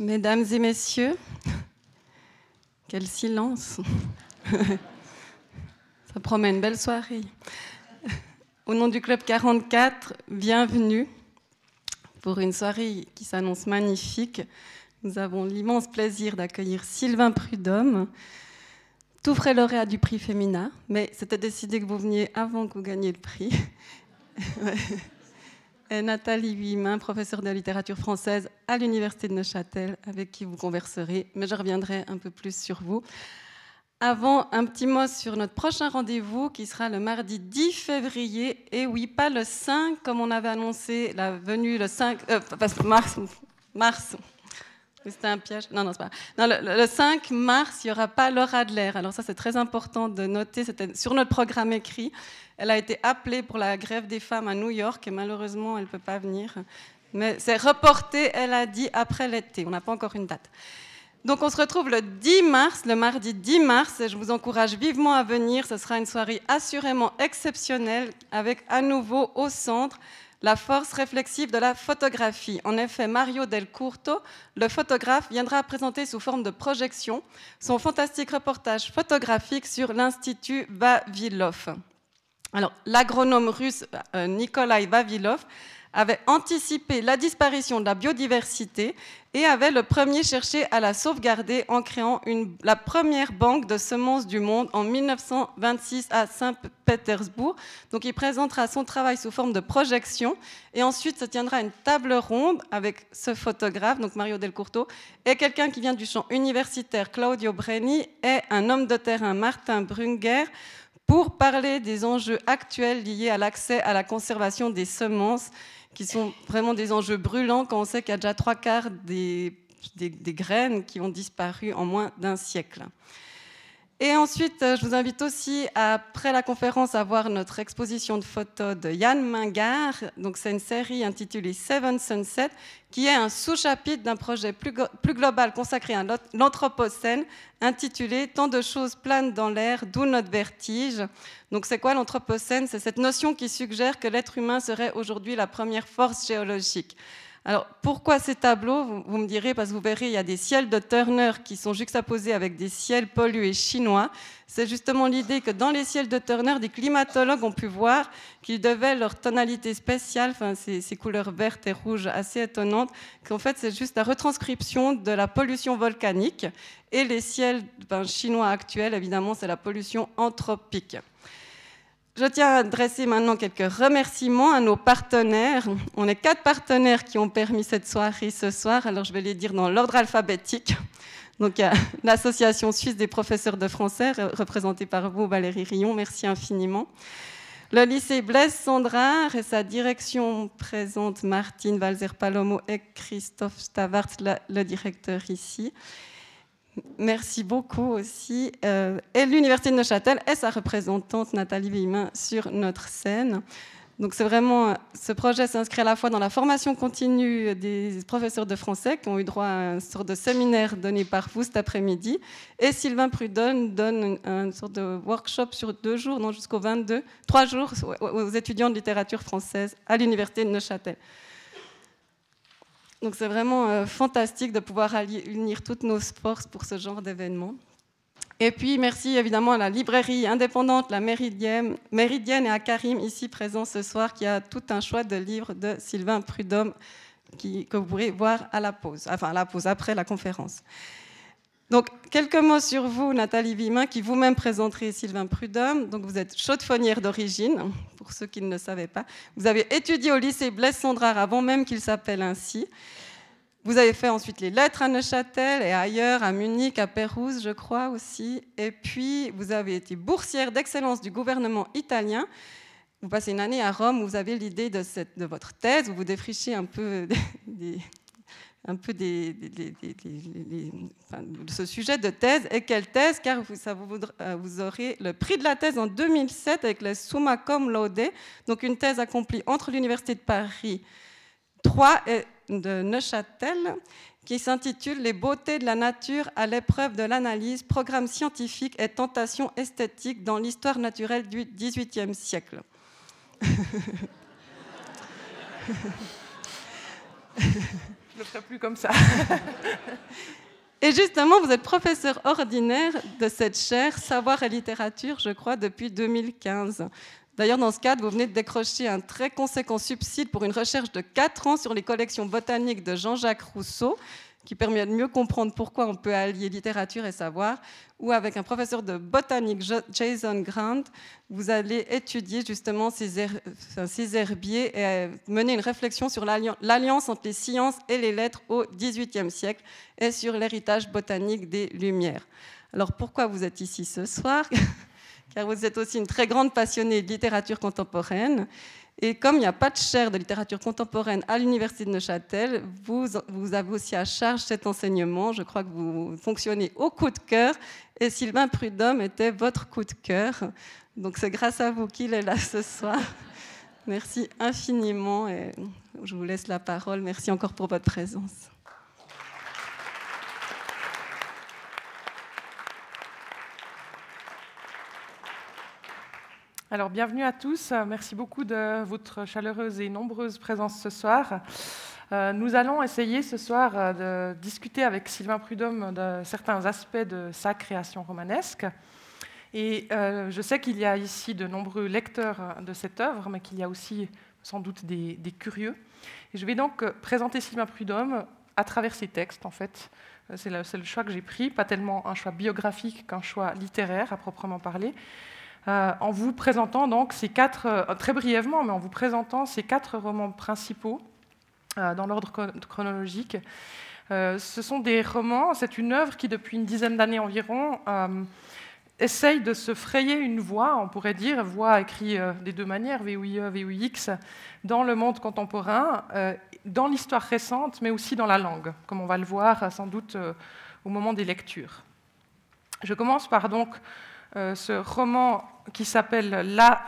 Mesdames et messieurs, quel silence. Ça promet une belle soirée. Au nom du Club 44, bienvenue pour une soirée qui s'annonce magnifique. Nous avons l'immense plaisir d'accueillir Sylvain Prudhomme, tout frais lauréat du prix Femina, mais c'était décidé que vous veniez avant que vous gagniez le prix. Et Nathalie Huimin, professeure de littérature française à l'Université de Neuchâtel, avec qui vous converserez, mais je reviendrai un peu plus sur vous. Avant, un petit mot sur notre prochain rendez-vous qui sera le mardi 10 février. Et oui, pas le 5 comme on avait annoncé la venue le 5 euh, mars. Mars. C'était un piège. Non, non, c'est pas. Non, le, 5 mars, il n'y aura pas Laura Adler. Alors ça, c'est très important de noter. C'était sur notre programme écrit. Elle a été appelée pour la grève des femmes à New York et malheureusement, elle ne peut pas venir. Mais c'est reporté, elle a dit, après l'été. On n'a pas encore une date. Donc on se retrouve le 10 mars, le mardi 10 mars, et je vous encourage vivement à venir. Ce sera une soirée assurément exceptionnelle, avec à nouveau au centre la force réflexive de la photographie. En effet, Mario Del Curto, le photographe, viendra présenter sous forme de projection son fantastique reportage photographique sur l'Institut Vavilov. Alors, l'agronome russe euh, Nikolai Vavilov avait anticipé la disparition de la biodiversité et avait le premier cherché à la sauvegarder en créant la première banque de semences du monde en 1926 à Saint-Pétersbourg. Donc il présentera son travail sous forme de projection et ensuite se tiendra une table ronde avec ce photographe, donc Mario Del Curto, et quelqu'un qui vient du champ universitaire, Claudio Breni, et un homme de terrain, Martin Brunger, pour parler des enjeux actuels liés à l'accès à la conservation des semences qui sont vraiment des enjeux brûlants quand on sait qu'il y a déjà trois quarts des, des, graines qui ont disparu en moins d'un siècle. Et ensuite, je vous invite aussi, après la conférence, à voir notre exposition de photos de Yann Mingard. Donc, c'est une série intitulée Seven Sunset, qui est un sous-chapitre d'un projet plus, plus, global consacré à l'Anthropocène, intitulé Tant de choses planent dans l'air, d'où notre vertige. Donc, c'est quoi l'Anthropocène? C'est cette notion qui suggère que l'être humain serait aujourd'hui la première force géologique. Alors, pourquoi ces tableaux vous, me direz, parce que vous verrez, il y a des ciels de Turner qui sont juxtaposés avec des ciels pollués chinois. C'est justement l'idée que dans les ciels de Turner, des climatologues ont pu voir qu'ils devaient leur tonalité spéciale, ces, couleurs vertes et rouges assez étonnantes, qu'en fait, c'est juste la retranscription de la pollution volcanique. Et les ciels ben, chinois actuels, évidemment, c'est la pollution anthropique. Je tiens à adresser maintenant quelques remerciements à nos partenaires. On est quatre partenaires qui ont permis cette soirée ce soir, alors je vais les dire dans l'ordre alphabétique. Donc, l'Association suisse des professeurs de français, représentée par vous, Valérie Rion, merci infiniment. Le lycée Blaise Sandrard et sa direction présente Martine Valzer-Palomo et Christophe Stavart, le directeur ici. Merci beaucoup aussi. Euh, et l'Université de Neuchâtel et sa représentante Nathalie Villemin sur notre scène. Donc c'est vraiment, ce projet s'inscrit à la fois dans la formation continue des professeurs de français qui ont eu droit à une sorte de séminaire donné par vous cet après-midi, et Sylvain Prudhomme donne une, sorte de workshop sur deux jours, non jusqu'au 22, trois jours aux étudiants de littérature française à l'université de Neuchâtel. Donc c'est vraiment euh, fantastique de pouvoir unir toutes nos forces pour ce genre d'événement. Et puis merci évidemment à la librairie indépendante, la Méridienne, et à Karim ici présent ce soir qui a tout un choix de livres de Sylvain Prudhomme qui, que vous pourrez voir à la pause, enfin à la pause après la conférence. Donc, quelques mots sur vous, Nathalie Vimin, qui vous-même présenterez Sylvain Prudhomme. Donc, vous êtes chaudefonnière d'origine, pour ceux qui ne le savaient pas. Vous avez étudié au lycée Blaise Sandrard avant même qu'il s'appelle ainsi. Vous avez fait ensuite les lettres à Neuchâtel et ailleurs, à Munich, à Pérouse, je crois aussi. Et puis, vous avez été boursière d'excellence du gouvernement italien. Vous passez une année à Rome où vous avez l'idée de, votre thèse, où vous défrichez un peu des, un peu des, ce sujet de thèse. Et quelle thèse? Car vous, ça vous, euh, vous, aurez le prix de la thèse en 2007 avec le Summa Cum Laude, donc une thèse accomplie entre l'Université de Paris 3 et de Neuchâtel, qui s'intitule Les beautés de la nature à l'épreuve de l'analyse, programme scientifique et tentation esthétique dans l'histoire naturelle du XVIIIe siècle. le ferai plus comme ça. et justement, vous êtes professeur ordinaire de cette chaire Savoir et littérature, je crois, depuis 2015. D'ailleurs, dans ce cadre, vous venez de décrocher un très conséquent subside pour une recherche de 4 ans sur les collections botaniques de Jean-Jacques Rousseau, qui permet de mieux comprendre pourquoi on peut allier littérature et savoir, ou avec un professeur de botanique, Jason Grant, vous allez étudier justement ces, herbiers et euh, mener une réflexion sur l'alliance entre les sciences et les lettres au XVIIIe siècle et sur l'héritage botanique des Lumières. Alors pourquoi vous êtes ici ce soir? Car vous êtes aussi une très grande passionnée de littérature contemporaine et comme il n'y a pas de chaire de littérature contemporaine à l'Université de Neuchâtel, vous, vous avez aussi à charge cet enseignement. Je crois que vous fonctionnez au coup de cœur et Sylvain Prudhomme était votre coup de cœur. Donc c'est grâce à vous qu'il est là ce soir. Merci infiniment et je vous laisse la parole. Merci encore pour votre présence. Alors, bienvenue à tous. Merci beaucoup de votre chaleureuse et nombreuse présence ce soir. Euh, nous allons essayer ce soir euh, de discuter avec Sylvain Prudhomme de certains aspects de sa création romanesque. Et euh, je sais qu'il y a ici de nombreux lecteurs de cette œuvre, mais qu'il y a aussi sans doute des, des, curieux. Et je vais donc présenter Sylvain Prudhomme à travers ses textes, en fait. C'est le, le choix que j'ai pris, pas tellement un choix biographique qu'un choix littéraire à proprement parler. Euh, en vous présentant donc ces quatre, euh, très brièvement, mais en vous présentant ces quatre romans principaux euh, dans l'ordre chronologique. ce sont des romans, c'est une œuvre qui, depuis une dizaine d'années environ, essaye de se frayer une voie, on pourrait dire, voie écrite des deux manières, VOIE, VOIX, dans le monde contemporain, dans l'histoire récente, mais aussi dans la langue, comme on va le voir sans doute au moment des lectures. Je commence par donc ce roman qui s'appelle La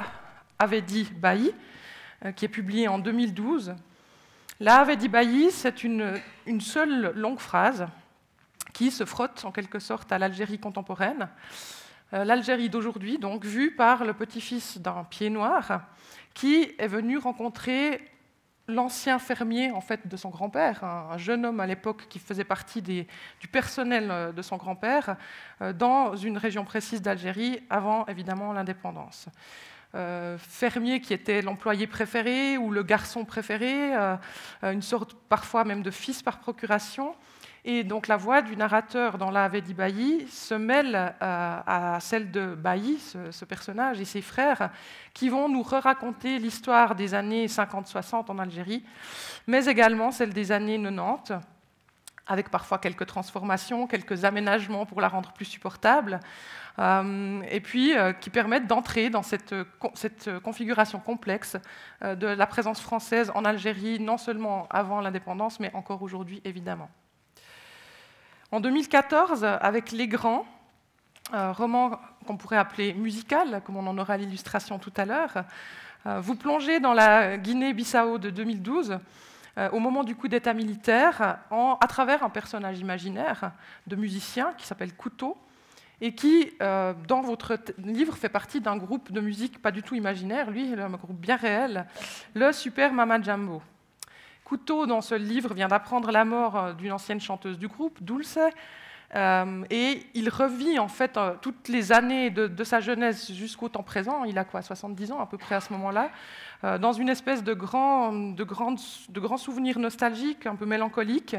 avait dit euh, qui est publié en 2012. La avait dit c'est une, une, seule longue phrase qui se frotte en quelque sorte à l'Algérie contemporaine. Euh, L'Algérie d'aujourd'hui, donc vue par le petit-fils d'un pied noir, qui est venu rencontrer l'ancien fermier en fait de son grand-père, un, jeune homme à l'époque qui faisait partie du personnel euh, de son grand-père, euh, dans une région précise d'Algérie, avant évidemment l'indépendance. Euh, fermier qui était l'employé préféré ou le garçon préféré, une sorte parfois même de fils par procuration, et donc la voix du narrateur dans la Avedi se mêle euh, à celle de Bailly, ce, personnage, et ses frères, qui vont nous re-raconter l'histoire des années 50-60 en Algérie, mais également celle des années 90, avec parfois quelques transformations, quelques aménagements pour la rendre plus supportable, euh, et puis euh, qui permettent d'entrer dans cette, configuration complexe de la présence française en Algérie, non seulement avant l'indépendance, mais encore aujourd'hui, évidemment. En 2014, avec Les Grands, un roman qu'on pourrait appeler musical, comme on en aura l'illustration tout à l'heure, euh, vous plongez dans la Guinée-Bissau de 2012, euh, au moment du coup d'État militaire, à travers un personnage imaginaire de musicien qui s'appelle Couteau, et qui, euh, dans votre livre, fait partie d'un groupe de musique pas du tout imaginaire, lui, un groupe bien réel, le Super Mama Jumbo. Couteau, dans ce livre, vient d'apprendre la mort euh, d'une ancienne chanteuse du groupe, Dulce, euh, et il revit en fait euh, toutes les années de, sa jeunesse jusqu'au temps présent, il a quoi, 70 ans à peu près à ce moment-là, dans une espèce de grand, de, de grands souvenirs nostalgiques, un peu mélancoliques,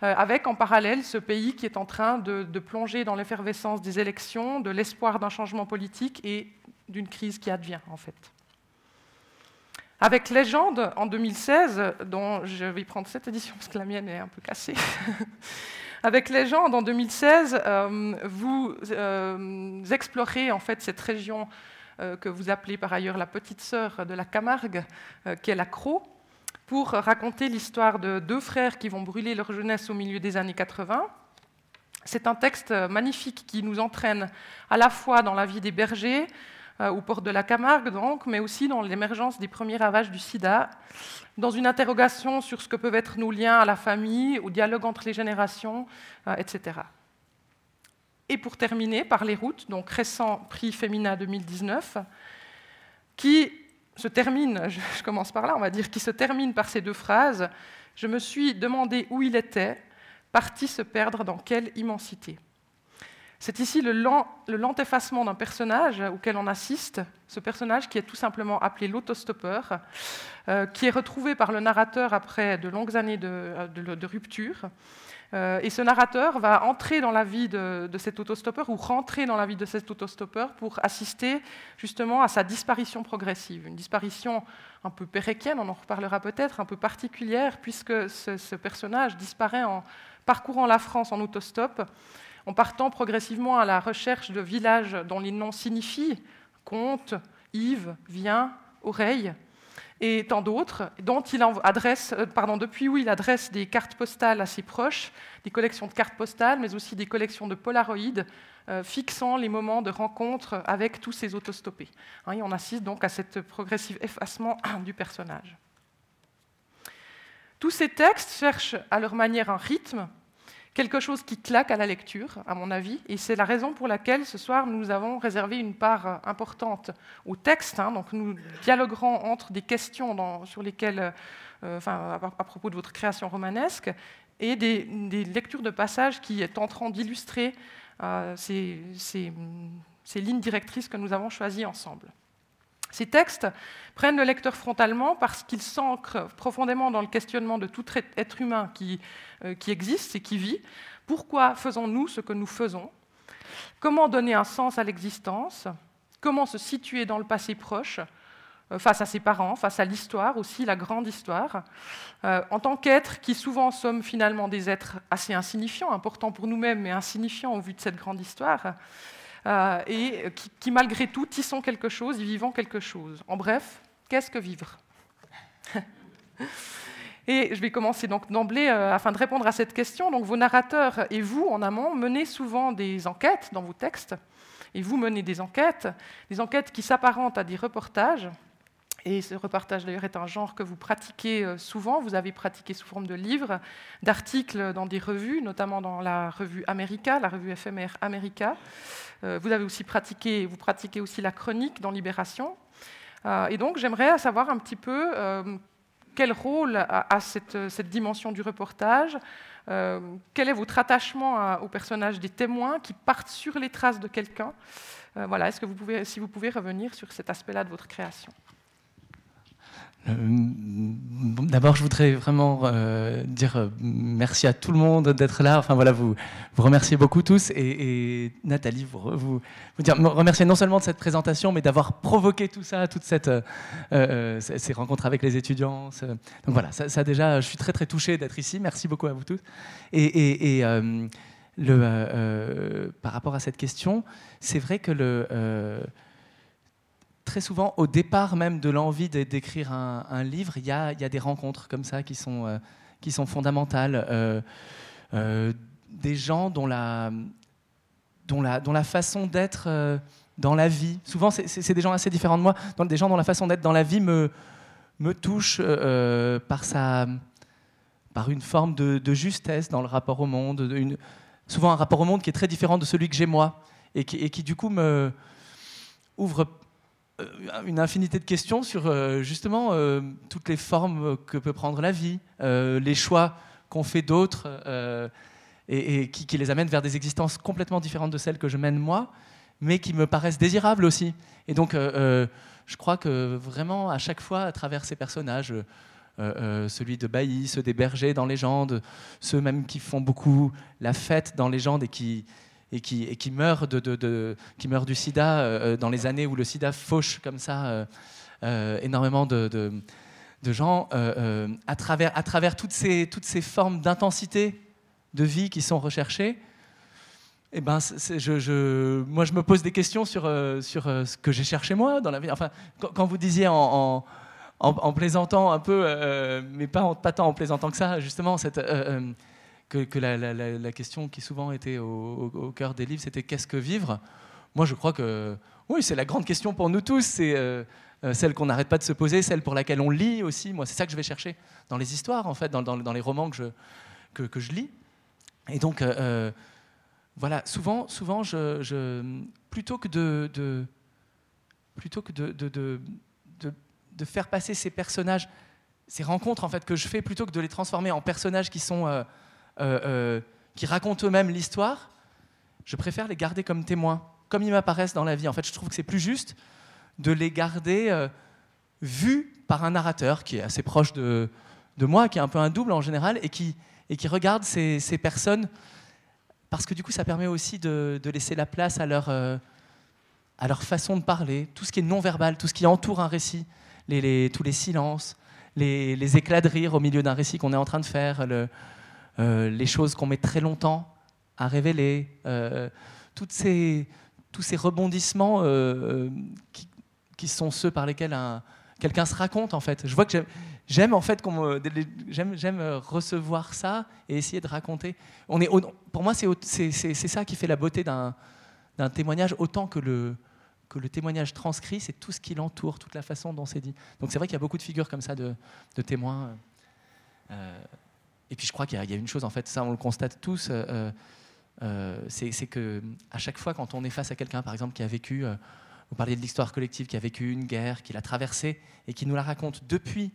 avec en parallèle ce pays qui est en train de plonger dans l'effervescence des élections, de l'espoir d'un changement politique et d'une crise qui advient en fait. Avec Légende, en 2016, dont je vais prendre cette édition parce que la mienne est un peu cassée. Avec Légende, en 2016, euh, vous euh, explorez en fait cette région euh, que vous appelez par ailleurs la petite sœur de la Camargue, qui est la Croix, pour raconter l'histoire de deux frères qui vont brûler leur jeunesse au milieu des années 80. C'est un texte magnifique qui nous entraîne à la fois dans la vie des bergers, euh, au port de la Camargue, donc, mais aussi dans l'émergence des premiers ravages du sida, dans une interrogation sur ce que peuvent être nos liens à la famille, au dialogue entre les générations, euh, etc. Et pour terminer, par les routes, donc récent prix Femina 2019, qui se termine, je commence par là, on va dire, qui se termine par ces deux phrases je me suis demandé où il était, parti se perdre dans quelle immensité. C'est ici le lent, effacement d'un personnage auquel on assiste, ce personnage qui est tout simplement appelé l'autostoppeur, euh, qui est retrouvé par le narrateur après de longues années de rupture, euh, et ce narrateur va entrer dans la vie de, cet autostoppeur ou rentrer dans la vie de cet autostoppeur pour assister justement à sa disparition progressive. Une disparition un peu péréquienne, on en reparlera peut-être, un peu particulière, puisque ce, personnage disparaît en parcourant la France en autostop, en partant progressivement à la recherche de villages dont les noms signifient compte, Yves, vient, oreille et tant d'autres, dont il adresse, euh, depuis où il adresse des cartes postales assez proches, des collections de cartes postales, mais aussi des collections de polaroïdes euh, fixant les moments de rencontre avec tous ces autostoppés. Hein, et on assiste donc à ce progressif effacement du personnage. Tous ces textes cherchent à leur manière un rythme, quelque chose qui claque à la lecture, à mon avis, et c'est la raison pour laquelle ce soir nous avons réservé une part importante au texte. Hein. donc nous dialoguerons entre des questions sur lesquelles, euh, à, propos de votre création romanesque, et des, lectures de passages qui tenteront d'illustrer euh, ces, ces lignes directrices que nous avons choisies ensemble. Ces textes prennent le lecteur frontalement parce qu'ils s'ancrent profondément dans le questionnement de tout être humain qui, euh, qui existe et qui vit. Pourquoi faisons-nous ce que nous faisons? Comment donner un sens à l'existence? Comment se situer dans le passé proche euh, face à ses parents, face à l'histoire aussi, la grande histoire, euh, en tant qu'êtres qui souvent sommes finalement des êtres assez insignifiants, importants pour nous-mêmes, mais insignifiants au vu de cette grande histoire, euh, et qui, malgré tout, tissons quelque chose y vivons quelque chose. En bref, qu'est-ce que vivre? Et je vais commencer donc d'emblée euh, afin de répondre à cette question. Donc vos narrateurs et vous, en amont, menez souvent des enquêtes dans vos textes, et vous menez des enquêtes, des enquêtes qui s'apparentent à des reportages, et ce reportage, d'ailleurs, est un genre que vous pratiquez euh, souvent. Vous avez pratiqué sous forme de livres, d'articles dans des revues, notamment dans la revue America, la revue éphémère America. Euh, vous avez aussi pratiqué, vous pratiquez aussi la chronique dans Libération. Euh, et donc, j'aimerais savoir un petit peu quel rôle a, cette, dimension du reportage. quel est votre attachement au personnage des témoins qui partent sur les traces de quelqu'un? Voilà, est-ce que vous pouvez, si vous pouvez revenir sur cet aspect-là de votre création? D'abord, je voudrais vraiment euh, dire euh, merci à tout le monde d'être là. Enfin voilà, vous, vous remerciez beaucoup tous. Et, Nathalie, vous, vous, dire, remercier non seulement de cette présentation, mais d'avoir provoqué tout ça, toute cette, ces rencontres avec les étudiants. Donc voilà, ça, déjà, je suis très très touché d'être ici. Merci beaucoup à vous tous. Et, par rapport à cette question, c'est vrai que le très souvent, au départ même de l'envie d'écrire un, livre, il y, a, des rencontres comme ça qui sont, euh, fondamentales. Euh, euh, des gens dont la, façon d'être dans la vie, souvent c'est des gens assez différents de moi, des gens dont la façon d'être dans la vie me, touche par, une forme de, justesse dans le rapport au monde, souvent un rapport au monde qui est très différent de celui que j'ai moi, et qui, du coup me ouvre une infinité de questions sur euh, justement euh, toutes les formes que peut prendre la vie, les choix qu'ont fait d'autres et, qui, les amènent vers des existences complètement différentes de celles que je mène moi, mais qui me paraissent désirables aussi. Et donc, je crois que vraiment, à chaque fois, à travers ces personnages, celui de Bailly, ceux des bergers dans Légende, ceux même qui font beaucoup la fête dans Légende et qui, et qui, et meurt, de, qui meurt du sida euh, euh, dans les années où le sida fauche comme ça euh, énormément de, gens, à, travers, à travers toutes ces, toutes ces formes d'intensité de vie qui sont recherchées, eh ben, je, moi, je me pose des questions sur, sur ce que j'ai cherché moi dans la vie. Enfin, quand, vous disiez en, en, plaisantant un peu, mais pas, pas tant en plaisantant que ça, justement, cette que, la, question qui souvent était au, cœur des livres, c'était qu'est-ce que vivre? Moi, je crois que oui, c'est la grande question pour nous tous. C'est euh, euh, celle qu'on n'arrête pas de se poser, celle pour laquelle on lit aussi. Moi, c'est ça que je vais chercher dans les histoires, en fait, dans, les romans que je, que, je lis. Et donc, euh, voilà, souvent, souvent je, plutôt que de, plutôt que de, de, de, faire passer ces personnages ces rencontres en fait que je fais plutôt que de les transformer en personnages qui sont euh, euh, qui racontent eux-mêmes l'histoire, je préfère les garder comme témoins, comme ils m'apparaissent dans la vie. En fait, je trouve que c'est plus juste de les garder vus par un narrateur qui est assez proche de, moi, qui est un peu un double en général, et qui, et qui regarde ces, ces personnes parce que du coup, ça permet aussi de, laisser la place à leur, à leur façon de parler, tout ce qui est non-verbal, tout ce qui entoure un récit, les, les, tous les silences, les, éclats de rire au milieu d'un récit qu'on est en train de faire, euh, les choses qu'on met très longtemps à révéler, euh, tous ces rebondissements euh, qui, sont ceux par lesquels quelqu'un se raconte en fait. Je vois que j'aime en fait j'aime recevoir ça et essayer de raconter. Pour moi, c'est ça qui fait la beauté d'un témoignage autant que le, témoignage transcrit, c'est tout ce qui l'entoure, toute la façon dont c'est dit. Donc c'est vrai qu'il y a beaucoup de figures comme ça de, témoins. Euh, et puis je crois qu'il y, a une chose, en fait, ça on le constate tous, euh, euh, c'est que à chaque fois quand on est face à quelqu'un, par exemple, qui a vécu, vous parliez de l'histoire collective, qui a vécu une guerre, qui l'a traversée et qui nous la raconte depuis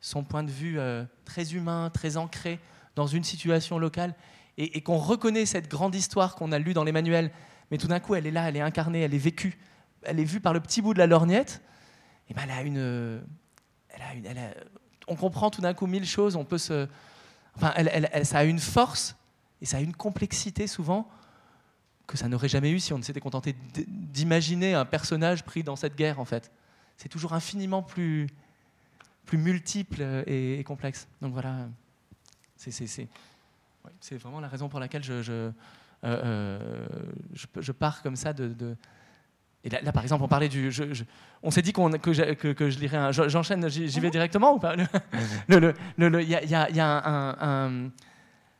son point de vue très humain, très ancré dans une situation locale, et, qu'on reconnaît cette grande histoire qu'on a lue dans les manuels, mais tout d'un coup elle est là, elle est incarnée, elle est vécue elle est vue par le petit bout de la lorgnette, et ben elle on comprend tout d'un coup mille choses, on peut se, enfin, ça a une force et ça a une complexité souvent que ça n'aurait jamais eu si on ne s'était contenté d'imaginer un personnage pris dans cette guerre en fait. C'est toujours infiniment plus, plus multiple et, complexe. Donc voilà, c'est vraiment la raison pour laquelle je, je, euh, euh, je, pars comme ça de et là, par exemple, on parlait du. on s'est dit que, je, que, je lirais un. J'enchaîne, j'y vais mhm. directement ou pas? Il y a, un,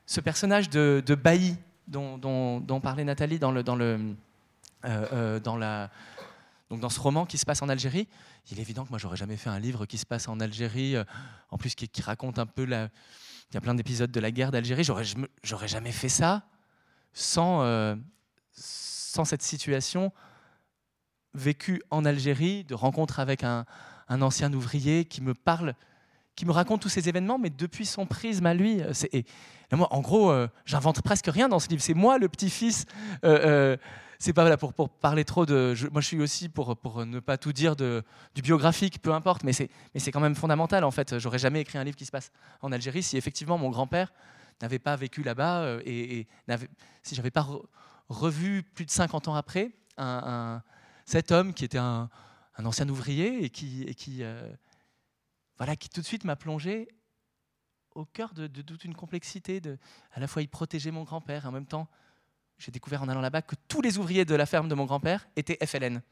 ce personnage de, de Bailly dont, dont, parlait Nathalie dans, le, dans, le, euh, euh, dans, la, donc dans ce roman qui se passe en Algérie. Il est évident que moi, j'aurais jamais fait un livre qui se passe en Algérie, euh, en plus qui, raconte un peu la. Il y a plein d'épisodes de la guerre d'Algérie. J'aurais jamais fait ça sans, sans cette situation vécu en Algérie, de rencontre avec un, ancien ouvrier qui me parle, qui me raconte tous ces événements, mais depuis son prisme à lui. Et, moi, en gros, euh, j'invente presque rien dans ce livre. C'est moi le petit-fils. Euh, euh, c'est pas là pour, pour, parler trop de. moi, je suis aussi pour, pour ne pas tout dire de, du biographique, peu importe, mais c'est, mais c'est quand même fondamental en fait. J'aurais jamais écrit un livre qui se passe en Algérie si effectivement mon grand-père n'avait pas vécu là-bas et, et si j'avais pas revu plus de 50 ans après un cet homme qui était un, ancien ouvrier et qui, euh, voilà, qui tout de suite m'a plongé au cœur de, toute une complexité. De, à la fois, il protégeait mon grand-père, en même temps, j'ai découvert en allant là-bas que tous les ouvriers de la ferme de mon grand-père étaient FLN.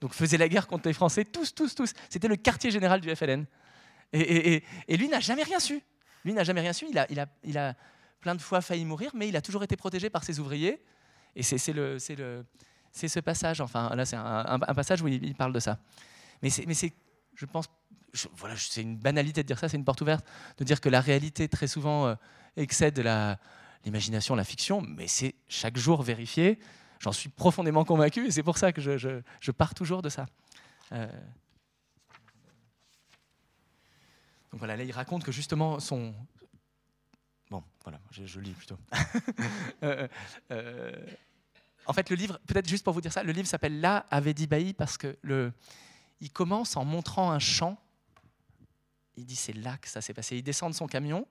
Donc faisaient la guerre contre les Français, tous, tous, tous. C'était le quartier général du FLN. Et, et, lui n'a jamais rien su. Lui n'a jamais rien su. Il a, il, a, il a plein de fois failli mourir, mais il a toujours été protégé par ses ouvriers. Et c'est le, le, c'est ce passage. Enfin, là, c'est un, passage où il, parle de ça. Mais c'est, je pense, voilà, c'est une banalité de dire ça, c'est une porte ouverte de dire que la réalité très souvent euh, excède l'imagination, la fiction, mais c'est chaque jour vérifié. J'en suis profondément convaincu et c'est pour ça que je, pars toujours de ça. Euh, donc voilà, là il raconte que justement son... Bon, voilà, je, lis plutôt. euh en fait, le livre, peut-être juste pour vous dire ça, le livre s'appelle avait dit Bailly parce que le, il commence en montrant un champ. Il dit c'est là que ça s'est passé. Il descend de son camion.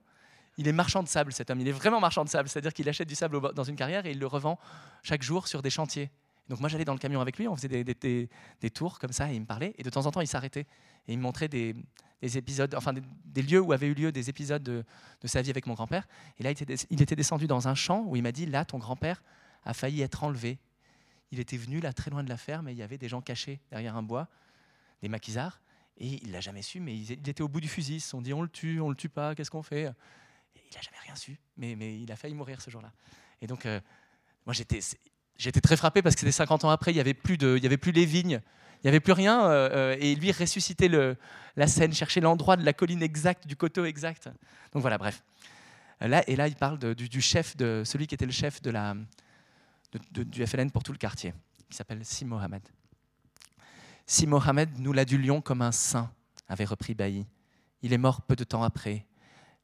Il est marchand de sable, cet homme. Il est vraiment marchand de sable. C'est-à-dire qu'il achète du sable dans une carrière et il le revend chaque jour sur des chantiers. Donc moi, j'allais dans le camion avec lui. On faisait des, des, tours comme ça et il me parlait. Et de temps en temps, il s'arrêtait et il me montrait des, épisodes, enfin des, lieux où avaient eu lieu des épisodes de, de sa vie avec mon grand-père. Et là, il était, il était descendu dans un champ où il m'a dit là, ton grand-père a failli être enlevé. Il était venu là très loin de la ferme et il y avait des gens cachés derrière un bois, des maquisards, et il l'a jamais su, mais il était au bout du fusil. Ils se sont dit on le tue, on le tue pas, qu'est-ce qu'on fait? Il n'a jamais rien su, mais, il a failli mourir ce jour-là. Et donc, euh, moi j'étais, très frappé parce que c'était 50 ans après, il n'y avait, plus les vignes, il n'y avait plus rien, euh, euh, et lui ressuscitait la scène, chercher l'endroit de la colline exacte, du coteau exact. Donc voilà, bref. Là, et là, il parle du, chef, celui qui était le chef de la, du FLN pour tout le quartier, qui s'appelle Si Mohamed. Si Mohamed nous l'adulions comme un saint, avait repris Bailly. Il est mort peu de temps après.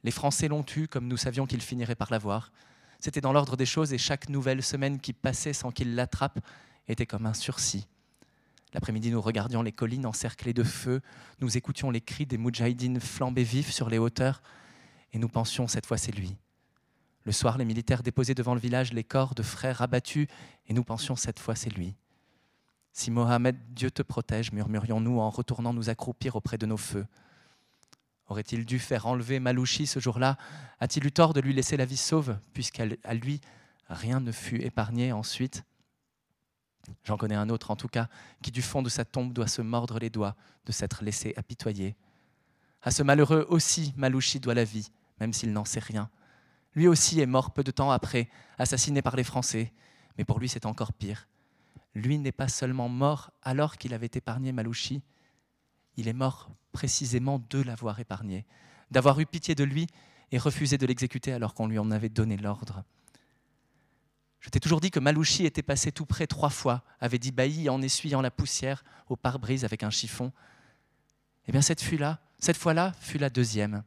Les Français l'ont eu comme nous savions qu'il finirait par l'avoir. C'était dans l'ordre des choses et chaque nouvelle semaine qui passait sans qu'il l'attrape était comme un sursis. L'après-midi, nous regardions les collines encerclées de feu, nous écoutions les cris des moudjahidines flambés vifs sur les hauteurs, et nous pensions cette fois c'est lui. Le soir, les militaires déposaient devant le village les corps de frères abattus, et nous pensions cette fois c'est lui. Si Mohamed, Dieu te protège, murmurions-nous en retournant nous accroupir auprès de nos feux. Aurait-il dû faire enlever Malouchi ce jour-là? A-t-il eu tort de lui laisser la vie sauve, puisqu'à lui, rien ne fut épargné ensuite? J'en connais un autre, en tout cas, qui du fond de sa tombe doit se mordre les doigts de s'être laissé apitoyer. À ce malheureux aussi, Malouchi doit la vie, même s'il n'en sait rien. Lui aussi est mort peu de temps après, assassiné par les Français, mais pour lui c'est encore pire. Lui n'est pas seulement mort alors qu'il avait épargné Malouchi, il est mort précisément de l'avoir épargné, d'avoir eu pitié de lui et refusé de l'exécuter alors qu'on lui en avait donné l'ordre. Je t'ai toujours dit que Malouchi était passé tout près trois fois, avait dit Bailly en essuyant la poussière au pare-brise avec un chiffon. Eh bien, cette fois-là, cette fois-là fut la deuxième.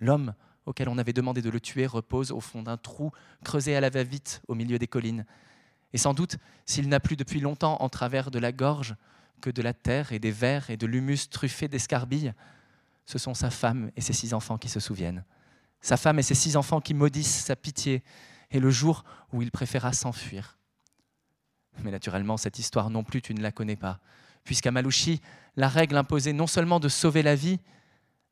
L'homme auquel on avait demandé de le tuer repose au fond d'un trou creusé à la va-vite au milieu des collines. Et sans doute, s'il n'a plus depuis longtemps en travers de la gorge que de la terre et des vers et de l'humus truffé d'escarbilles, ce sont sa femme et ses six enfants qui se souviennent. Sa femme et ses six enfants qui maudissent sa pitié et le jour où il préféra s'enfuir. Mais naturellement, cette histoire non plus, tu ne la connais pas, puisqu'à Malouchi, la règle imposait non seulement de sauver la vie,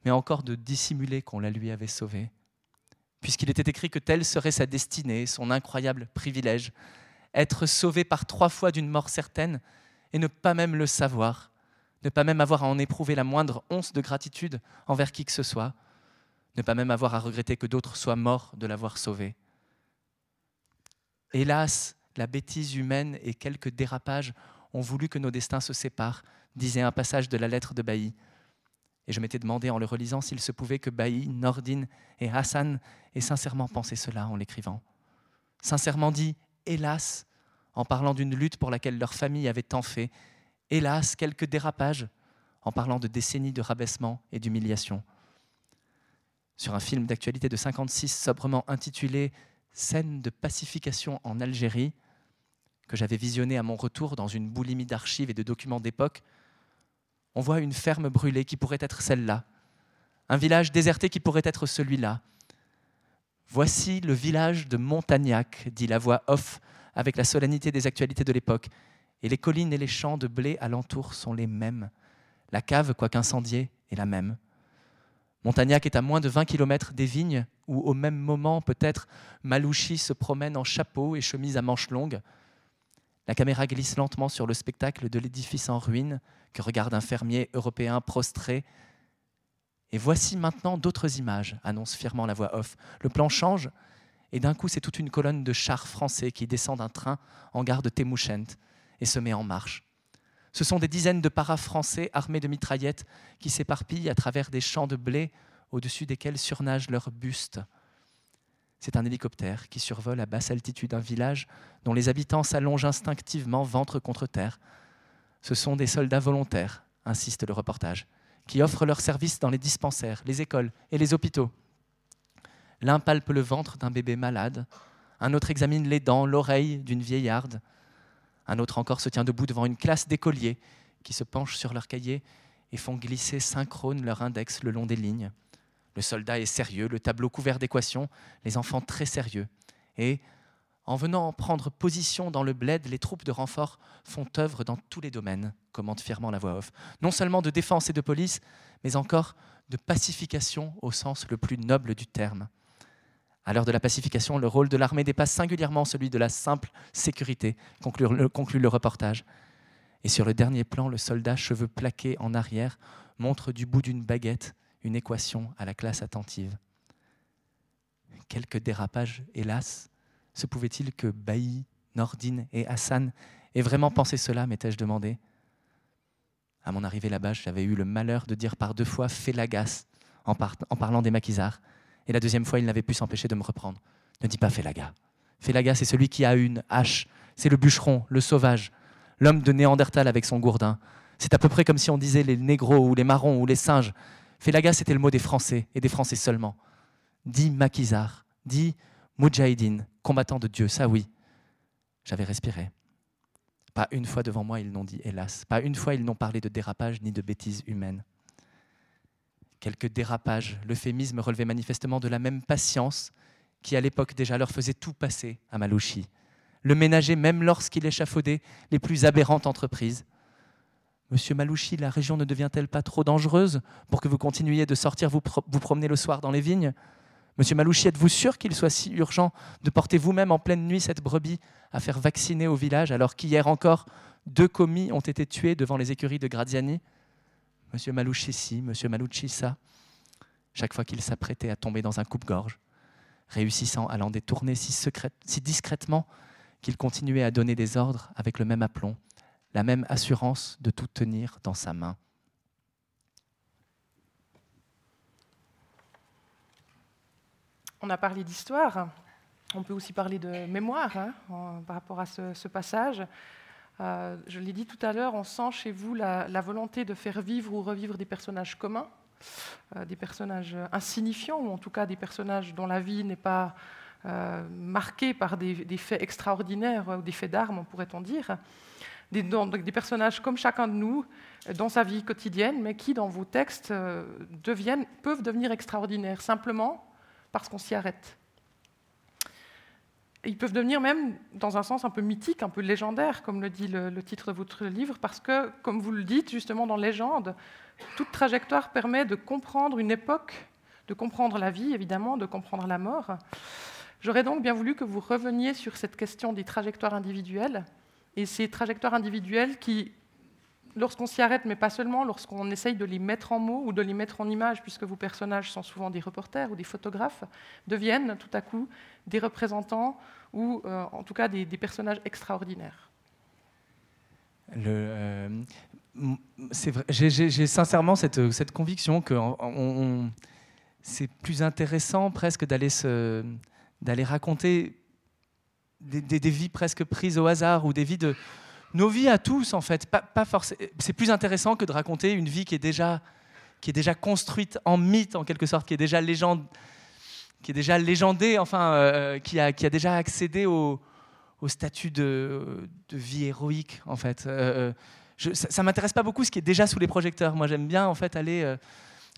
mais encore de dissimuler qu'on la lui avait sauvée, puisqu'il était écrit que telle serait sa destinée, son incroyable privilège, être sauvé par trois fois d'une mort certaine et ne pas même le savoir, ne pas même avoir à en éprouver la moindre once de gratitude envers qui que ce soit, ne pas même avoir à regretter que d'autres soient morts de l'avoir sauvé. Hélas, la bêtise humaine et quelques dérapages ont voulu que nos destins se séparent, disait un passage de la lettre de Bailly. Et je m'étais demandé en le relisant s'il se pouvait que Bailly, Nordine et Hassan aient sincèrement pensé cela en l'écrivant. Sincèrement dit, hélas, en parlant d'une lutte pour laquelle leur famille avait tant fait, hélas, quelques dérapages, en parlant de décennies de rabaissement et d'humiliation. Sur un film d'actualité de 56 sobrement intitulé Scène de pacification en Algérie, que j'avais visionné à mon retour dans une boulimie d'archives et de documents d'époque, on voit une ferme brûlée qui pourrait être celle-là, un village déserté qui pourrait être celui-là. Voici le village de Montagnac, dit la voix off avec la solennité des actualités de l'époque, et les collines et les champs de blé alentour sont les mêmes. La cave, quoique incendiée, est la même. Montagnac est à moins de 20 km des vignes où, au même moment, peut-être, Malouchi se promène en chapeau et chemise à manches longues. La caméra glisse lentement sur le spectacle de l'édifice en ruine que regarde un fermier européen prostré. Et voici maintenant d'autres images, annonce fièrement la voix off. Le plan change, et d'un coup, c'est toute une colonne de chars français qui descend d'un train en gare de Temouchent et se met en marche. Ce sont des dizaines de paras français armés de mitraillettes qui s'éparpillent à travers des champs de blé au-dessus desquels surnagent leurs bustes. C'est un hélicoptère qui survole à basse altitude un village dont les habitants s'allongent instinctivement ventre contre terre. Ce sont des soldats volontaires, insiste le reportage, qui offrent leurs services dans les dispensaires, les écoles et les hôpitaux. L'un palpe le ventre d'un bébé malade, un autre examine les dents, l'oreille d'une vieillarde, un autre encore se tient debout devant une classe d'écoliers qui se penchent sur leurs cahiers et font glisser synchrone leur index le long des lignes. Le soldat est sérieux, le tableau couvert d'équations, les enfants très sérieux. Et, en venant prendre position dans le bled, les troupes de renfort font œuvre dans tous les domaines, commente fièrement la voix off. Non seulement de défense et de police, mais encore de pacification au sens le plus noble du terme. À l'heure de la pacification, le rôle de l'armée dépasse singulièrement celui de la simple sécurité, conclut le, reportage. Et sur le dernier plan, le soldat, cheveux plaqués en arrière, montre du bout d'une baguette une équation à la classe attentive. Quelques dérapages, hélas. Se pouvait-il que Bailly, Nordine et Hassan aient vraiment pensé cela, m'étais-je demandé À mon arrivée là-bas, j'avais eu le malheur de dire par deux fois Félagas en, parlant des maquisards. Et la deuxième fois, il n'avait pu s'empêcher de me reprendre. Ne dis pas Félaga. Félaga, c'est celui qui a une hache. C'est le bûcheron, le sauvage, l'homme de Néandertal avec son gourdin. C'est à peu près comme si on disait les négros ou les marrons ou les singes, Felaga, c'était le mot des Français, et des Français seulement. Dit maquisard, dit Mujahideen, combattant de Dieu, ça oui. J'avais respiré. Pas une fois devant moi, ils n'ont dit hélas. Pas une fois, ils n'ont parlé de dérapage ni de bêtises humaines. Quelques dérapages, l'euphémisme relevait manifestement de la même patience qui, à l'époque déjà, leur faisait tout passer à Malouchi. Le ménager, même lorsqu'il échafaudait les plus aberrantes entreprises. Monsieur Malouchi, la région ne devient-elle pas trop dangereuse pour que vous continuiez de sortir vous, promener le soir dans les vignes? Monsieur Malouchi, êtes-vous sûr qu'il soit si urgent de porter vous-même en pleine nuit cette brebis à faire vacciner au village alors qu'hier encore deux commis ont été tués devant les écuries de Graziani? Monsieur Malouchi ci, Monsieur Malouchi ça. Chaque fois qu'il s'apprêtait à tomber dans un coupe-gorge, réussissant à l'en détourner si, si discrètement qu'il continuait à donner des ordres avec le même aplomb, la même assurance de tout tenir dans sa main. On a parlé d'histoire, on peut aussi parler de mémoire hein, par rapport à ce, passage. Euh, je l'ai dit tout à l'heure, on sent chez vous la, volonté de faire vivre ou revivre des personnages communs, euh, des personnages insignifiants, ou en tout cas des personnages dont la vie n'est pas euh, marquée par des, faits extraordinaires ou des faits d'armes, pourrait-on dire. Des, personnages comme chacun de nous dans sa vie quotidienne, mais qui, dans vos textes, deviennent, peuvent devenir extraordinaires, simplement parce qu'on s'y arrête. ils peuvent devenir même, dans un sens un peu mythique, un peu légendaire, comme le dit le, titre de votre livre, parce que, comme vous le dites justement dans Légende, toute trajectoire permet de comprendre une époque, de comprendre la vie, évidemment, de comprendre la mort. J'aurais donc bien voulu que vous reveniez sur cette question des trajectoires individuelles, et ces trajectoires individuelles qui lorsqu'on s'y arrête, mais pas seulement, lorsqu'on essaye de les mettre en mots ou de les mettre en images, puisque vos personnages sont souvent des reporters ou des photographes, deviennent tout à coup des représentants ou euh, en tout cas des, personnages extraordinaires. Euh, j'ai sincèrement cette, cette, conviction que c'est plus intéressant presque d'aller raconter des, vies presque prises au hasard ou des vies de, nos vies à tous, en fait, pas, forcément. C'est plus intéressant que de raconter une vie qui est déjà, qui est déjà construite en mythe, en quelque sorte, qui est déjà légende, qui est déjà légendée, enfin, euh, qui, a, qui a déjà accédé au, statut de, vie héroïque, en fait. Euh, ça, ne m'intéresse pas beaucoup ce qui est déjà sous les projecteurs. Moi, j'aime bien, en fait, aller, euh,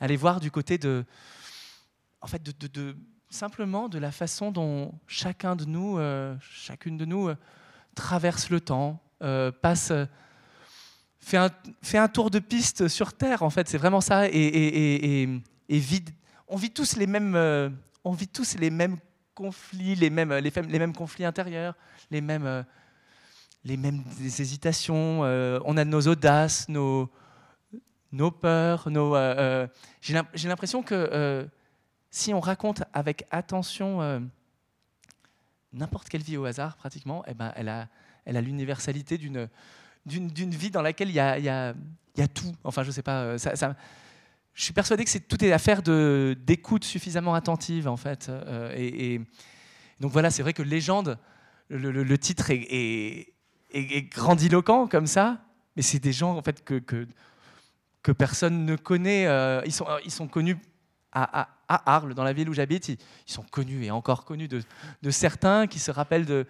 aller voir du côté de, en fait, de, simplement de la façon dont chacun de nous, chacune de nous, traverse le temps, euh, passe, euh, fait un, tour de piste sur Terre, en fait, c'est vraiment ça. Et. On vit tous les mêmes, euh, conflits, les mêmes, conflits intérieurs, les mêmes, hésitations. on a nos audaces, nos, peurs. J'ai l'impression que si on raconte avec attention n'importe quelle vie au hasard, pratiquement, eh ben, elle a elle a l'universalité d'une, vie dans laquelle il y a, y, a, y a, tout. Enfin, je sais pas. Euh, je suis persuadé que c'est, tout est affaire de, d'écoute suffisamment attentive, en fait. Euh, et, donc voilà, c'est vrai que Légende, le, le, titre est, est, grandiloquent comme ça, mais c'est des gens en fait que, que, que personne ne connaît. Euh, ils, sont, ils sont connus à, à, Arles, dans la ville où j'habite. Ils, sont connus et encore connus de, certains qui se rappellent de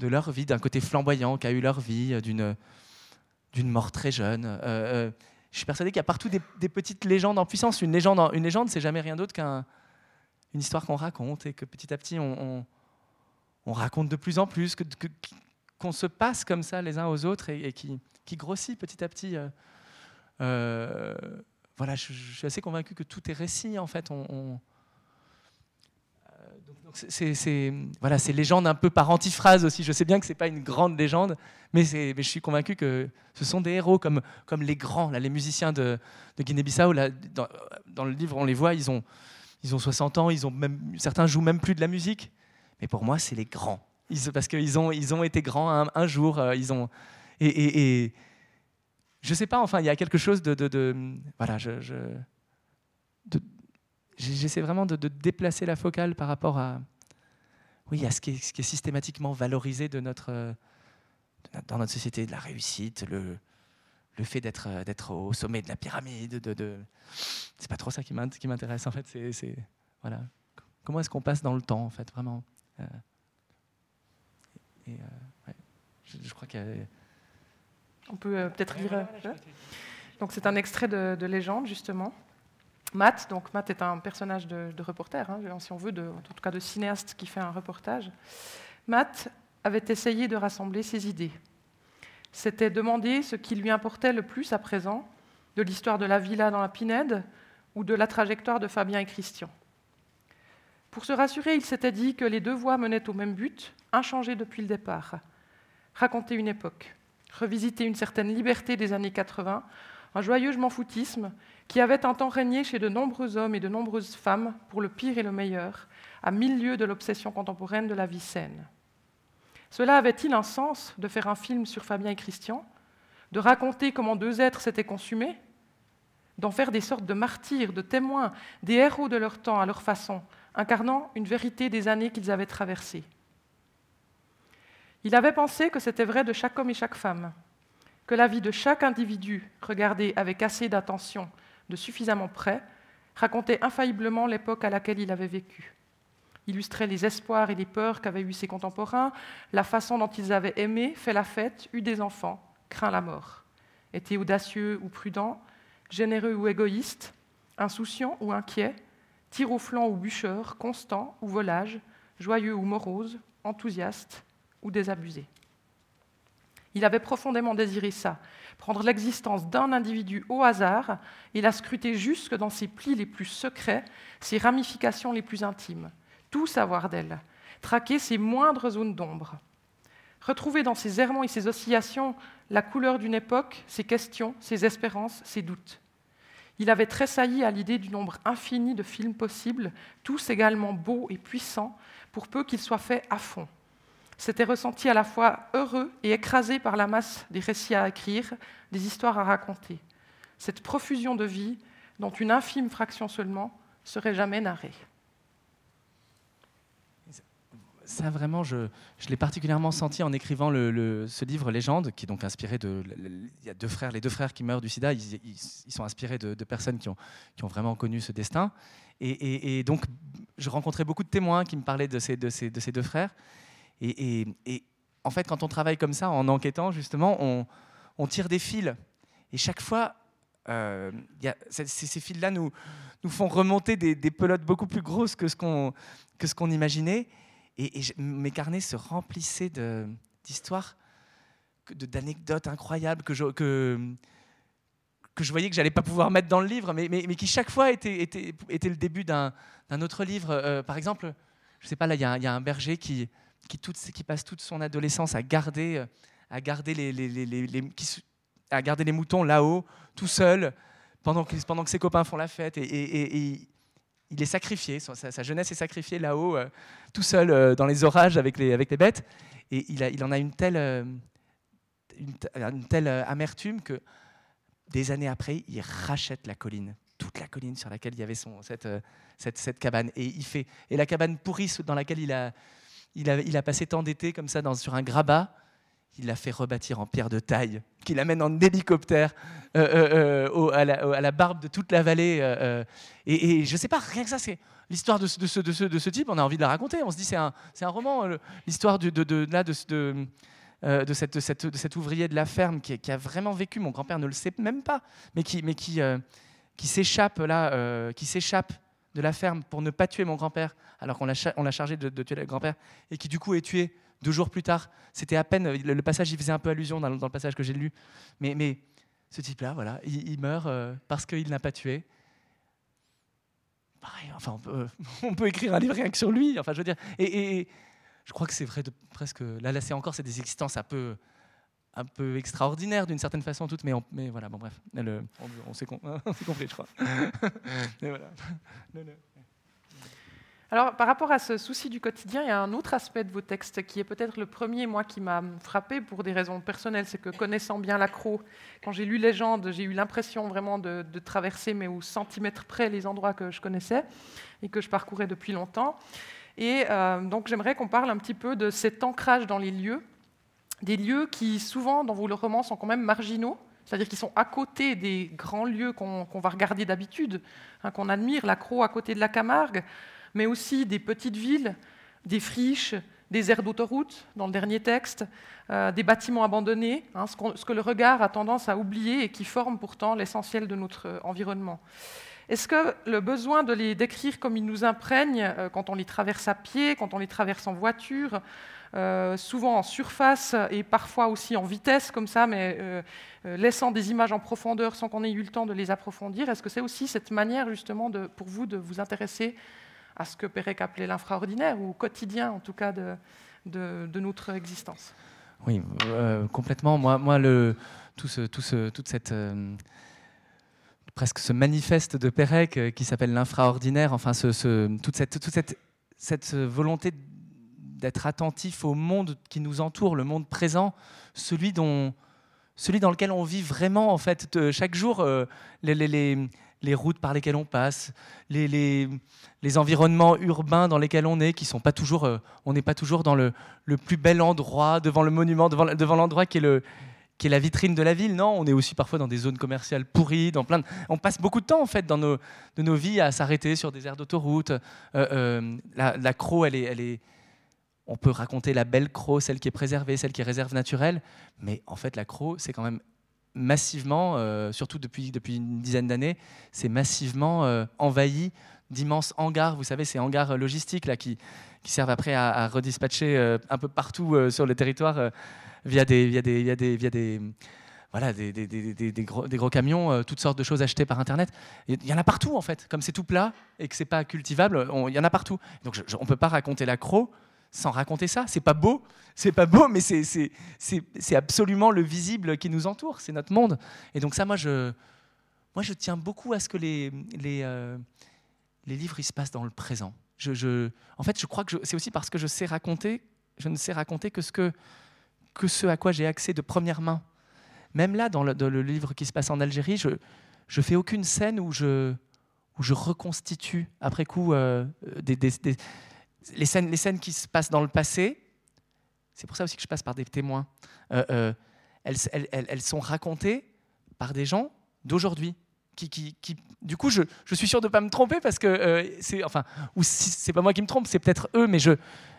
leur vie, d'un côté flamboyant qu'a eu leur vie, euh, d'une, mort très jeune. Euh, euh, je suis persuadé qu'il y a partout des, petites légendes en puissance. Une légende, une légende, c'est jamais rien d'autre qu'une histoire qu'on raconte et que petit à petit on, on, raconte de plus en plus, que, qu'on se passe comme ça les uns aux autres et, qui, grossit petit à petit. Voilà, je, suis assez convaincu que tout est récit en fait. on, c'est voilà, légende un peu par antiphrase aussi. Je sais bien que ce n'est pas une grande légende, mais, je suis convaincu que ce sont des héros comme, comme les grands, là, les musiciens de, Guinée-Bissau. Dans, le livre, on les voit, ils ont, ils ont 60 ans, ils ont même, certains jouent même plus de la musique. Mais pour moi, c'est les grands. Parce qu'ils ont, ils ont été grands un, jour. Euh, ils ont, et, et, je sais pas, enfin, il y a quelque chose de. voilà, je, je J'essaie vraiment de, déplacer la focale par rapport à, oui, à ce qui, est, systématiquement valorisé de notre, dans notre société, de la réussite, le, le fait d'être au sommet de la pyramide. De, de... C'est pas trop ça qui m'intéresse en fait. C'est voilà. Comment est-ce qu'on passe dans le temps en fait, vraiment. et je, crois qu'il y a on peut euh, peut-être lire. Euh, donc c'est un extrait de, légende justement. Matt, donc Matt est un personnage de, reporter, hein, si on veut, de, en tout cas de cinéaste qui fait un reportage. Matt avait essayé de rassembler ses idées. C'était demander ce qui lui importait le plus à présent, de l'histoire de la villa dans la Pinède ou de la trajectoire de Fabien et Christian. Pour se rassurer, il s'était dit que les deux voies menaient au même but, inchangé depuis le départ, raconter une époque revisiter une certaine liberté des années 80, un joyeux je qui avait un temps régné chez de nombreux hommes et de nombreuses femmes, pour le pire et le meilleur, à mille lieues de l'obsession contemporaine de la vie saine. Cela avait-il un sens de faire un film sur Fabien et Christian, de raconter comment deux êtres s'étaient consumés, d'en faire des sortes de martyrs, de témoins, des héros de leur temps à leur façon, incarnant une vérité des années qu'ils avaient traversées? Il avait pensé que c'était vrai de chaque homme et chaque femme, que la vie de chaque individu, regardée avec assez d'attention, de suffisamment près, racontait infailliblement l'époque à laquelle il avait vécu, illustrait les espoirs et les peurs qu'avaient eus ses contemporains, la façon dont ils avaient aimé, fait la fête, eu des enfants, craint la mort, étaient audacieux ou prudents, généreux ou égoïstes, insouciants ou inquiets, tir au flanc ou bûcheurs, constants ou volages, joyeux ou moroses, enthousiastes, ou désabusé. Il avait profondément désiré ça, prendre l'existence d'un individu au hasard et la scruter jusque dans ses plis les plus secrets, ses ramifications les plus intimes, tout savoir d'elle, traquer ses moindres zones d'ombre. Retrouver dans ses errements et ses oscillations la couleur d'une époque, ses questions, ses espérances, ses doutes. Il avait tressailli à l'idée du nombre infini de films possibles, tous également beaux et puissants, pour peu qu'ils soient faits à fond s'était ressenti à la fois heureux et écrasé par la masse des récits à écrire, des histoires à raconter. Cette profusion de vie, dont une infime fraction seulement serait jamais narrée. Ça, vraiment, je, l'ai particulièrement senti en écrivant ce livre Légende, qui est donc inspiré de. Il y a deux frères, les deux frères qui meurent du sida, ils, sont inspirés de, personnes qui ont, vraiment connu ce destin. Et, donc, je rencontrais beaucoup de témoins qui me parlaient de ces deux frères. Et, en fait, quand on travaille comme ça, en enquêtant, justement, on, tire des fils. Et chaque fois, euh, ces, fils-là nous, font remonter des, pelotes beaucoup plus grosses que ce qu'on imaginait. Et, mes carnets se remplissaient d'histoires, d'anecdotes incroyables que je, que, que je voyais que j'allais pas pouvoir mettre dans le livre, mais, qui chaque fois étaient, le début d'un autre livre. Euh, par exemple, je sais pas, là, il y, a un berger qui, qui, passe toute son adolescence à garder, euh, les, moutons là-haut, tout seul, pendant que, ses copains font la fête. Et, il est sacrifié, sa, jeunesse est sacrifiée là-haut, euh, tout seul euh, dans les orages avec les, bêtes. Et il, en a une telle, telle amertume que des années après, il rachète la colline, toute la colline sur laquelle il y avait cette, cabane. Et, et la cabane pourrie dans laquelle il a, il a, passé tant d'été comme ça dans, sur un grabat. Il l'a fait rebâtir en pierre de taille, qu'il amène en hélicoptère euh, euh, euh, à, la, barbe de toute la vallée. et, je ne sais pas, rien que ça, c'est l'histoire de, de, ce, de, ce, de, ce, type, on a envie de la raconter. On se dit, c'est un, un, roman, l'histoire de, cette, cette, de cet ouvrier de la ferme qui, qui a vraiment vécu, mon grand-père ne le sait même pas, mais qui, mais qui, qui s'échappe là, qui s'échappe de la ferme pour ne pas tuer mon grand-père, alors qu'on l'a chargé de, tuer le grand-père, et qui du coup est tué deux jours plus tard. C'était à peine, le, passage, il faisait un peu allusion dans, le passage que j'ai lu. Mais, mais ce type-là, voilà, il, meurt euh, parce qu'il n'a pas tué. Pareil, enfin, on peut, écrire un livre rien que sur lui. Enfin, je veux dire, et, je crois que c'est vrai de presque. Là, là, c'est encore, c'est des existences un peu un peu extraordinaire d'une certaine façon toutes, mais, mais voilà, bon bref, on, s'est compris, je crois. Alors, par rapport à ce souci du quotidien, il y a un autre aspect de vos textes qui est peut-être le premier, moi, qui m'a frappé pour des raisons personnelles. C'est que connaissant bien l'accro, quand j'ai lu Légende, j'ai eu l'impression vraiment de, traverser, mais au centimètre près, les endroits que je connaissais et que je parcourais depuis longtemps. Et euh, donc, j'aimerais qu'on parle un petit peu de cet ancrage dans les lieux des lieux qui, souvent, dans vos romans, sont quand même marginaux, c'est-à-dire qu'ils sont à côté des grands lieux qu'on va regarder d'habitude, hein, qu'on admire, la Croix à côté de la Camargue, mais aussi des petites villes, des friches, des aires d'autoroute dans le dernier texte, euh, des bâtiments abandonnés, hein, ce, que le regard a tendance à oublier et qui forment pourtant l'essentiel de notre euh, environnement. Est-ce que le besoin de les décrire comme ils nous imprègnent euh, quand on les traverse à pied, quand on les traverse en voiture, souvent en surface et parfois aussi en vitesse comme ça, mais laissant des images en profondeur sans qu'on ait eu le temps de les approfondir, est-ce que c'est aussi cette manière justement pour vous de vous intéresser à ce que Pérec appelait l'infraordinaire, ou au quotidien en tout cas de, notre existence? Oui, euh, complètement. Moi, tout ce, tout ce, toute cette... Euh, presque ce manifeste de Pérec euh, qui s'appelle l'infraordinaire, enfin toute cette, cette volonté d'être attentif au monde qui nous entoure, le monde présent, celui dont, celui dans lequel on vit vraiment en fait chaque jour les, les, les routes par lesquelles on passe, les, les, environnements urbains dans lesquels on est, qui sont pas toujours, euh, on n'est pas toujours dans le, le, plus bel endroit, devant le monument, devant, devant l'endroit qui est le qui est la vitrine de la ville, non On est aussi parfois dans des zones commerciales pourries, dans plein on passe beaucoup de temps en fait dans nos, de nos vies à s'arrêter sur des aires d'autoroute. Euh, euh, la, la Croix, elle est, elle est, on peut raconter la belle Croix, celle qui est préservée, celle qui est réserve naturelle, mais en fait la Croix, c'est quand même massivement, euh, surtout depuis, une dizaine d'années, c'est massivement euh, envahi d'immenses hangars. Vous savez, ces hangars logistiques là, qui, servent après à, redispatcher euh, un peu partout sur le territoire via des, via des, via des, voilà, des, gros, camions, toutes sortes de choses achetées par Internet. Il y en a partout, en fait. Comme c'est tout plat et que c'est pas cultivable, il y en a partout. Donc on ne peut pas raconter la croix sans raconter ça. C'est pas beau, c'est pas beau, mais c'est absolument le visible qui nous entoure, c'est notre monde. Et donc ça, moi, je, moi, je tiens beaucoup à ce que les, les, euh, les livres ils se passent dans le présent. Je, je, en fait, je crois que c'est aussi parce que je sais raconter, je ne sais raconter que ce, que, que ce à quoi j'ai accès de première main. Même là, dans le, le, livre qui se passe en Algérie, je ne fais aucune scène où je, où je reconstitue après coup euh, des les scènes, les scènes qui se passent dans le passé, c'est pour ça aussi que je passe par des témoins, euh, euh, elles, elles, elles, sont racontées par des gens d'aujourd'hui. Qui, qui, qui, du coup, je, je, suis sûr de ne pas me tromper parce que euh, c'est, enfin, ou si, c'est pas moi qui me trompe, c'est peut-être eux, mais je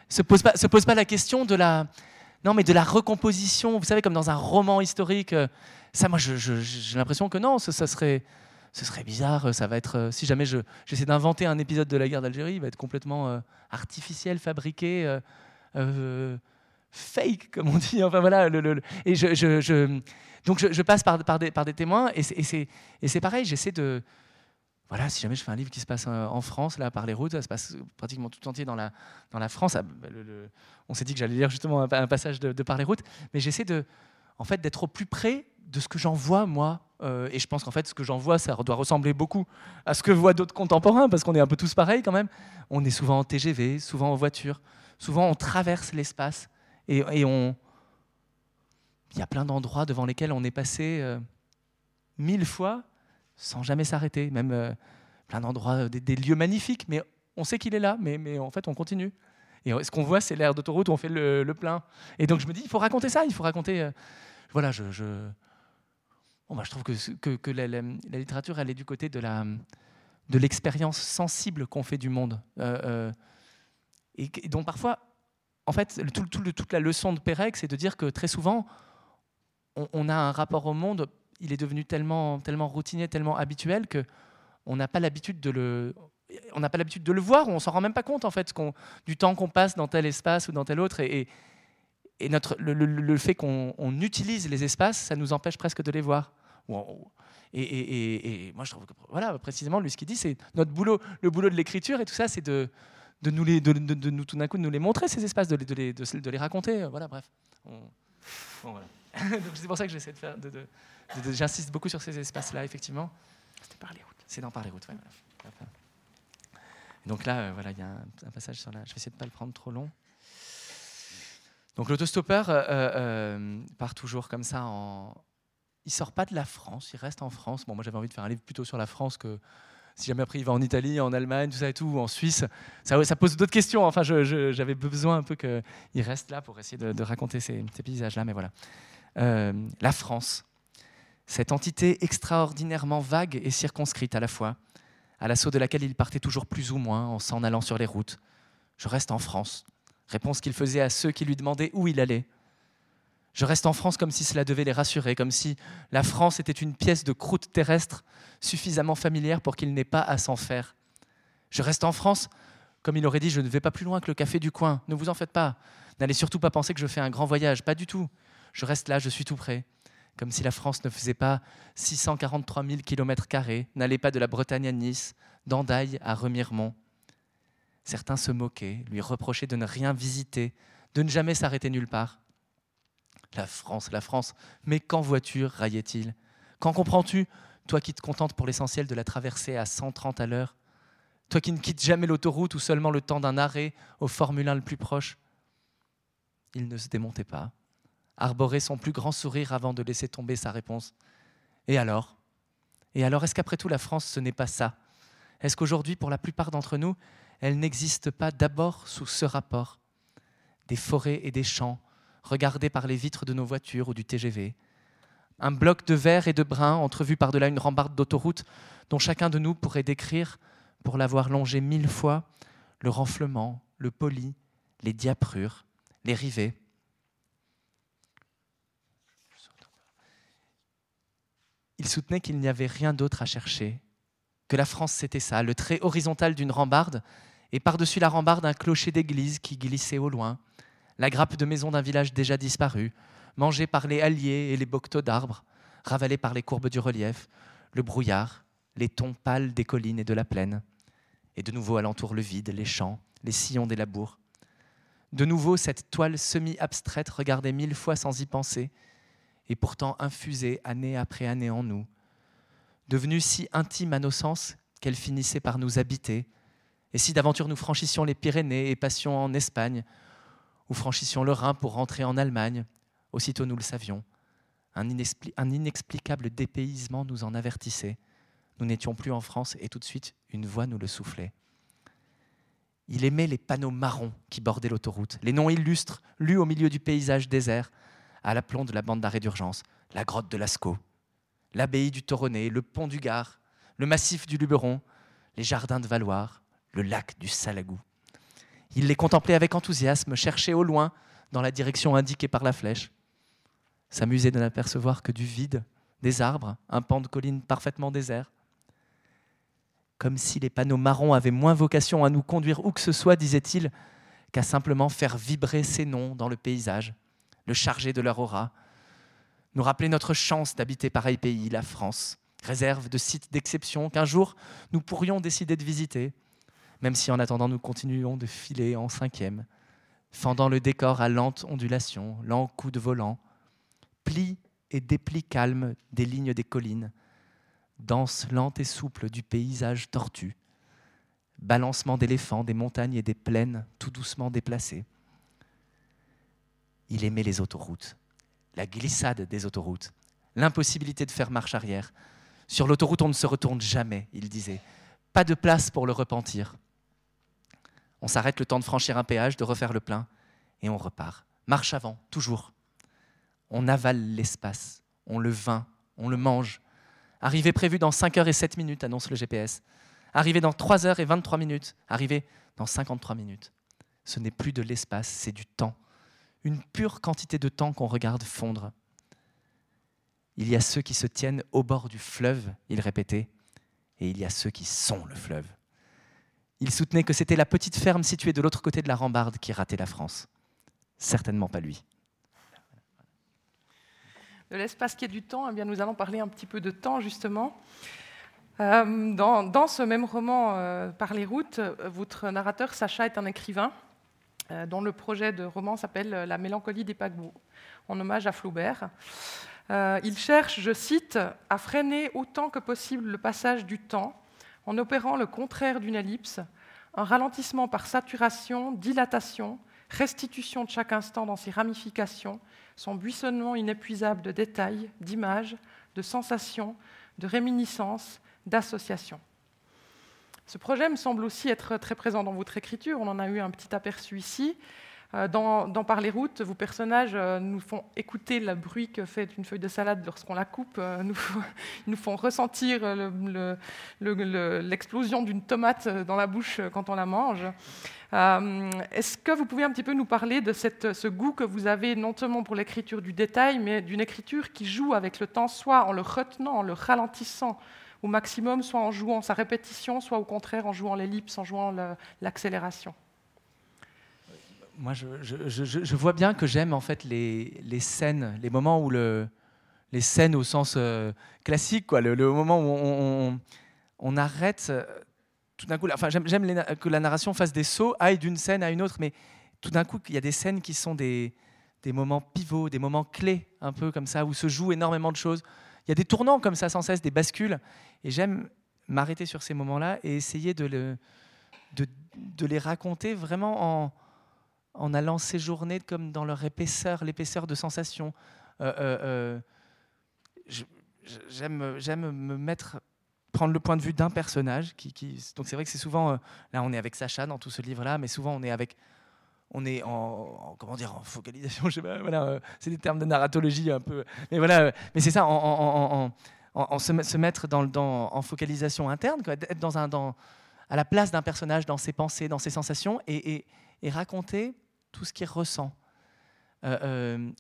se pose pas, se pose pas la question de la, non, mais de la recomposition. Vous savez, comme dans un roman historique. ça, moi, j'ai l'impression que non, ça, ça serait, ce serait bizarre, ça va être, si jamais je, j'essaie d'inventer un épisode de la guerre d'Algérie, il va être complètement artificiel, fabriqué, euh, euh, fake, comme on dit. Enfin voilà, et donc je, passe par, par, des, par des témoins et c'est pareil, j'essaie de voilà, si jamais je fais un livre qui se passe euh, en France, là, par les routes, ça se passe pratiquement tout entier dans la, dans la France. Ah, bah, on s'est dit que j'allais lire justement un, passage de, de, par les routes, mais j'essaie de, en fait, d'être au plus près de ce que j'en vois moi. Et je pense qu'en fait, ce que j'en vois, ça doit ressembler beaucoup à ce que voient d'autres contemporains, parce qu'on est un peu tous pareils quand même on est souvent en TGV, souvent en voiture, souvent on traverse l'espace et. Il y a plein d'endroits devant lesquels on est passé euh, mille fois sans jamais s'arrêter, même euh, plein d'endroits, euh, des, lieux magnifiques, mais on sait qu'il est là, mais, mais en fait on continue. Et ce qu'on voit, c'est l'air d'autoroute où on fait le, plein. Et donc je me dis, il faut raconter ça, il faut raconter. voilà, je, Bon, bah, je trouve que, que, la, littérature, elle est du côté de la, de l'expérience sensible qu'on fait du monde. Euh, euh, et, donc parfois, en fait, tout, toute la leçon de Pérec, c'est de dire que très souvent, on, a un rapport au monde, il est devenu tellement, tellement routinier, tellement habituel que on n'a pas l'habitude de le, on n'a pas l'habitude de le voir, on s'en rend même pas compte en fait, du temps qu'on passe dans tel espace ou dans tel autre, et notre, le, fait qu'on utilise les espaces, ça nous empêche presque de les voir. Et, moi, je trouve que, voilà, précisément, lui, ce qu'il dit, c'est notre boulot, le boulot de l'écriture et tout ça, c'est de, de, nous les, de, de, nous, tout d'un coup, de nous les montrer, ces espaces, de, les, de, les raconter. Voilà, bref. c'est pour ça que j'essaie de faire. J'insiste beaucoup sur ces espaces-là, effectivement. C'était par les routes. C'est dans par les routes, Donc là, euh, voilà, il y a un, passage sur là. Je vais essayer de ne pas le prendre trop long. Donc l'autostoppeur euh, euh, part toujours comme ça en, il sort pas de la France, il reste en France. Bon, moi j'avais envie de faire un livre plutôt sur la France que si jamais après il va en Italie, en Allemagne, tout ça et tout, en Suisse. Ça, pose d'autres questions. Enfin, j'avais besoin un peu qu'il reste là pour essayer de, raconter ces, paysages-là. Mais voilà. Euh, la France. Cette entité extraordinairement vague et circonscrite à la fois, à l'assaut de laquelle il partait toujours plus ou moins en s'en allant sur les routes. Je reste en France. Réponse qu'il faisait à ceux qui lui demandaient où il allait. Je reste en France comme si cela devait les rassurer, comme si la France était une pièce de croûte terrestre suffisamment familière pour qu'il n'ait pas à s'en faire. Je reste en France comme il aurait dit, je ne vais pas plus loin que le café du coin, ne vous en faites pas. N'allez surtout pas penser que je fais un grand voyage, pas du tout. Je reste là, je suis tout près. Comme si la France ne faisait pas 643 000 km, n'allait pas de la Bretagne à Nice, d'Andaille à Remiremont. Certains se moquaient, lui reprochaient de ne rien visiter, de ne jamais s'arrêter nulle part. La France, la France, mais qu'en voiture, raillait-il Quand comprends-tu, toi qui te contentes pour l'essentiel de la traversée à 130 à l'heure toi qui ne quittes jamais l'autoroute ou seulement le temps d'un arrêt au Formule 1 le plus proche. Il ne se démontait pas, arborait son plus grand sourire avant de laisser tomber sa réponse. Et alors? Et alors, est-ce qu'après tout, la France, ce n'est pas ça? Est-ce qu'aujourd'hui, pour la plupart d'entre nous, elle n'existe pas d'abord sous ce rapport Des forêts et des champs, regardés par les vitres de nos voitures ou du TGV. Un bloc de verre et de brun entrevu par-delà une rambarde d'autoroute dont chacun de nous pourrait décrire pour l'avoir longé mille fois, le renflement, le poli, les diaprures, les rivets. Il soutenait qu'il n'y avait rien d'autre à chercher, que la France c'était ça, le trait horizontal d'une rambarde, et par-dessus la rambarde un clocher d'église qui glissait au loin, la grappe de maison d'un village déjà disparu, mangée par les halliers et les bocteaux d'arbres, ravalée par les courbes du relief, le brouillard, les tons pâles des collines et de la plaine. Et de nouveau alentour le vide, les champs, les sillons des labours. De nouveau, cette toile semi-abstraite regardée mille fois sans y penser, et pourtant infusée année après année en nous, devenue si intime à nos sens qu'elle finissait par nous habiter, et si d'aventure nous franchissions les Pyrénées et passions en Espagne, ou franchissions le Rhin pour rentrer en Allemagne, aussitôt nous le savions, un, inexplicable dépaysement nous en avertissait. Nous n'étions plus en France et tout de suite, une voix nous le soufflait. Il aimait les panneaux marrons qui bordaient l'autoroute, les noms illustres lus au milieu du paysage désert, à l'aplomb de la bande d'arrêt d'urgence, la grotte de Lascaux, l'abbaye du Toronnet, le pont du Gard, le massif du Luberon, les jardins de Valoir, le lac du Salagou. Il les contemplait avec enthousiasme, cherchait au loin, dans la direction indiquée par la flèche, s'amusait de n'apercevoir que du vide, des arbres, un pan de colline parfaitement désert, comme si les panneaux marrons avaient moins vocation à nous conduire où que ce soit, disait-il, qu'à simplement faire vibrer ces noms dans le paysage, le charger de leur aura, nous rappeler notre chance d'habiter pareil pays, la France, réserve de sites d'exception qu'un jour nous pourrions décider de visiter, même si en attendant nous continuons de filer en cinquième, fendant le décor à lente ondulation, lent coup de volant, plis et déplis calmes des lignes des collines, danse lente et souple du paysage tortu, balancement d'éléphants, des montagnes et des plaines tout doucement déplacées. Il aimait les autoroutes, la glissade des autoroutes, l'impossibilité de faire marche arrière. Sur l'autoroute, on ne se retourne jamais, il disait. Pas de place pour le repentir. On s'arrête le temps de franchir un péage, de refaire le plein, et on repart. Marche avant, toujours. On avale l'espace, on le vain, on le mange, Arrivée prévue dans 5 heures et 7 minutes, annonce le GPS. Arrivée dans 3 heures et 23 minutes. Arrivée dans 53 minutes. Ce n'est plus de l'espace, c'est du temps. Une pure quantité de temps qu'on regarde fondre. Il y a ceux qui se tiennent au bord du fleuve, il répétait, et il y a ceux qui sont le fleuve. Il soutenait que c'était la petite ferme située de l'autre côté de la rambarde qui ratait la France. Certainement pas lui de l'espace qui est du temps, eh nous allons parler un petit peu de temps justement. Euh, dans, ce même roman, euh, Par les routes, votre narrateur Sacha est un écrivain dont le projet de roman s'appelle La mélancolie des paquebots, en hommage à Flaubert. il cherche, je cite, à freiner autant que possible le passage du temps en opérant le contraire d'une ellipse, un ralentissement par saturation, dilatation, restitution de chaque instant dans ses ramifications, son buissonnement inépuisable de détails, d'images, de sensations, de réminiscences, d'associations. Ce projet me semble aussi être très présent dans votre écriture, on en a eu un petit aperçu ici. Euh, dans, Par les routes, vos personnages euh, nous font écouter le bruit que fait une feuille de salade lorsqu'on la coupe, euh, nous, nous, font ressentir l'explosion d'une tomate dans la bouche quand on la mange. Est-ce que vous pouvez un petit peu nous parler de ce goût que vous avez non seulement pour l'écriture du détail, mais d'une écriture qui joue avec le temps, soit en le retenant, en le ralentissant au maximum, soit en jouant sa répétition, soit au contraire en jouant l'ellipse, en jouant l'accélération moi, je, vois bien que j'aime en fait les, scènes, les moments où le, les scènes au sens euh, classique, quoi, le, moment où on, arrête euh, tout d'un coup. Enfin, j'aime que la narration fasse des sauts, aille d'une scène à une autre, mais tout d'un coup, il y a des scènes qui sont des, des moments pivots, des moments clés, un peu comme ça, où se joue énormément de choses. Il y a des tournants comme ça sans cesse, des bascules, et j'aime m'arrêter sur ces moments-là et essayer de, le, de, de les raconter vraiment en en allant séjourner comme dans leur épaisseur, l'épaisseur de sensations. Euh, euh, euh, j'aime, me mettre, prendre le point de vue d'un personnage. Donc c'est vrai que c'est souvent, là on est avec Sacha dans tout ce livre-là, mais souvent on est avec, on est en, comment dire, en focalisation. Je sais pas, voilà, c'est des termes de narratologie un peu, mais voilà, mais c'est ça, en, se, mettre dans, dans, en focalisation interne, être dans un, dans, à la place d'un personnage, dans ses pensées, dans ses sensations, et, et, et raconter tout ce qu'il ressent, euh, euh,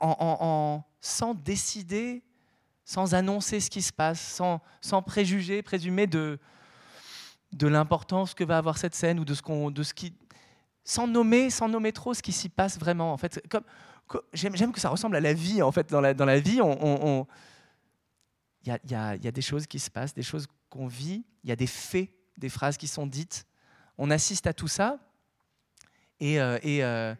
en, sans décider, sans annoncer ce qui se passe, sans, sans préjuger, présumer de, de l'importance que va avoir cette scène ou de ce, qu'on, de ce qui... Sans nommer, sans nommer trop ce qui s'y passe vraiment. En fait, comme, j'aime, que ça ressemble à la vie. En fait, dans la, dans la vie, on, il y, a, y, y, a, des choses qui se passent, des choses qu'on vit, il y a des faits, des phrases qui sont dites. On assiste à tout ça, et, euh, euh,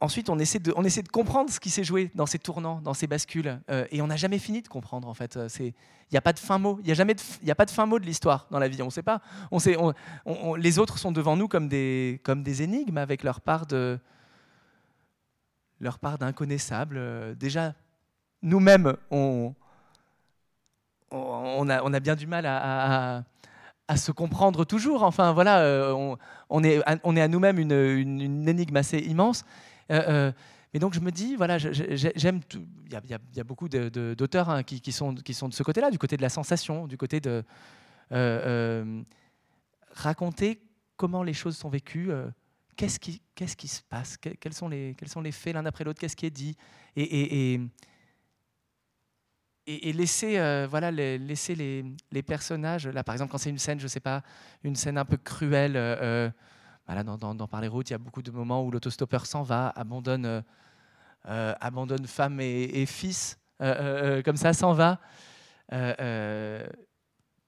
ensuite, on essaie, de, comprendre ce qui s'est joué dans ces tournants, dans ces bascules. Euh, et on n'a jamais fini de comprendre, en fait. Il n'y a pas de fin mot. Il n'y a, de, pas de fin mot de l'histoire dans la vie. On ne sait pas. Les autres sont devant nous comme des, énigmes avec leur part d'inconnaissable. déjà, nous-mêmes, on, a, bien du mal à se comprendre toujours. Enfin, voilà, euh, on, est, à nous-mêmes une, énigme assez immense. Euh, euh, mais donc, je me dis, voilà, j'aime. Il y, a beaucoup d'auteurs hein, qui, sont, qui sont de ce côté-là, du côté de la sensation, du côté de raconter comment les choses sont vécues. Qu'est-ce qui, qu'est-ce qui se passe quels sont, les, quels sont les faits l'un après l'autre Qu'est-ce qui est dit et, et et, laisser, euh, voilà, les, laisser les, les, personnages, là par exemple quand c'est une scène, je sais pas, une scène un peu cruelle, euh, euh, voilà, dans, dans, les routes, il y a beaucoup de moments où l'autostoppeur s'en va, abandonne, abandonne femme et, fils, comme ça s'en va.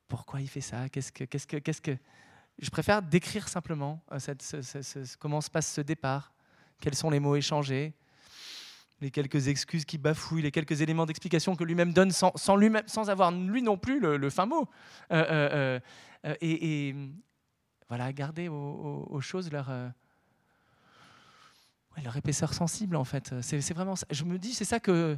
pourquoi il fait ça? Qu'est-ce que, que, Je préfère décrire simplement comment se passe ce départ, quels sont les mots échangés, les quelques excuses qui bafouillent, les quelques éléments d'explication que lui-même donne sans, sans, avoir lui non plus le, fin mot. Euh, euh, euh, et, voilà, garder aux, choses leur, leur épaisseur sensible, en fait. C'est vraiment. Je me dis, c'est ça que.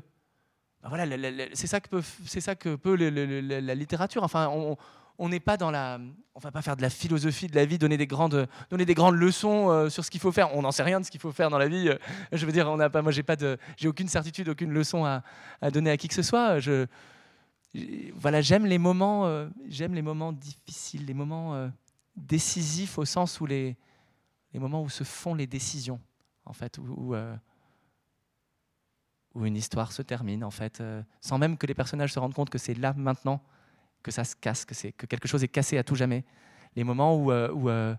Ben voilà, c'est ça que peut, c'est ça que peut la littérature. Enfin, on, on n'est pas dans la, on va pas faire de la philosophie de la vie, donner des grandes, donner des grandes leçons euh, sur ce qu'il faut faire. On n'en sait rien de ce qu'il faut faire dans la vie. Euh, je veux dire, on n'a pas, moi j'ai pas j'ai aucune certitude, aucune leçon à, donner à qui que ce soit. Je, voilà, j'aime les moments, euh, j'aime les moments difficiles, les moments décisifs au sens où les, moments où se font les décisions, en fait, où, où une histoire se termine, en fait, sans même que les personnages se rendent compte que c'est là maintenant que ça se casse, que, c'est, que quelque chose est cassé à tout jamais. Les moments où, euh, où, euh,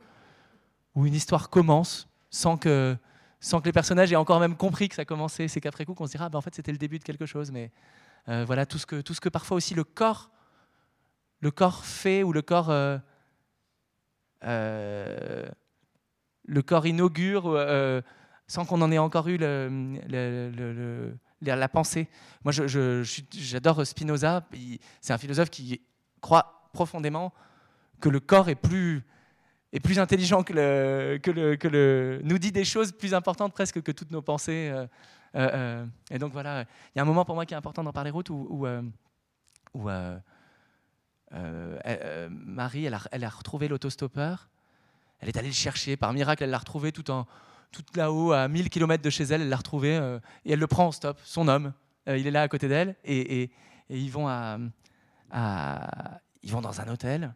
où une histoire commence sans que, sans que les personnages aient encore même compris que ça commençait. C'est qu'après coup qu'on se dira, ah, ben, en fait, c'était le début de quelque chose. Mais euh, voilà, tout ce, que, tout ce que parfois aussi le corps, le corps fait ou le corps, le corps inaugure sans qu'on en ait encore eu la pensée. Moi, j'adore Spinoza. C'est un philosophe qui croit profondément que le corps est plus, intelligent que le, nous dit des choses plus importantes presque que toutes nos pensées. Euh, euh, euh. et donc voilà, il y a un moment pour moi qui est important dans Parler route où Marie, elle a, elle a retrouvé l'autostoppeur. elle est allée le chercher. Par miracle, elle l'a retrouvé tout, là-haut, à 1000 km de chez elle. Elle l'a retrouvé euh, et elle le prend en stop. Son homme, euh, il est là à côté d'elle et, ils, vont dans un hôtel.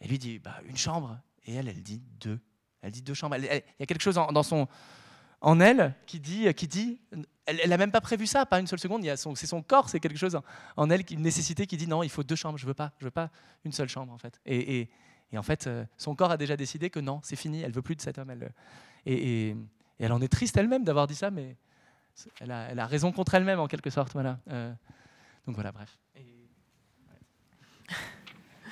Et lui dit bah, une chambre. Et elle, elle dit deux. Elle dit deux chambres. Il y a quelque chose dans son, en elle qui dit, qui dit elle n'a même pas prévu ça, pas une seule seconde. C'est son corps, c'est quelque chose en elle, une nécessité qui dit non, il faut deux chambres. Je veux pas, je veux pas une seule chambre en fait. Et, en fait, euh, son corps a déjà décidé que non, c'est fini, elle veut plus de cet homme. Et, elle en est triste elle-même d'avoir dit ça, mais elle a, elle a, raison contre elle-même en quelque sorte. Voilà. Euh, donc voilà, bref.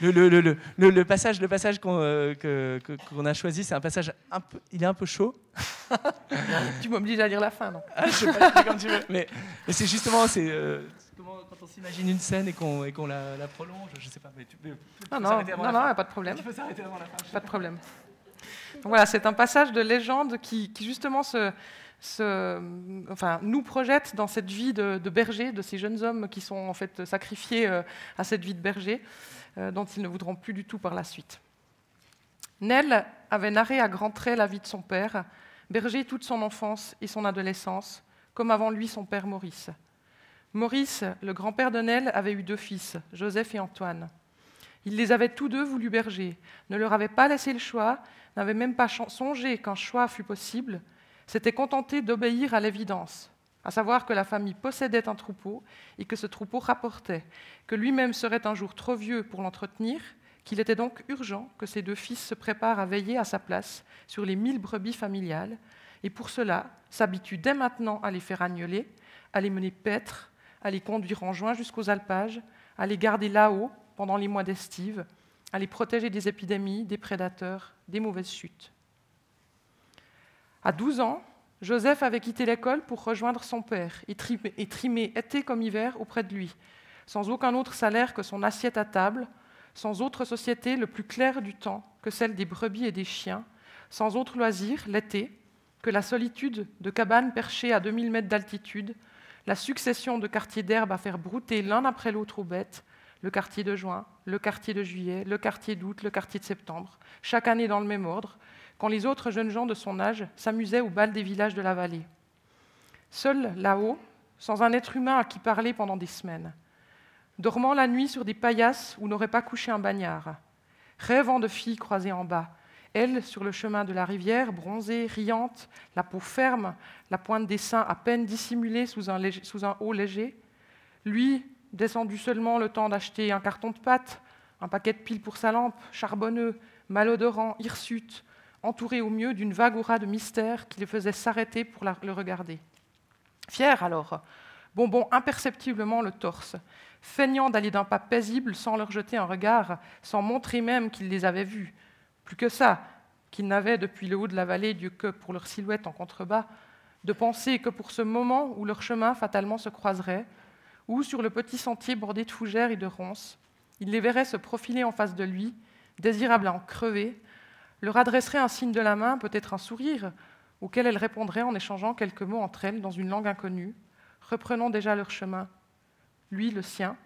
Le, le, le, passage, le passage qu'on euh, qu'on a choisi, c'est un passage un peu, il est un peu chaud. tu m'obliges à lire la fin, non ah, Je sais pas, comme tu veux. Mais, mais c'est justement, c'est quand on s'imagine une scène et qu'on qu la, la, prolonge, je sais pas. Mais tu, non, non, non, non, pas de problème. Tu peux s'arrêter avant la fin. Pas de problème. Donc voilà, c'est un passage de légende qui, qui justement se, se, enfin, nous projette dans cette vie de, de, berger, de ces jeunes hommes qui sont en fait sacrifiés euh, à cette vie de berger, euh, dont ils ne voudront plus du tout par la suite. Nell avait narré à grands traits la vie de son père, berger toute son enfance et son adolescence, comme avant lui son père Maurice. Maurice, le grand-père de Nell, avait eu deux fils, Joseph et Antoine. Il les avait tous deux voulu berger, ne leur avait pas laissé le choix, n'avait même pas songé qu'un choix fût possible, s'était contenté d'obéir à l'évidence, à savoir que la famille possédait un troupeau et que ce troupeau rapportait, que lui-même serait un jour trop vieux pour l'entretenir, qu'il était donc urgent que ses deux fils se préparent à veiller à sa place sur les mille brebis familiales, et pour cela s'habitue dès maintenant à les faire agnoler, à les mener paître, à les conduire en juin jusqu'aux alpages, à les garder là-haut pendant les mois d'estive, à les protéger des épidémies, des prédateurs, des mauvaises chutes. À 12 ans, Joseph avait quitté l'école pour rejoindre son père. Et trimer été comme hiver auprès de lui, sans aucun autre salaire que son assiette à table, sans autre société le plus clair du temps que celle des brebis et des chiens, sans autre loisir, l'été, que la solitude de cabanes perchées à 2000 mètres d'altitude, la succession de quartiers d'herbe à faire brouter l'un après l'autre aux bêtes, le quartier de juin, le quartier de juillet, le quartier d'août, le quartier de septembre, chaque année dans le même ordre, quand les autres jeunes gens de son âge s'amusaient au bal des villages de la vallée. Seul, là-haut, sans un être humain à qui parler pendant des semaines, dormant la nuit sur des paillasses où n'aurait pas couché un bagnard, rêvant de filles croisées en bas, elle, sur le chemin de la rivière, bronzée, riante, la peau ferme, la pointe des seins à peine dissimulée sous un, sous un haut léger. Lui, descendu seulement le temps d'acheter un carton de pâte, un paquet de piles pour sa lampe, charbonneux, malodorant, hirsute, entouré au mieux d'une vague aura de mystère qui le faisait s'arrêter pour le regarder. Fier alors, bonbon imperceptiblement le torse, feignant d'aller d'un pas paisible sans leur jeter un regard, sans montrer même qu'il les avait vus, plus que ça, qu'ils n'avaient depuis le haut de la vallée Dieu que pour leur silhouette en contrebas, de penser que pour ce moment où leur chemin fatalement se croiserait, ou sur le petit sentier bordé de fougères et de ronces, il les verrait se profiler en face de lui, désirable à en crever, leur adresserait un signe de la main, peut-être un sourire, auquel elles répondraient en échangeant quelques mots entre elles dans une langue inconnue, reprenant déjà leur chemin, lui le sien,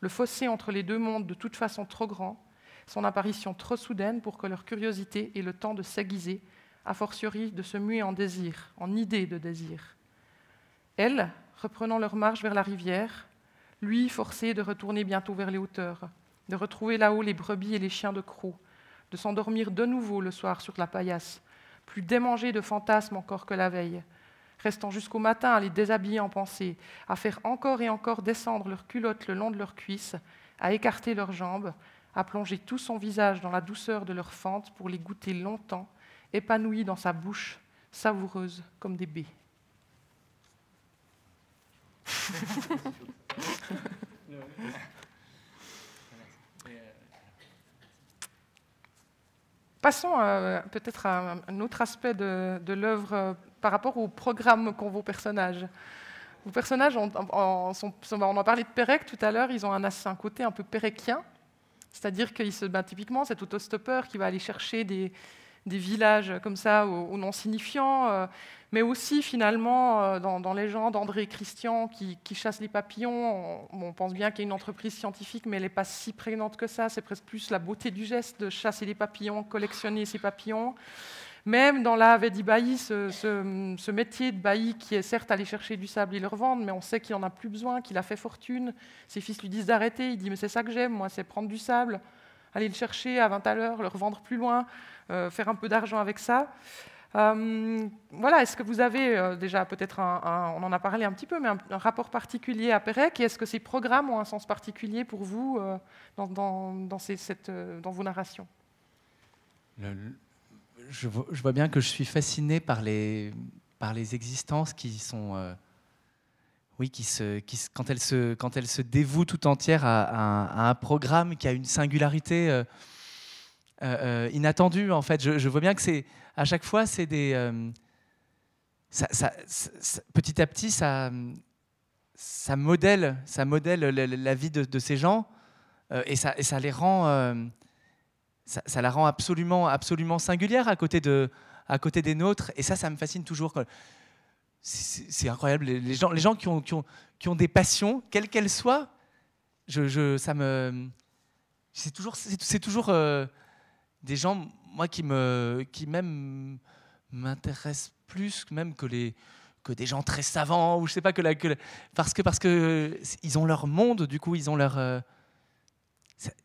le fossé entre les deux mondes de toute façon trop grand, son apparition trop soudaine pour que leur curiosité ait le temps de s'aiguiser, a fortiori de se muer en désir, en idée de désir. Elles, reprenant leur marche vers la rivière, lui forcé de retourner bientôt vers les hauteurs, de retrouver là-haut les brebis et les chiens de croc, de s'endormir de nouveau le soir sur la paillasse, plus démangé de fantasmes encore que la veille, restant jusqu'au matin à les déshabiller en pensée, à faire encore et encore descendre leurs culottes le long de leurs cuisses, à écarter leurs jambes, à plonger tout son visage dans la douceur de leur fente pour les goûter longtemps, épanouis dans sa bouche, savoureuse comme des baies. Passons peut-être à un autre aspect de, l'œuvre euh, par rapport au programme qu'ont vos personnages. Vos personnages, ont, on en parlait de Pérec tout à l'heure, ils ont un, un côté un peu péréquien, c'est-à-dire que se, ben, typiquement, cet autostoppeur qui va aller chercher des, villages comme ça au, nom signifiant, euh, mais aussi finalement euh, dans, les gens d'André Christian qui, chasse les papillons. On, pense bien qu'il y a une entreprise scientifique, mais elle n'est pas si prégnante que ça. C'est presque plus la beauté du geste de chasser les papillons, collectionner ces papillons. Même dans la Vedi Bailly, ce, métier de bailli qui est certes aller chercher du sable et le revendre, mais on sait qu'il n'en a plus besoin, qu'il a fait fortune. Ses fils lui disent d'arrêter. Il dit Mais c'est ça que j'aime, moi, c'est prendre du sable, aller le chercher à 20 à l'heure, le revendre plus loin, euh, faire un peu d'argent avec ça. Euh, voilà, est-ce que vous avez euh, déjà peut-être un, on en a parlé un petit peu, mais un, rapport particulier à Pérec Est-ce que ces programmes ont un sens particulier pour vous dans, dans, cette, dans, vos narrations? Je, vois, bien que je suis fasciné par les, par les existences qui sont. oui, qui se, qui, quand, elles se, quand se dévouent tout entière à, un programme qui a une singularité euh, euh, inattendu en fait. Je, vois bien que c'est à chaque fois c'est des euh, petit à petit ça ça modèle ça modèle la, vie de, ces gens et ça ça les rend ça, la rend absolument absolument singulière à côté de à côté des nôtres et ça ça me fascine toujours c'est incroyable les, gens les gens qui ont, qui ont, qui ont des passions quelles qu'elles soient je, je, ça me c'est toujours c'est toujours des gens, moi, qui me, qui même m'intéressent plus même que les que des gens très savants ou je sais pas que la, parce que parce que ils ont leur monde du coup ils ont leur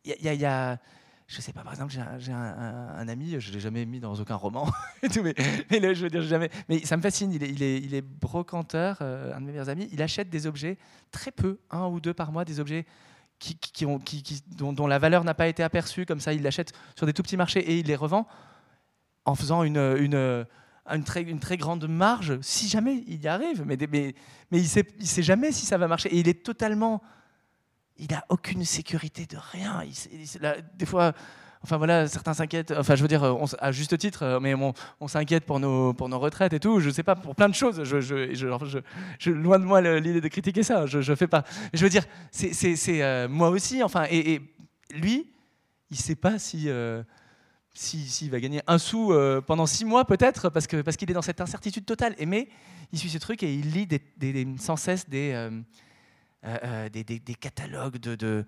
il y, y, a je sais pas par exemple j'ai un, ami je l'ai jamais mis dans aucun roman mais, mais je veux dire jamais mais ça me fascine il est, il est, il est brocanteur euh, un de mes meilleurs amis il achète des objets très peu un ou deux par mois des objets dont, la valeur n'a pas été aperçue, comme ça il l'achète sur des tout petits marchés et il les revend en faisant une, très, grande marge, si jamais il y arrive. Mais, il ne sait, jamais si ça va marcher. Et il est totalement... Il n'a aucune sécurité de rien. des fois, Enfin voilà, certains s'inquiètent, enfin je veux dire, à juste titre, euh, mais on, s'inquiète pour nos, retraites et tout, je sais pas, pour plein de choses. Je, je, je, loin de moi l'idée de critiquer ça, je, ne fais pas. Je veux dire, c'est euh, moi aussi, enfin, et, lui, il sait pas si. Euh, s'il va gagner un sou pendant six mois peut-être parce qu'il est dans cette incertitude totale. Mais il suit ce truc et il lit sans cesse des, catalogues de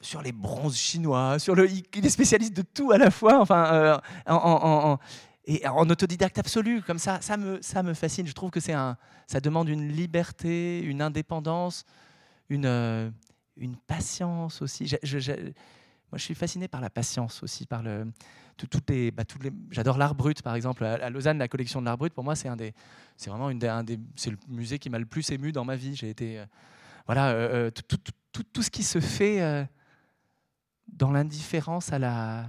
sur les bronzes chinois, sur le, il est spécialiste de tout à la fois, enfin, euh, en, et en autodidacte absolu, comme ça, ça me, ça me fascine. Je trouve que c'est un, ça demande une liberté, une indépendance, une, euh, une patience aussi. moi, je suis fasciné par la patience aussi, par le, tout, les, bah, les, j'adore l'art brut, par exemple. À, Lausanne, la collection de l'art brut, pour moi, c'est un des, c'est vraiment une des, c'est le musée qui m'a le plus ému dans ma vie. J'ai été, euh, voilà, tout, tout, tout, tout, ce qui se fait dans l'indifférence à la,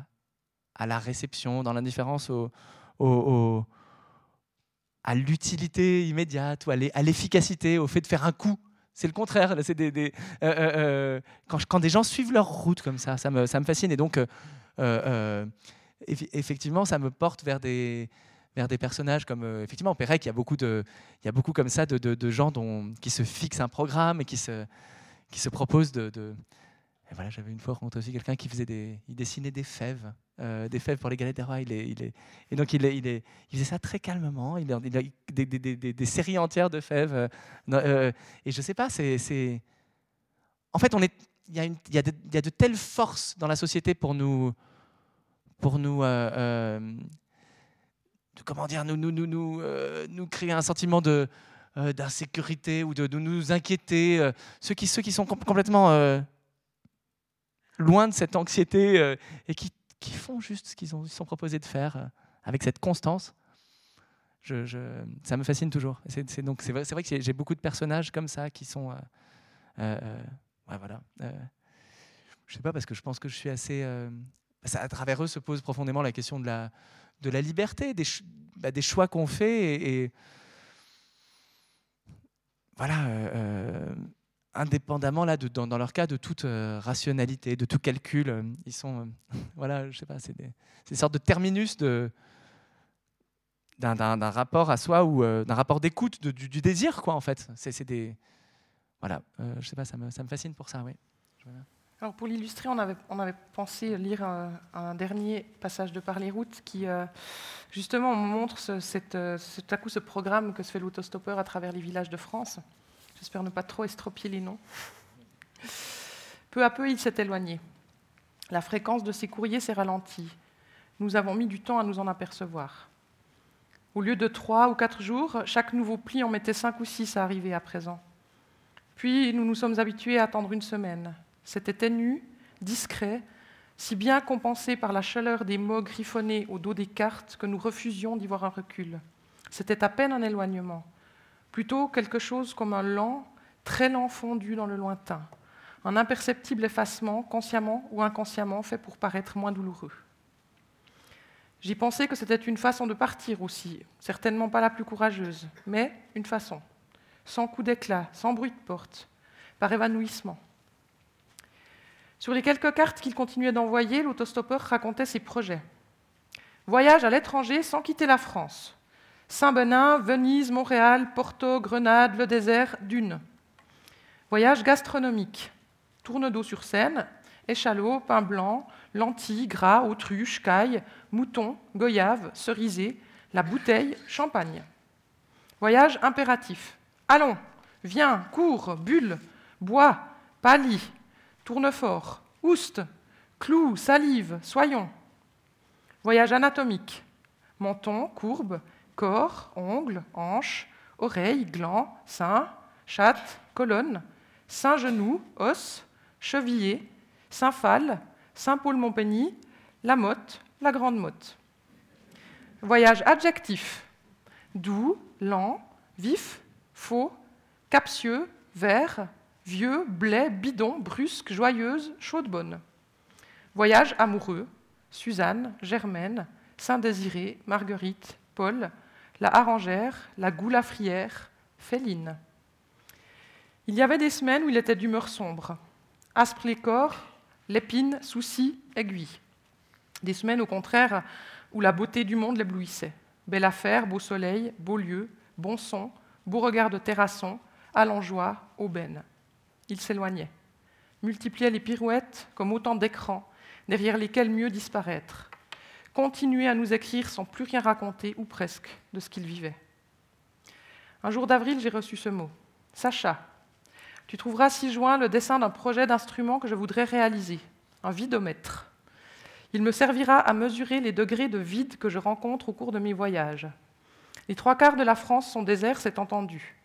à la réception, dans l'indifférence au, à l'utilité immédiate ou à l'efficacité, au fait de faire un coup. C'est le contraire. C'est des, euh, euh, euh, quand, des gens suivent leur route comme ça, ça me, ça me fascine. Et donc, effectivement, ça me porte vers des, vers des personnages comme effectivement Pérec. Il y a beaucoup de, il y a beaucoup comme ça de, gens qui se fixent un programme et qui se, qui se proposent de, voilà, j'avais une fois rencontré aussi quelqu'un qui faisait des, il dessinait des fèves, euh, des fèves pour les galettes des rois. Il est, il est, et donc il, est, il, est, il faisait ça très calmement. Il, a, a des, des, des, séries entières de fèves. Euh, euh, et je sais pas, c'est, en fait, on est, il y, a une, il, y a de, il y a de telles forces dans la société pour nous, pour nous, comment dire, nous, nous, nous, nous, nous créer un sentiment de d'insécurité ou de, de, nous inquiéter. ceux qui, ceux qui sont complètement loin de cette anxiété euh, et qui, qui, font juste ce qu'ils se sont proposés de faire euh, avec cette constance. Je, ça me fascine toujours. C'est, vrai, vrai, que j'ai beaucoup de personnages comme ça qui sont, euh, ouais, voilà. je sais pas parce que je pense que je suis assez. à travers eux se pose profondément la question de la, de la liberté, des, bah, des choix qu'on fait et voilà indépendamment là, dans, leur cas de toute euh, rationalité, de tout calcul. Euh, ils sont, euh, voilà, je sais pas, c'est des, des, sortes de terminus de d'un rapport à soi ou d'un rapport d'écoute du, désir, quoi, en fait. C'est des, voilà, je sais pas, ça me, ça me fascine pour ça, oui. Alors pour l'illustrer, on avait, on avait, pensé lire un, dernier passage de Par les routes qui, justement, montre ce, à coup ce programme que se fait l'autostoppeur à travers les villages de France. J'espère ne pas trop estropier les noms. Peu à peu, il s'est éloigné. La fréquence de ses courriers s'est ralentie. Nous avons mis du temps à nous en apercevoir. Au lieu de trois ou quatre jours, chaque nouveau pli en mettait cinq ou six à arriver à présent. Puis nous nous sommes habitués à attendre une semaine, c'était ténu, discret, si bien compensé par la chaleur des mots griffonnés au dos des cartes que nous refusions d'y voir un recul. C'était à peine un éloignement, plutôt quelque chose comme un lent, très lent fondu dans le lointain, un imperceptible effacement, consciemment ou inconsciemment, fait pour paraître moins douloureux. J'y pensais que c'était une façon de partir aussi, certainement pas la plus courageuse, mais une façon, sans coup d'éclat, sans bruit de porte, par évanouissement. Sur les quelques cartes qu'il continuait d'envoyer, l'autostoppeur racontait ses projets. Voyage à l'étranger sans quitter la France. Saint-Benin, Venise, Montréal, Porto, Grenade, le désert, Dune. Voyage gastronomique. Tourne d'eau sur Seine, échalots, pain blanc, lentilles, gras, autruche, caille, mouton, goyave, cerisé, la bouteille, champagne. Voyage impératif. Allons, viens, cours, bulle, bois, pâlis, tournefort, ouste, clou, salive, soyons. Voyage anatomique. Menton, courbe, corps, ongles, hanches, oreilles, glands, sein, chatte, colonne, Saint-Genou, os, chevillé, Saint-Phal, Saint-Paul-Montpény, la motte, la grande motte. Voyage adjectif. Doux, lent, vif, faux, captieux, vert, vieux, blé, bidon, brusque, joyeuse, chaude bonne. Voyage amoureux, Suzanne, Germaine, Saint-Désiré, Marguerite, Paul, la harangère, la goulafrière, Féline. Il y avait des semaines où il était d'humeur sombre, aspre les corps, l'épine, souci, aiguille. Des semaines, au contraire, où la beauté du monde l'éblouissait. Belle affaire, beau soleil, beau lieu, bon son, beau regard de terrasson, allengeois, aubaine il s'éloignait, multipliait les pirouettes comme autant d'écrans derrière lesquels mieux disparaître, continuait à nous écrire sans plus rien raconter, ou presque, de ce qu'il vivait. Un jour d'avril, j'ai reçu ce mot. Sacha, tu trouveras ci-joint le dessin d'un projet d'instrument que je voudrais réaliser, un vidomètre. Il me servira à mesurer les degrés de vide que je rencontre au cours de mes voyages. Les trois quarts de la France sont déserts, c'est entendu.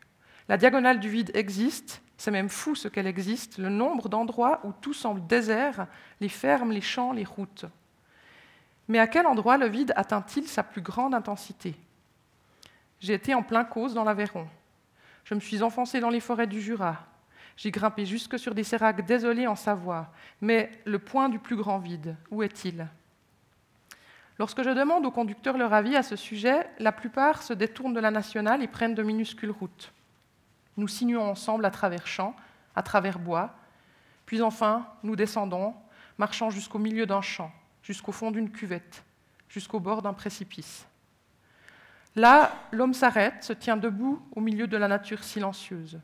La diagonale du vide existe, c'est même fou ce qu'elle existe, le nombre d'endroits où tout semble désert, les fermes, les champs, les routes. Mais à quel endroit le vide atteint-il sa plus grande intensité? J'ai été en plein cause dans l'Aveyron. Je me suis enfoncé dans les forêts du Jura. J'ai grimpé jusque sur des séracs désolés en Savoie. Mais le point du plus grand vide, où est-il? Lorsque je demande aux conducteurs leur avis à ce sujet, la plupart se détournent de la nationale et prennent de minuscules routes. Nous signons ensemble à travers champs, à travers bois, puis enfin nous descendons, marchant jusqu'au milieu d'un champ, jusqu'au fond d'une cuvette, jusqu'au bord d'un précipice. Là, l'homme s'arrête, se tient debout au milieu de la nature silencieuse.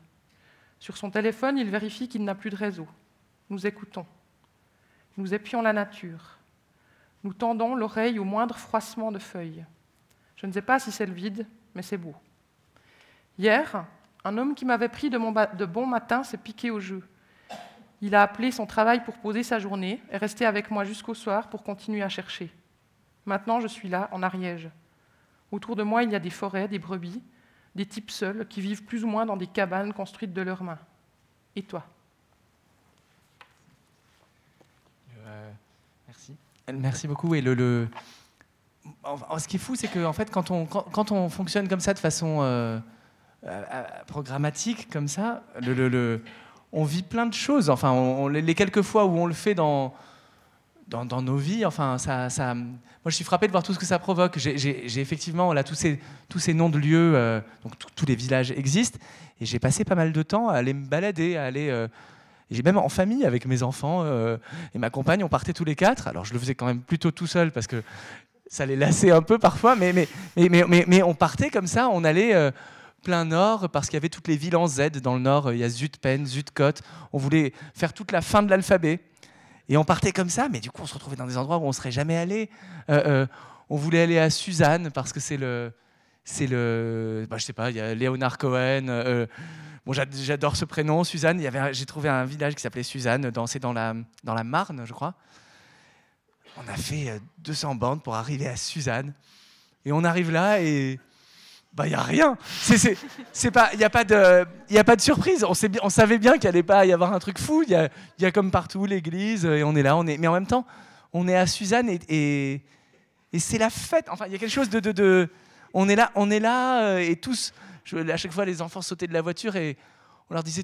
Sur son téléphone, il vérifie qu'il n'a plus de réseau. Nous écoutons. Nous épions la nature. Nous tendons l'oreille au moindre froissement de feuilles. Je ne sais pas si c'est le vide, mais c'est beau. Hier, un homme qui m'avait pris de, bon matin s'est piqué au jeu. Il a appelé son travail pour poser sa journée et resté avec moi jusqu'au soir pour continuer à chercher. Maintenant, je suis là, en Ariège. Autour de moi, il y a des forêts, des brebis, des types seuls qui vivent plus ou moins dans des cabanes construites de leurs mains. Et toi? Euh, Merci. Merci beaucoup. Et ce qui est fou, c'est que fait, quand on, fonctionne comme ça de façon euh, euh, programmatique comme ça, on vit plein de choses. Enfin, on, les quelques fois où on le fait dans, dans, nos vies, enfin, ça, ça, moi, je suis frappé de voir tout ce que ça provoque. J'ai effectivement là tous ces, tous ces noms de lieux, euh, donc tous les villages existent, et j'ai passé pas mal de temps à aller me balader, à aller. j'ai même en famille avec mes enfants et ma compagne, on partait tous les quatre. Alors je le faisais quand même plutôt tout seul parce que ça les lassait un peu parfois, mais, mais, mais, mais, mais on partait comme ça, on allait plein nord parce qu'il y avait toutes les villes en Z dans le nord. Il y a Zutpen, Zutkot. On voulait faire toute la fin de l'alphabet et on partait comme ça, mais du coup, on se retrouvait dans des endroits où on serait jamais allé. on voulait aller à Suzanne parce que c'est le, c'est le, bah, je sais pas, il y a Léonard Cohen. bon, j'adore ce prénom, Suzanne. J'ai trouvé un village qui s'appelait Suzanne, c'est dans la, dans la Marne, je crois. On a fait 200 bandes pour arriver à Suzanne, et on arrive là et bah, il n'y a rien. Il n'y a, pas de, y a pas de surprise. On, savait bien qu'il allait pas y avoir un truc fou. Il y a, comme partout l'église et on est là. On est, mais en même temps, on est à Suzanne et, c'est la fête. Enfin, il y a quelque chose de, On est là, on est là euh, et tous. À chaque fois, les enfants sautaient de la voiture et on leur disait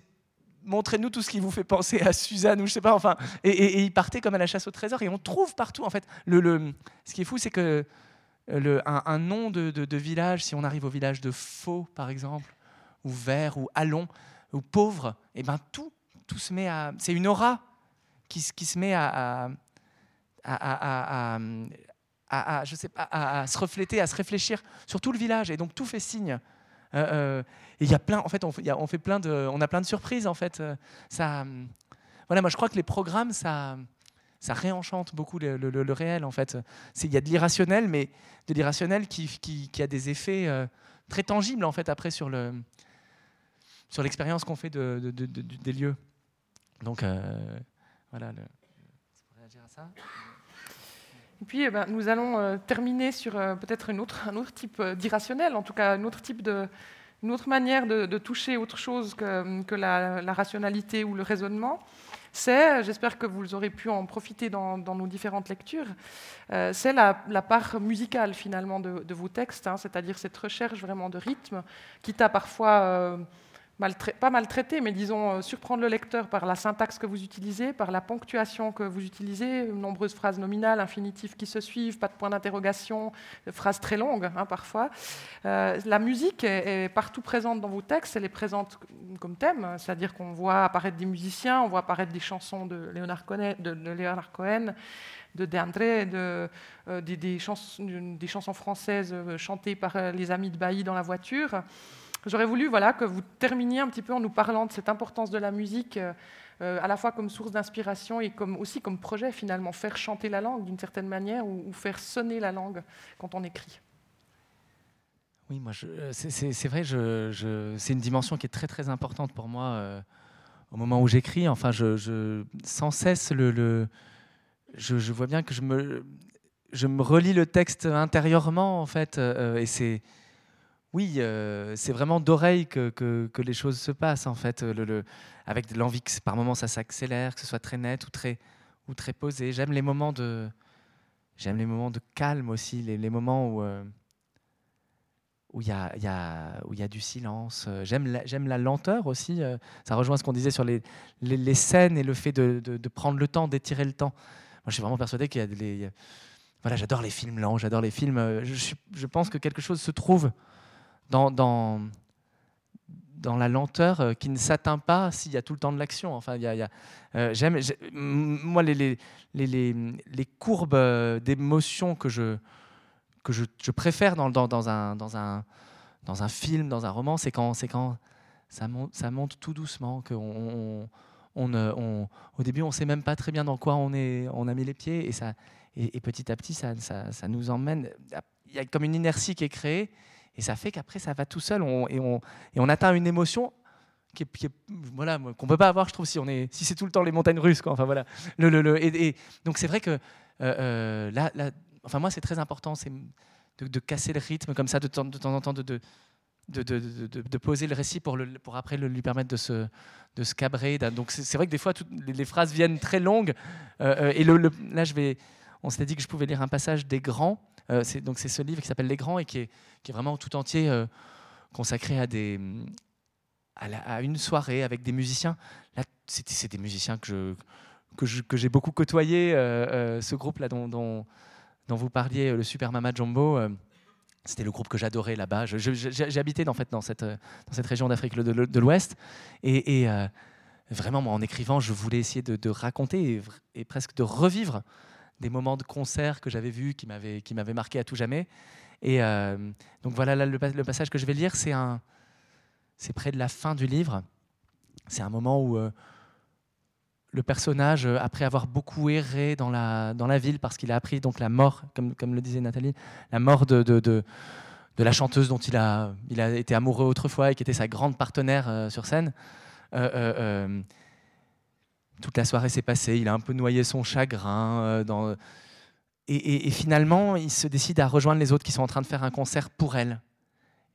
montrez-nous tout ce qui vous fait penser à Suzanne ou je sais pas. Enfin, et, ils partaient comme à la chasse au trésor et on trouve partout. En fait, le ce qui est fou, c'est que euh, un, nom de, village, si on arrive au village de Faux, par exemple, ou Vert, ou Allon, ou Pauvre, et eh ben tout, tout se met à. C'est une aura qui, qui se met à, à, à, je sais pas, à, se refléter, à se réfléchir sur tout le village, et donc tout fait signe. Euh, euh, et il y a plein, en fait, on, on, fait plein de, on a plein de surprises, en fait. Ça, voilà, moi je crois que les programmes, ça ça réenchante beaucoup le, réel en fait. Il y a de l'irrationnel, mais de l'irrationnel qui, a des effets euh, très tangibles en fait après sur le sur l'expérience qu'on fait de, des lieux. Donc euh, voilà. Et puis, eh ben, nous allons euh, terminer sur peut-être un autre type d'irrationnel, en tout cas un autre type de, une autre manière de, toucher autre chose que, la, rationalité ou le raisonnement c'est, j'espère que vous aurez pu en profiter dans, nos différentes lectures, euh, c'est la, part musicale finalement de, vos textes, hein, c'est-à-dire cette recherche vraiment de rythme, qui t'a parfois euh, pas maltraité, mais disons euh, surprendre le lecteur par la syntaxe que vous utilisez, par la ponctuation que vous utilisez, nombreuses phrases nominales, infinitifs qui se suivent, pas de point d'interrogation, phrases très longues hein, parfois. Euh, la musique est, partout présente dans vos textes, elle est présente comme thème, c'est-à-dire qu'on voit apparaître des musiciens, on voit apparaître des chansons de Léonard Cohen, de, Léonard de Deandré, de, euh, des, des, chansons, des, chansons, françaises chantées par les amis de Bailly dans la voiture. J'aurais voulu voilà, que vous terminiez un petit peu en nous parlant de cette importance de la musique, euh, à la fois comme source d'inspiration et comme, aussi comme projet finalement, faire chanter la langue d'une certaine manière ou, faire sonner la langue quand on écrit. Oui, moi, euh, c'est vrai, je, c'est une dimension qui est très très importante pour moi euh, au moment où j'écris. Enfin, je, sans cesse le je, vois bien que je me, je me relis le texte intérieurement en fait, et c'est oui, euh, c'est vraiment d'oreille que, que, les choses se passent, en fait, le, le, avec l'envie que par moments ça s'accélère, que ce soit très net ou très, ou très posé. J'aime les moments de, j'aime les moments de calme aussi, les, moments où euh, où il y, a, y a, y a du silence. J'aime la, la lenteur aussi. Euh, ça rejoint ce qu'on disait sur les, les, scènes et le fait de, de, prendre le temps, d'étirer le temps. Moi, je suis vraiment persuadé qu'il y a des... Voilà, j'adore les films lents, j'adore les films... Je, je pense que quelque chose se trouve dans, dans, la lenteur euh, qui ne s'atteint pas s'il y a tout le temps de l'action. Enfin, il y a, euh, moi, les, les, les, les courbes euh, d'émotion que je, que je, je préfère dans, dans, un, dans, un, dans un film, dans un roman, c'est quand, quand ça, monte, ça monte tout doucement, qu'on on, on, au début, on ne sait même pas très bien dans quoi on, est, on a mis les pieds, et, ça, et petit à petit, ça, ça, ça nous emmène. Il y a comme une inertie qui est créée, et ça fait qu'après, ça va tout seul et, on, atteint une émotion qui qu'on ne peut pas avoir, je trouve, si, on si c'est tout le temps les montagnes russes. Enfin, voilà. Donc c'est vrai que euh, euh, enfin, moi, c'est très important de, casser le rythme comme ça de temps, en temps, de, poser le récit pour, après lui permettre de se, cabrer. Donc c'est vrai que des fois, les, phrases viennent très longues. Euh, et là, je vais, on s'était dit que je pouvais lire un passage des grands. Euh, c'est donc c'est ce livre qui s'appelle Les Grands et qui est, qui est vraiment tout entier euh, consacré à des à, une soirée avec des musiciens. Là, c'est des musiciens que je que j'ai beaucoup côtoyé. Euh, ce groupe là dont, dont, dont, vous parliez, le Super Mama Jumbo. c'était le groupe que j'adorais là-bas. J'ai habité en fait, dans, cette, dans cette région d'Afrique de, l'Ouest. Et, vraiment, moi, en écrivant, je voulais essayer de, raconter et, presque de revivre des moments de concert que j'avais vus qui m'avaient marqué à tout jamais. Et euh, donc voilà le, passage que je vais lire, c'est un c'est près de la fin du livre. C'est un moment où euh, le personnage, euh, après avoir beaucoup erré dans la, dans la ville, parce qu'il a appris donc la mort, comme, comme le disait Nathalie, la mort de, de, de, de la chanteuse dont il a, il a été amoureux autrefois et qui était sa grande partenaire sur scène. Euh, euh, toute la soirée s'est passée, il a un peu noyé son chagrin. dans, et, finalement, il se décide à rejoindre les autres qui sont en train de faire un concert pour elle.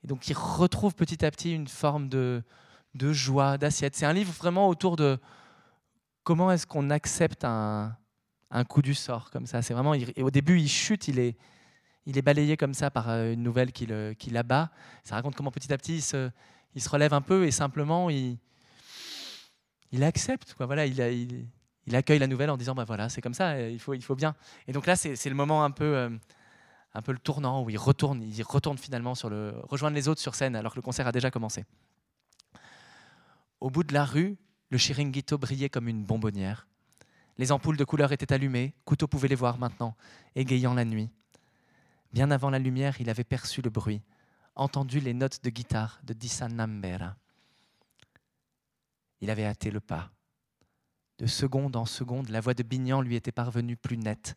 Et donc, il retrouve petit à petit une forme de, joie, d'assiette. C'est un livre vraiment autour de comment est-ce qu'on accepte un, coup du sort comme ça. C'est vraiment, au début, il chute, il est, balayé comme ça par une nouvelle qui, le, qui l'abat. Ça raconte comment petit à petit il se, il se relève un peu et simplement il, il accepte. Quoi. Voilà, il, il, il, accueille la nouvelle en disant bah voilà, c'est comme ça, il faut, il faut bien. Et donc là, c'est, c'est le moment un peu, euh, un peu le tournant où il retourne, il retourne finalement sur le, rejoindre les autres sur scène alors que le concert a déjà commencé. Au bout de la rue, le chiringuito brillait comme une bonbonnière. Les ampoules de couleur étaient allumées, Couteau pouvait les voir maintenant, égayant la nuit. Bien avant la lumière, il avait perçu le bruit, entendu les notes de guitare de Dissa Nambera. Il avait hâté le pas. De seconde en seconde, la voix de Bignan lui était parvenue plus nette.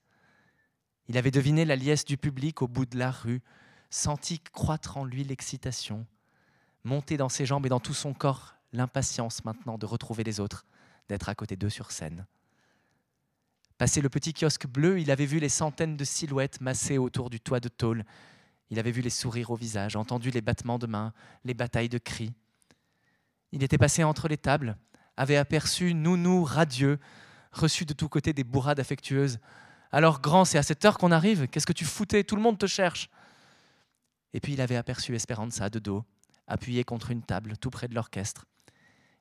Il avait deviné la liesse du public au bout de la rue, senti croître en lui l'excitation, monter dans ses jambes et dans tout son corps l'impatience maintenant de retrouver les autres, d'être à côté d'eux sur scène. Passé le petit kiosque bleu, il avait vu les centaines de silhouettes massées autour du toit de tôle. Il avait vu les sourires au visage, entendu les battements de mains, les batailles de cris. Il était passé entre les tables, avait aperçu Nounou radieux, reçu de tous côtés des bourrades affectueuses. Alors, grand, c'est à cette heure qu'on arrive Qu'est-ce que tu foutais? Tout le monde te cherche. Et puis il avait aperçu Esperanza de dos, appuyée contre une table, tout près de l'orchestre.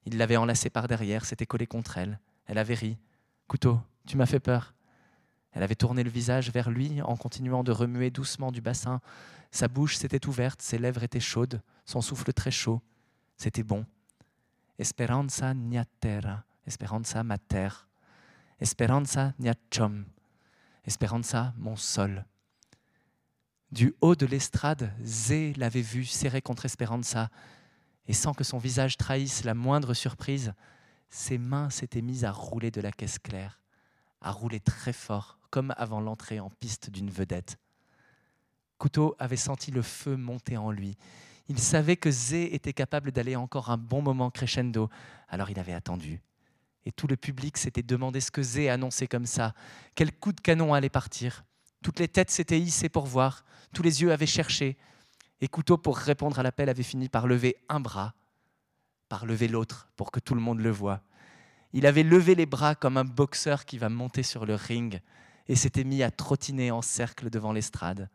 Il l'avait enlacée par derrière, s'était collé contre elle. Elle avait ri. Couteau, tu m'as fait peur. Elle avait tourné le visage vers lui en continuant de remuer doucement du bassin. Sa bouche s'était ouverte, ses lèvres étaient chaudes, son souffle très chaud. C'était bon. Esperanza nia terra, Esperanza ma terre. Esperanza nia chom, Esperanza mon sol. Du haut de l'estrade, Zé l'avait vu serré contre Esperanza, et sans que son visage trahisse la moindre surprise, ses mains s'étaient mises à rouler de la caisse claire, à rouler très fort, comme avant l'entrée en piste d'une vedette. Couteau avait senti le feu monter en lui. Il savait que Zé était capable d'aller encore un bon moment crescendo, alors il avait attendu. Et tout le public s'était demandé ce que Zé annonçait comme ça, quel coup de canon allait partir. Toutes les têtes s'étaient hissées pour voir, tous les yeux avaient cherché, et Couteau, pour répondre à l'appel, avait fini par lever un bras, par lever l'autre, pour que tout le monde le voie. Il avait levé les bras comme un boxeur qui va monter sur le ring et s'était mis à trottiner en cercle devant l'estrade,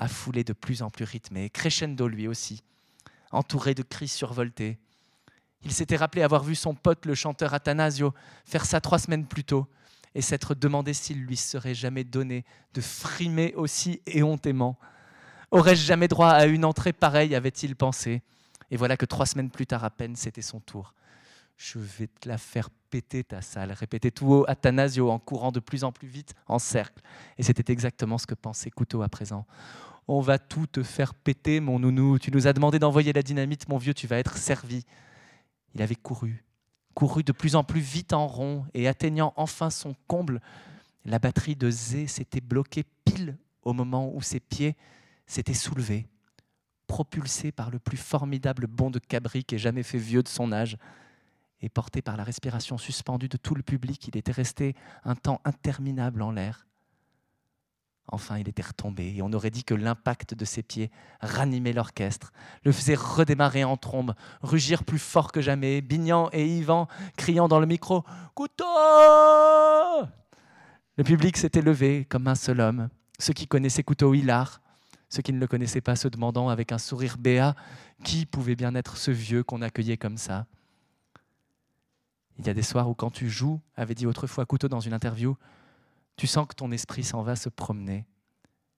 à fouler de plus en plus rythmé, crescendo lui aussi, entouré de cris survoltés. Il s'était rappelé avoir vu son pote, le chanteur Athanasio, faire ça trois semaines plus tôt et s'être demandé s'il lui serait jamais donné de frimer aussi éhontément Aurais-je jamais droit à une entrée pareille avait-il pensé. Et voilà que trois semaines plus tard à peine, c'était son tour. Je vais te la faire péter ta salle, répétait tout haut Athanasio en courant de plus en plus vite en cercle. Et c'était exactement ce que pensait Couteau à présent. On va tout te faire péter, mon nounou. Tu nous as demandé d'envoyer la dynamite, mon vieux, tu vas être servi. Il avait couru, couru de plus en plus vite en rond et atteignant enfin son comble. La batterie de Zé s'était bloquée pile au moment où ses pieds s'était soulevé, propulsé par le plus formidable bond de cabri qu'ait jamais fait vieux de son âge, et porté par la respiration suspendue de tout le public, il était resté un temps interminable en l'air. Enfin, il était retombé, et on aurait dit que l'impact de ses pieds ranimait l'orchestre, le faisait redémarrer en trombe, rugir plus fort que jamais, Bignan et Yvan criant dans le micro Couteau Le public s'était levé comme un seul homme. Ceux qui connaissaient Couteau Hilar ceux qui ne le connaissaient pas se demandant avec un sourire béat qui pouvait bien être ce vieux qu'on accueillait comme ça. Il y a des soirs où quand tu joues, avait dit autrefois Couteau dans une interview, tu sens que ton esprit s'en va se promener.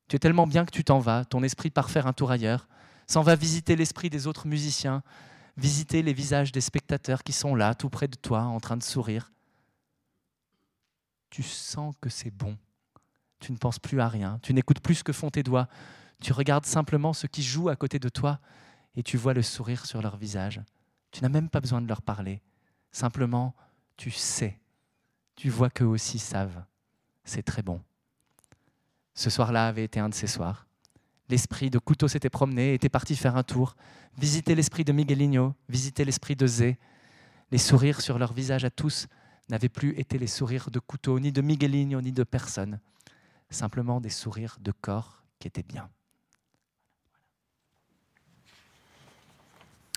Tu es tellement bien que tu t'en vas, ton esprit part faire un tour ailleurs, s'en va visiter l'esprit des autres musiciens, visiter les visages des spectateurs qui sont là, tout près de toi, en train de sourire. Tu sens que c'est bon. Tu ne penses plus à rien, tu n'écoutes plus ce que font tes doigts, tu regardes simplement ceux qui jouent à côté de toi et tu vois le sourire sur leur visage. Tu n'as même pas besoin de leur parler. Simplement, tu sais. tu vois qu'eux aussi savent. C'est très bon. Ce soir-là avait été un de ces soirs. L'esprit de Couteau s'était promené, était parti faire un tour, visiter l'esprit de Miguelinho, visiter l'esprit de Zé. Les sourires sur leurs visages à tous n'avaient plus été les sourires de Couteau, ni de Miguelinho, ni de personne. Simplement des sourires de corps qui étaient bien.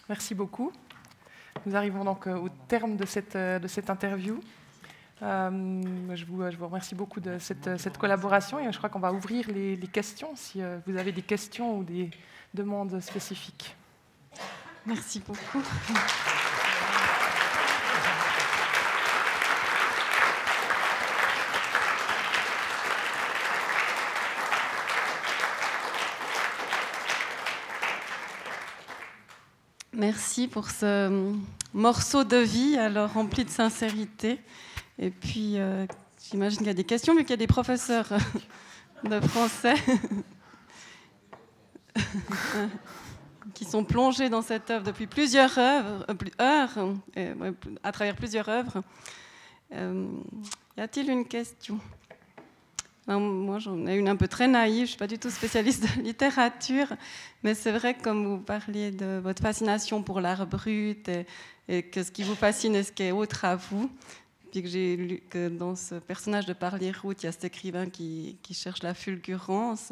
Merci beaucoup. Nous arrivons donc euh, au terme de cette, euh, interview. Euh, je, vous, remercie beaucoup de cette, collaboration et je crois qu'on va ouvrir les, questions si vous avez des questions ou des demandes spécifiques. Merci beaucoup. Merci pour ce morceau de vie, alors rempli de sincérité. Et puis, euh, j'imagine qu'il y a des questions, vu qu'il y a des professeurs de français qui sont plongés dans cette œuvre depuis plusieurs heures, à travers plusieurs œuvres. Euh, y a-t-il une question? Moi, j'en ai une un peu très naïve, je ne suis pas du tout spécialiste de littérature, mais c'est vrai que comme vous parliez de votre fascination pour l'art brut et, que ce qui vous fascine est ce qui est autre à vous, puis que j'ai lu que dans ce personnage de Parlier Route, il y a cet écrivain qui, cherche la fulgurance.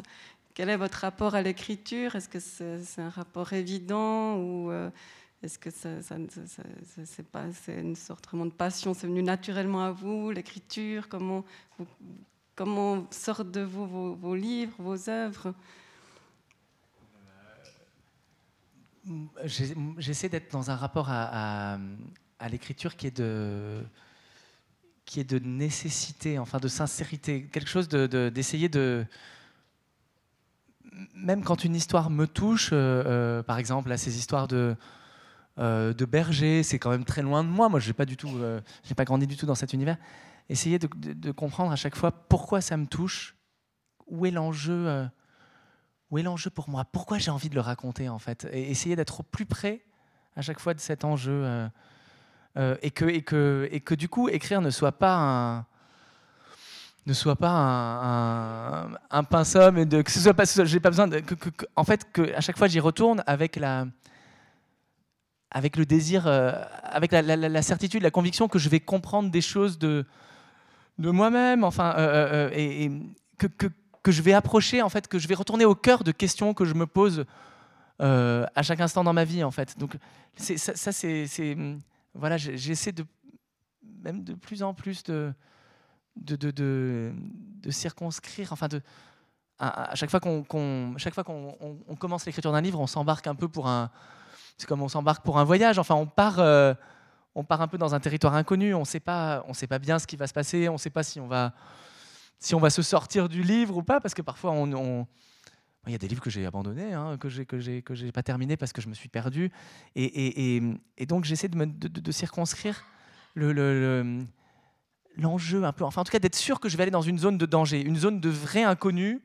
Quel est votre rapport à l'écriture? Est-ce que c'est un rapport évident ou euh, est-ce que c'est une sorte vraiment de passion C'est venu naturellement à vous l'écriture? Comment vous, Comment sortent de vous vos, livres, vos œuvres? Euh, J'essaie d'être dans un rapport à, l'écriture qui est de qui est de nécessité, enfin de sincérité, quelque chose d'essayer de, même quand une histoire me touche, euh, euh, par exemple à ces histoires de de berger, c'est quand même très loin de moi. Moi, je n'ai pas j'ai pas grandi du tout dans cet univers essayer de, comprendre à chaque fois pourquoi ça me touche, où est l'enjeu, euh, où est l'enjeu pour moi, pourquoi j'ai envie de le raconter en fait, essayer d'être au plus près à chaque fois de cet enjeu, euh, euh, et, que, du coup écrire ne soit pas un ne soit pas un, un, un que ce soit pas, j'ai pas besoin en fait, que à chaque fois j'y retourne avec la, avec le désir, avec la, certitude, la conviction que je vais comprendre des choses de, de moi-même, enfin, euh, euh, euh, et, que, que, je vais approcher, en fait, que je vais retourner au cœur de questions que je me pose à chaque instant dans ma vie, en fait. Donc, ça, c'est, voilà, j'essaie de même de plus en plus de de, de, de, circonscrire, enfin de à, chaque fois qu'on chaque fois qu'on on, commence l'écriture d'un livre, on s'embarque un peu pour un c'est comme on s'embarque pour un voyage. Enfin, on part on part un peu dans un territoire inconnu, on ne sait pas, bien ce qui va se passer, on ne sait pas si on va, si on va se sortir du livre ou pas, parce que parfois il y a des livres que j'ai abandonnés, hein, que j'ai que que pas terminé parce que je me suis perdu, et, donc j'essaie de, circonscrire le, l'enjeu un peu, enfin en tout cas d'être sûr que je vais aller dans une zone de danger, une zone de vrai inconnu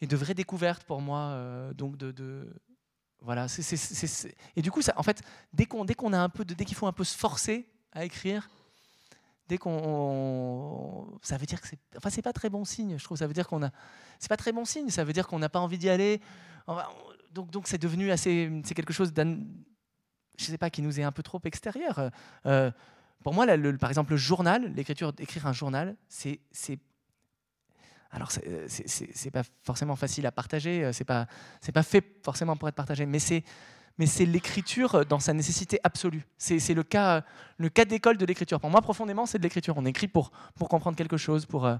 et de vraie découverte pour moi, euh, donc de, voilà, et du coup, ça, en fait, dès qu'on a un peu dès qu'il faut un peu se forcer à écrire, dès qu'on, ça veut dire que c'est, enfin, c'est pas très bon signe. Je trouve, ça veut dire qu'on a, c'est pas très bon signe. Ça veut dire qu'on n'a pas envie d'y aller. Donc, donc, c'est devenu assez, c'est quelque chose d'un, je sais pas, qui nous est un peu trop extérieur. Euh, pour moi, par exemple, le journal, l'écriture, écrire un journal, c'est, c'est alors, euh, c'est pas forcément facile à partager, euh, c'est pas, pas fait forcément pour être partagé, mais c'est l'écriture dans sa nécessité absolue. C'est le cas, le cas d'école de l'écriture. Pour moi, profondément, c'est de l'écriture. On écrit pour, pour comprendre quelque chose, pour... Euh,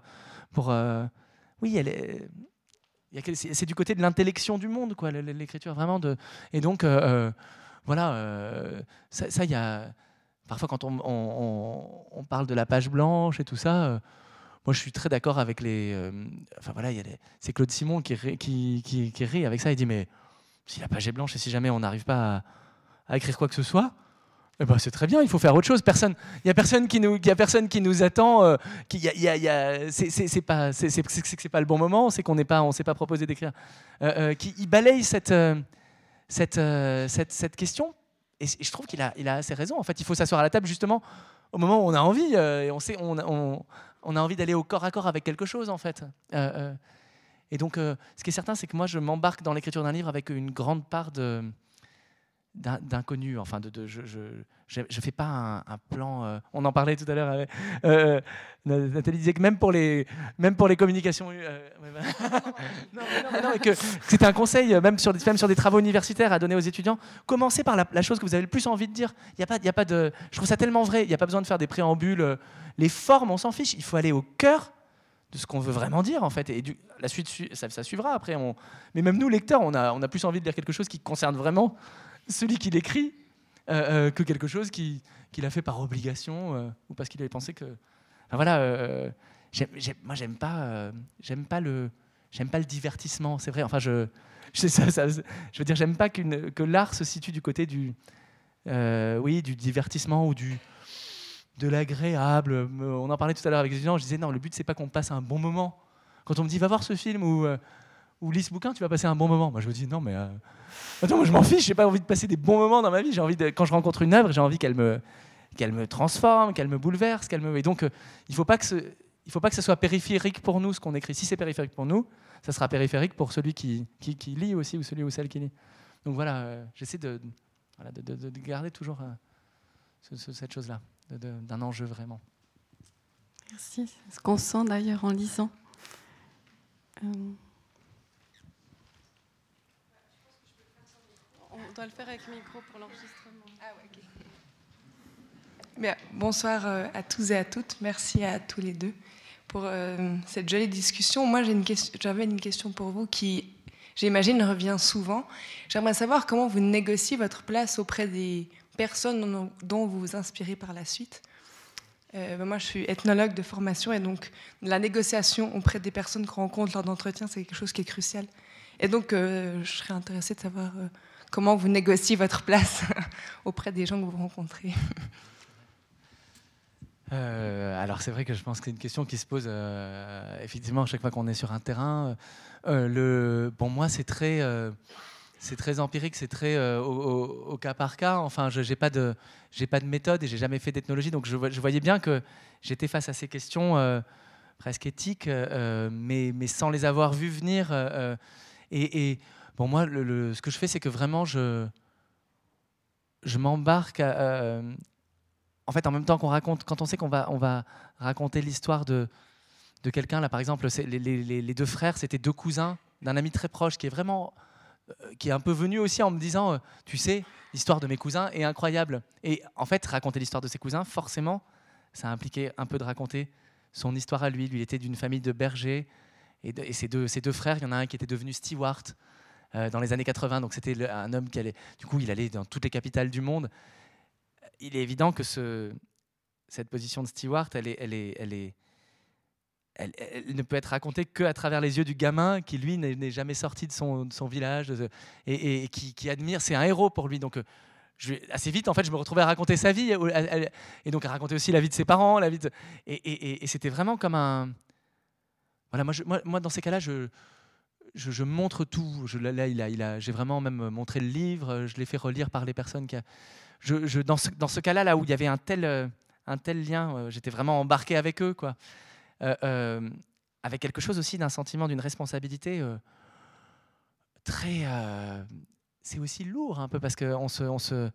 pour oui, elle est... C'est du côté de l'intellection du monde, quoi, l'écriture, vraiment. Et donc, voilà, ça, il y a... Parfois, quand on, on, on, parle de la page blanche et tout ça, moi, je suis très d'accord avec les. Euh, enfin voilà, c'est Claude Simon qui, rit avec ça. Il dit mais si la page est blanche et si jamais on n'arrive pas à, écrire quoi que ce soit, eh ben, c'est très bien. Il faut faire autre chose. Personne, il y a personne qui nous, y a personne qui nous attend. Euh, qui, y a, c'est pas, c'est pas le bon moment. C'est qu'on n'est pas, on s'est pas proposé d'écrire. Euh, qui il balaye cette, cette, cette, cette question. Et je trouve qu'il a, il a assez raison. En fait, il faut s'asseoir à la table justement au moment où on a envie, et on, sait, on, on a envie d'aller au corps à corps avec quelque chose, en fait. et donc, ce qui est certain, c'est que moi, je m'embarque dans l'écriture d'un livre avec une grande part de d'inconnu. Enfin, de, je, je, fais pas un, plan. Euh, on en parlait tout à l'heure. Euh, Nathalie disait que même pour les, même pour les communications, euh, non, que c'était un conseil même sur, des, même sur des travaux universitaires à donner aux étudiants. Commencez par la, chose que vous avez le plus envie de dire. Y a pas, y a pas de. Je trouve ça tellement vrai. Il n'y a pas besoin de faire des préambules. Les formes, on s'en fiche. Il faut aller au cœur de ce qu'on veut vraiment dire en fait et du, la suite ça, ça suivra après on, mais même nous lecteurs on a, on a plus envie de dire quelque chose qui concerne vraiment celui qui l'écrit euh, euh, que quelque chose qu'il a fait par obligation euh, ou parce qu'il avait pensé que. Voilà, moi j'aime pas, j'aime pas le, pas le divertissement. C'est vrai. Enfin, je, je, ça, ça, je veux dire, j'aime pas que l'art se situe du côté du, oui, du divertissement ou du de l'agréable. On en parlait tout à l'heure avec les étudiants. Je disais non, le but c'est pas qu'on passe un bon moment. Quand on me dit va voir ce film ou ou lis ce bouquin, tu vas passer un bon moment. Moi, je me dis, non, mais euh, attends, moi, je m'en fiche, j'ai pas envie de passer des bons moments dans ma vie. J'ai envie quand je rencontre une œuvre, j'ai envie qu'elle me, qu'elle me transforme, qu'elle me bouleverse, qu'elle me. Et donc, euh, il faut pas que ce, il faut pas que ce soit périphérique pour nous ce qu'on écrit. Si c'est périphérique pour nous, ça sera périphérique pour celui qui, qui, lit aussi ou celui ou celle qui lit. Donc voilà, euh, j'essaie de, de, de, de, garder toujours cette chose-là, d'un enjeu vraiment. Merci. Ce qu'on sent d'ailleurs en lisant? Doit le faire avec micro pour l'enregistrement. Ah Bien, bonsoir euh, à tous et à toutes. Merci à tous les deux pour euh, cette jolie discussion. Moi, j'avais une, question, une question pour vous qui, j'imagine, revient souvent. J'aimerais savoir comment vous négociez votre place auprès des personnes dont vous vous inspirez par la suite. Euh, ben, moi, je suis ethnologue de formation et donc la négociation auprès des personnes qu'on rencontre lors d'entretiens, c'est quelque chose qui est crucial. Et donc, je serais intéressée de savoir comment vous négociez votre place auprès des gens que vous rencontrez euh, alors c'est vrai que je pense que c'est une question qui se pose euh, effectivement chaque fois qu'on est sur un terrain. Euh, bon moi c'est très, c'est très empirique, c'est très au, cas par cas. Enfin je n'ai pas de, pas de méthode et j'ai jamais fait d'ethnologie, donc je, voyais bien que j'étais face à ces questions presque éthiques, mais, mais sans les avoir vues venir. et Bon, moi, ce que je fais, c'est que vraiment, je, m'embarque. Euh, en fait, en même temps qu'on raconte, quand on sait qu'on va, on va raconter l'histoire de, de quelqu'un, là, par exemple, les, deux frères, c'était deux cousins d'un ami très proche qui est vraiment. Euh, qui est un peu venu aussi en me disant, euh, tu sais, l'histoire de mes cousins est incroyable. Et en fait, raconter l'histoire de ses cousins, forcément, ça a impliqué un peu de raconter son histoire à lui. Lui, il était d'une famille de bergers. Et, et ses, deux, ses deux frères, il y en a un qui était devenu steward euh, dans les années 80. Donc c'était un homme qui allait, du coup, il allait dans toutes les capitales du monde. Il est évident que ce, cette position de steward, elle est, elle est, elle est, elle, ne peut être racontée qu'à travers les yeux du gamin qui, lui, n'est jamais sorti de son, village et, qui, admire. C'est un héros pour lui. Donc, je, assez vite, en fait, je me retrouvais à raconter sa vie et donc à raconter aussi la vie de ses parents. La vie et, c'était vraiment comme un. Voilà, moi, moi, moi, dans ces cas-là, je, je, montre tout. Là, j'ai vraiment même montré le livre, je l'ai fait relire par les personnes qui. Dans ce, cas-là, là où il y avait un tel, euh, lien, euh, j'étais vraiment embarqué avec eux, quoi. Euh, avec quelque chose aussi d'un sentiment, d'une responsabilité très. c'est aussi lourd un peu parce qu'on se, on se,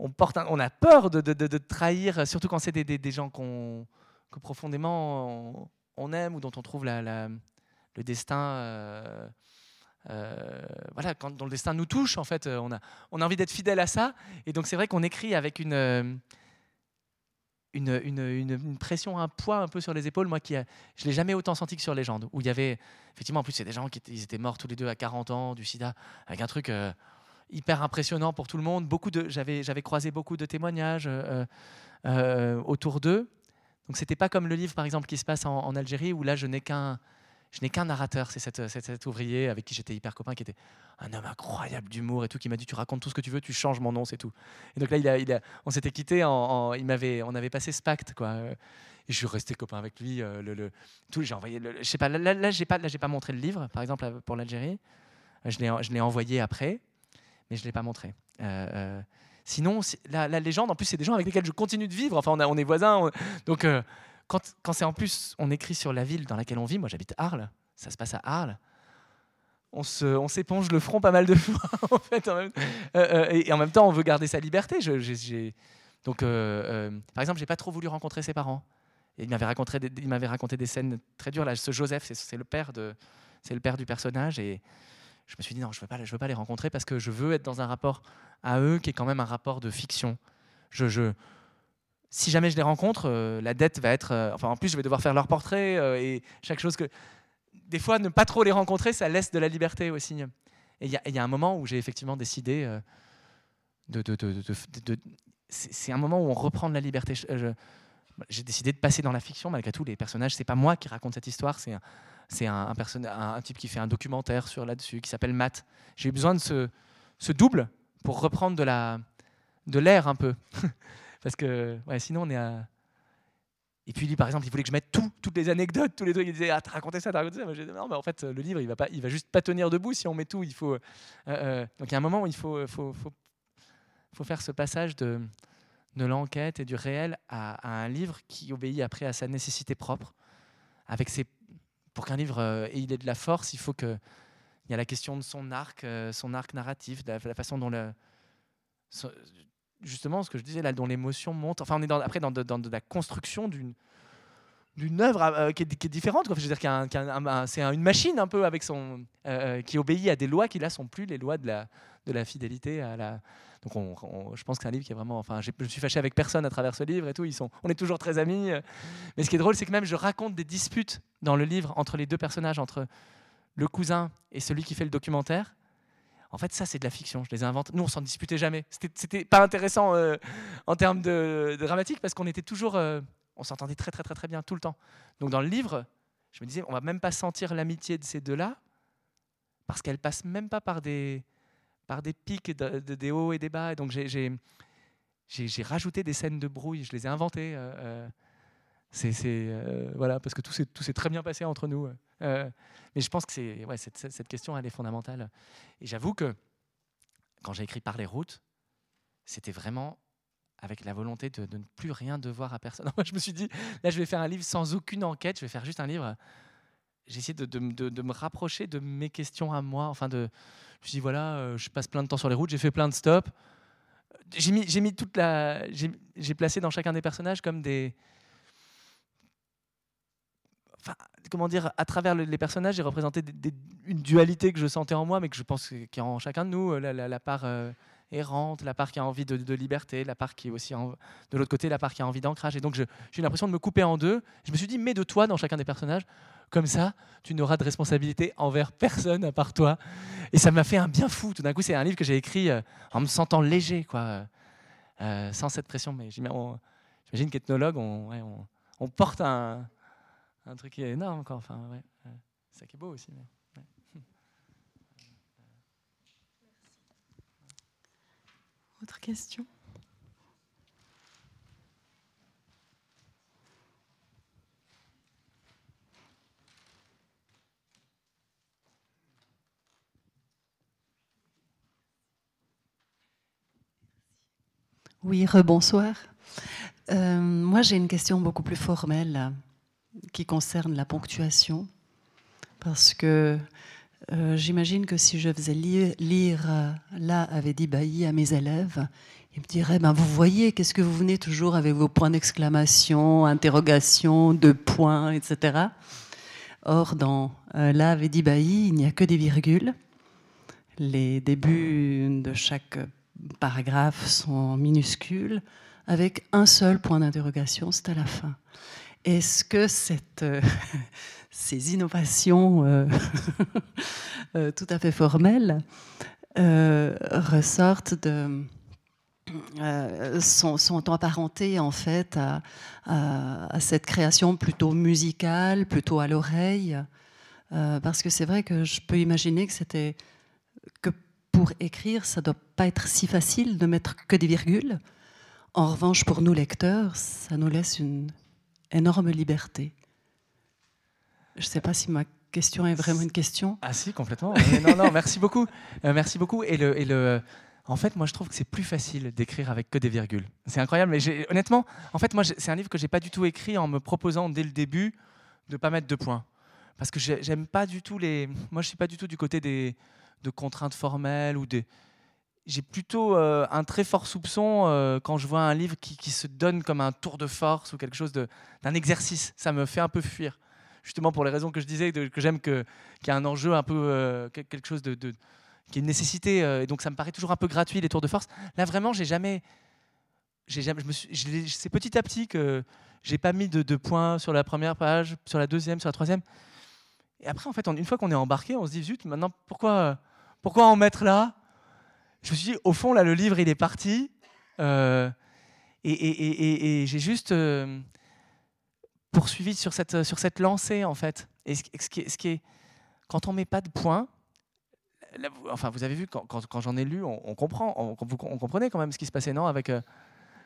on porte, on a peur de, trahir, surtout quand c'est des, gens que profondément on, aime ou dont on trouve la le destin. Euh, euh, voilà, quand, le destin nous touche, en fait, on a, on a envie d'être fidèle à ça. Et donc, c'est vrai qu'on écrit avec une, euh, pression, un poids un peu sur les épaules. Moi, qui, je l'ai jamais autant senti que sur Légende, où il y avait, effectivement, en plus, c'est des gens qui étaient, morts tous les deux à 40 ans du sida, avec un truc hyper impressionnant pour tout le monde. Beaucoup de, j'avais, j'avais croisé beaucoup de témoignages autour d'eux. Donc, c'était pas comme le livre, par exemple, qui se passe en, en Algérie, où là, je n'ai qu'un je n'ai qu'un narrateur, c'est cet, ouvrier avec qui j'étais hyper copain, qui était un homme incroyable d'humour et tout, qui m'a dit tu racontes tout ce que tu veux, tu changes mon nom, c'est tout. Et donc là, on s'était quitté, il m'avait, on avait passé ce pacte, quoi. Et je suis resté copain avec lui. Euh, j'ai envoyé, je sais pas, là, j'ai pas, pas montré le livre, par exemple pour l'Algérie. Je l'ai, je l'ai envoyé après, mais je l'ai pas montré. Euh, euh, Sinon, la, légende, en plus, c'est des gens avec lesquels je continue de vivre. Enfin, on, est voisins. donc, euh, quand, c'est en plus, on écrit sur la ville dans laquelle on vit. Moi, j'habite Arles. Ça se passe à Arles. On, se, on s'éponge le front pas mal de fois, en fait. Euh, euh, et, en même temps, on veut garder sa liberté. Donc, par exemple, j'ai pas trop voulu rencontrer ses parents. Et il m'avait raconté, des, il m'avait raconté des scènes très dures. Là, ce Joseph, c'est, le père de, c'est le père du personnage. Et je me suis dit non, je veux pas, je veux pas les rencontrer parce que je veux être dans un rapport à eux qui est quand même un rapport de fiction. Je si jamais je les rencontre, euh, la dette va être. Euh, enfin, en plus, je vais devoir faire leur portrait euh, et chaque chose que. Des fois, ne pas trop les rencontrer, ça laisse de la liberté aussi. Et il y, a un moment où j'ai effectivement décidé de. c'est un moment où on reprend de la liberté. J'ai décidé de passer dans la fiction, malgré tout. Les personnages, c'est pas moi qui raconte cette histoire, c'est un, c'est un, un, un, type qui fait un documentaire sur là-dessus, qui s'appelle Matt. J'ai eu besoin de ce, ce, double pour reprendre de l'air de un peu. Parce que ouais, sinon, on est à. Et puis lui, par exemple, il voulait que je mette tout, toutes les anecdotes, tous les trucs. Il disait, ah, t'as raconté ça, t'as raconté ça. Moi, j'ai dit, non, mais en fait, le livre, il va, pas, il va juste pas tenir debout si on met tout. Il faut, euh, euh, donc il y a un moment où il faut, faut, faut, faut faire ce passage de, de l'enquête et du réel à, un livre qui obéit après à sa nécessité propre, avec ses pour qu'un livre euh, ait de la force, il faut que il y a la question de son arc, euh, son arc narratif, de la, façon dont le justement ce que je disais là, dont l'émotion monte. Enfin, on est dans, après dans dans la construction d'une d'une œuvre euh, qui, est, différente. Quoi. Je veux dire c'est une machine un peu avec son qui obéit à des lois qui là sont plus les lois de la de la fidélité à la donc on, je pense que c'est un livre qui est vraiment. Enfin, je me suis fâché avec personne à travers ce livre et tout. Ils sont, on est toujours très amis. Mais ce qui est drôle, c'est que même je raconte des disputes dans le livre entre les deux personnages, entre le cousin et celui qui fait le documentaire. En fait, ça, c'est de la fiction. Je les invente. Nous, on s'en disputait jamais. C'était pas intéressant euh, en termes de, dramatique parce qu'on était toujours. Euh, on s'entendait très, très, très, très bien tout le temps. Donc, dans le livre, je me disais, on va même pas sentir l'amitié de ces deux-là parce qu'elle passe même pas par des par des pics, de, des hauts et des bas. Donc j'ai rajouté des scènes de brouille, je les ai inventées. Euh, c'est euh, voilà parce que tout s'est très bien passé entre nous. mais je pense que c'est ouais, cette, cette, question elle est fondamentale. Et j'avoue que quand j'ai écrit Par les routes, c'était vraiment avec la volonté de, ne plus rien devoir à personne. je me suis dit, là, je vais faire un livre sans aucune enquête, je vais faire juste un livre. J'ai essayé de, de, de, me rapprocher de mes questions à moi, enfin de, je me suis dit, voilà, euh, je passe plein de temps sur les routes, j'ai fait plein de stops. J'ai mis, mis toute la. J'ai placé dans chacun des personnages comme des. Enfin, comment dire, à travers les personnages, j'ai représenté une dualité que je sentais en moi, mais que je pense qu'il y a en chacun de nous. La, la, part euh, errante, la part qui a envie de, liberté, la part qui est aussi de l'autre côté, la part qui a envie d'ancrage. Et donc, j'ai eu l'impression de me couper en deux. Je me suis dit, mets de toi dans chacun des personnages comme ça, tu n'auras de responsabilité envers personne à part toi. Et ça m'a fait un bien fou. Tout d'un coup, c'est un livre que j'ai écrit euh, en me sentant léger, quoi, euh, sans cette pression. Mais j'imagine qu'ethnologue, on, porte un, un, truc qui est énorme. Encore. Enfin, ouais, ça qui est beau aussi. Autre question? Oui, rebonsoir. Euh, moi, j'ai une question beaucoup plus formelle qui concerne la ponctuation. Parce que euh, j'imagine que si je faisais lire, lire euh, là, avait dit Bailly à mes élèves, ils me diraient ben, Vous voyez, qu'est-ce que vous venez toujours avec vos points d'exclamation, interrogation, deux points, etc. Or, dans là, avait dit Bailly, il n'y a que des virgules. Les débuts de chaque paragraphes sont minuscules, avec un seul point d'interrogation, c'est à la fin. Est-ce que euh, ces innovations euh, euh, tout à fait formelles ressortent de, sont, sont, apparentées en fait à, à, cette création plutôt musicale, plutôt à l'oreille, parce que c'est vrai que je peux imaginer que c'était que pour écrire, ça ne doit pas être si facile de mettre que des virgules. En revanche, pour nous lecteurs, ça nous laisse une énorme liberté. Je ne sais pas si ma question est vraiment une question. Ah si, complètement. non, non, merci beaucoup. Euh, merci beaucoup. Et le, et le En fait, moi, je trouve que c'est plus facile d'écrire avec que des virgules. C'est incroyable, mais honnêtement, en fait, moi, c'est un livre que j'ai pas du tout écrit en me proposant dès le début de pas mettre de points, parce que j'aime pas du tout les. Moi, je suis pas du tout du côté des de contraintes formelles ou des. J'ai plutôt euh, un très fort soupçon euh, quand je vois un livre qui, se donne comme un tour de force ou quelque chose d'un exercice. Ça me fait un peu fuir, justement pour les raisons que je disais, que j'aime qu'il y a un enjeu un peu euh, quelque chose de qui est une nécessité. Et donc ça me paraît toujours un peu gratuit les tours de force. Là vraiment, j'ai jamais, jamais, c'est petit à petit que j'ai pas mis de, points sur la première page, sur la deuxième, sur la troisième. Et après, en fait, une fois qu'on est embarqué, on se dit zut, maintenant pourquoi, pourquoi en mettre là? Je me suis dit, au fond, là, le livre, il est parti. Euh, et, j'ai juste euh, poursuivi sur cette, sur cette lancée, en fait. Et ce, qui quand on met pas de points, enfin, vous avez vu, quand, quand, j'en ai lu, on, comprend, on, on, comprenait quand même ce qui se passait, non Avec, euh,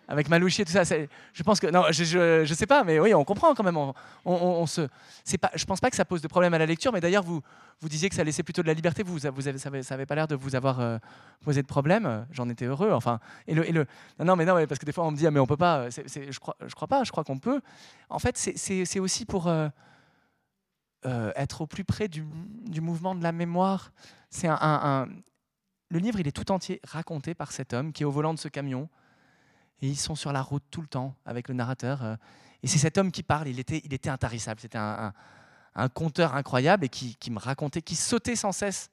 avec Malouchi et tout ça. Je pense que, non, je, je, sais pas, mais oui, on comprend quand même. On, on, se, c'est pas, je pense pas que ça pose de problème à la lecture, mais d'ailleurs, vous, vous disiez que ça laissait plutôt de la liberté. Vous, vous avez, ça n'avait pas l'air de vous avoir euh, posé de problème. J'en étais heureux. Enfin, et le, et le, non, mais non, parce que des fois, on me dit, ah, mais on peut pas. je, crois, je crois pas, je crois qu'on peut. En fait, c'est aussi pour. Euh, être au plus près du, du, mouvement de la mémoire. C'est un, Le livre, il est tout entier raconté par cet homme qui est au volant de ce camion. Et ils sont sur la route tout le temps avec le narrateur. Euh, et c'est cet homme qui parle. Il était, il était intarissable. C'était un, conteur incroyable et qui, me racontait, qui sautait sans cesse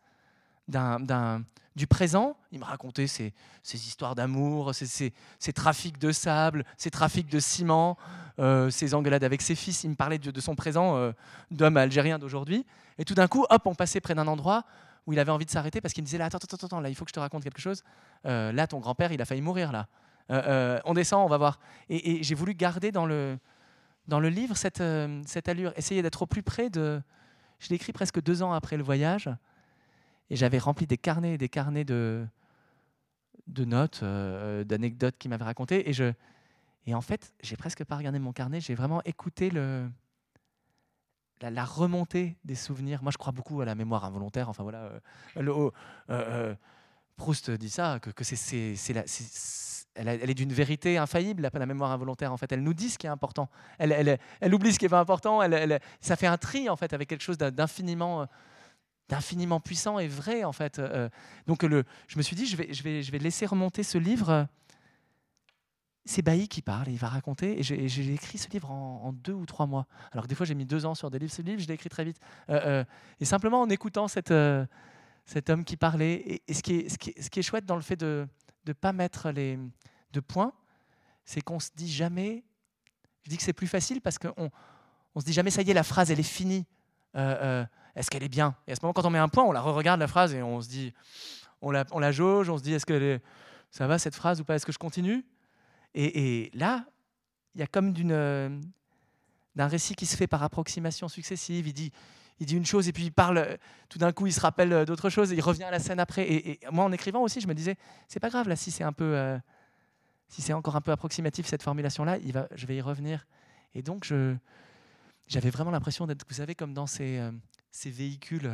du présent. Il me racontait ses, histoires d'amour, ses, trafics de sable, ses trafics de ciment, euh, ses engueulades avec ses fils. Il me parlait de, son présent euh, d'homme algérien d'aujourd'hui. Et tout d'un coup, hop, on passait près d'un endroit où il avait envie de s'arrêter parce qu'il me disait là, attends, attends, attends, là, il faut que je te raconte quelque chose. Là, ton grand-père, il a failli mourir là. Euh, euh, on descend, on va voir. Et, j'ai voulu garder dans le, dans le livre cette, cette allure, essayer d'être au plus près de. Je l'ai écrit presque deux ans après le voyage, et j'avais rempli des carnets et des carnets de, de notes, d'anecdotes qu'il m'avait racontées. Et, je, et en fait, j'ai presque pas regardé mon carnet, j'ai vraiment écouté le, la, remontée des souvenirs. Moi, je crois beaucoup à la mémoire involontaire. Enfin voilà, euh, euh, euh, Proust dit ça, que, c'est, elle, est d'une vérité infaillible, la, mémoire involontaire. En fait, elle nous dit ce qui est important. Elle, oublie ce qui est pas important. ça fait un tri en fait avec quelque chose d'infiniment d'infiniment puissant et vrai en fait. donc le, je me suis dit, je vais, je vais, je vais laisser remonter ce livre c'est Bailly qui parle, il va raconter, et j'ai écrit ce livre en, deux ou trois mois. Alors des fois j'ai mis deux ans sur des livres, ce livre je l'ai écrit très vite. Euh, euh, et simplement en écoutant cette, euh, cet homme qui parlait, et, ce, qui est, chouette dans le fait de ne pas mettre les, de points, c'est qu'on se dit jamais, je dis que c'est plus facile parce qu'on on se dit jamais ça y est, la phrase elle est finie, est-ce qu'elle est bien? Et à ce moment quand on met un point, on la re-regarde la phrase et on se dit, on la, jauge, on se dit est-ce que ça va cette phrase ou pas, est-ce que je continue? Et, là, il y a comme euh, d'un récit qui se fait par approximation successive. Il dit, il dit une chose et puis il parle, tout d'un coup il se rappelle euh, d'autre chose et il revient à la scène après. Et, moi en écrivant aussi, je me disais, c'est pas grave là si c'est un peu, euh, si c'est encore un peu approximatif cette formulation là, il va, je vais y revenir. Et donc j'avais vraiment l'impression d'être, vous savez, comme dans ces, ces véhicules.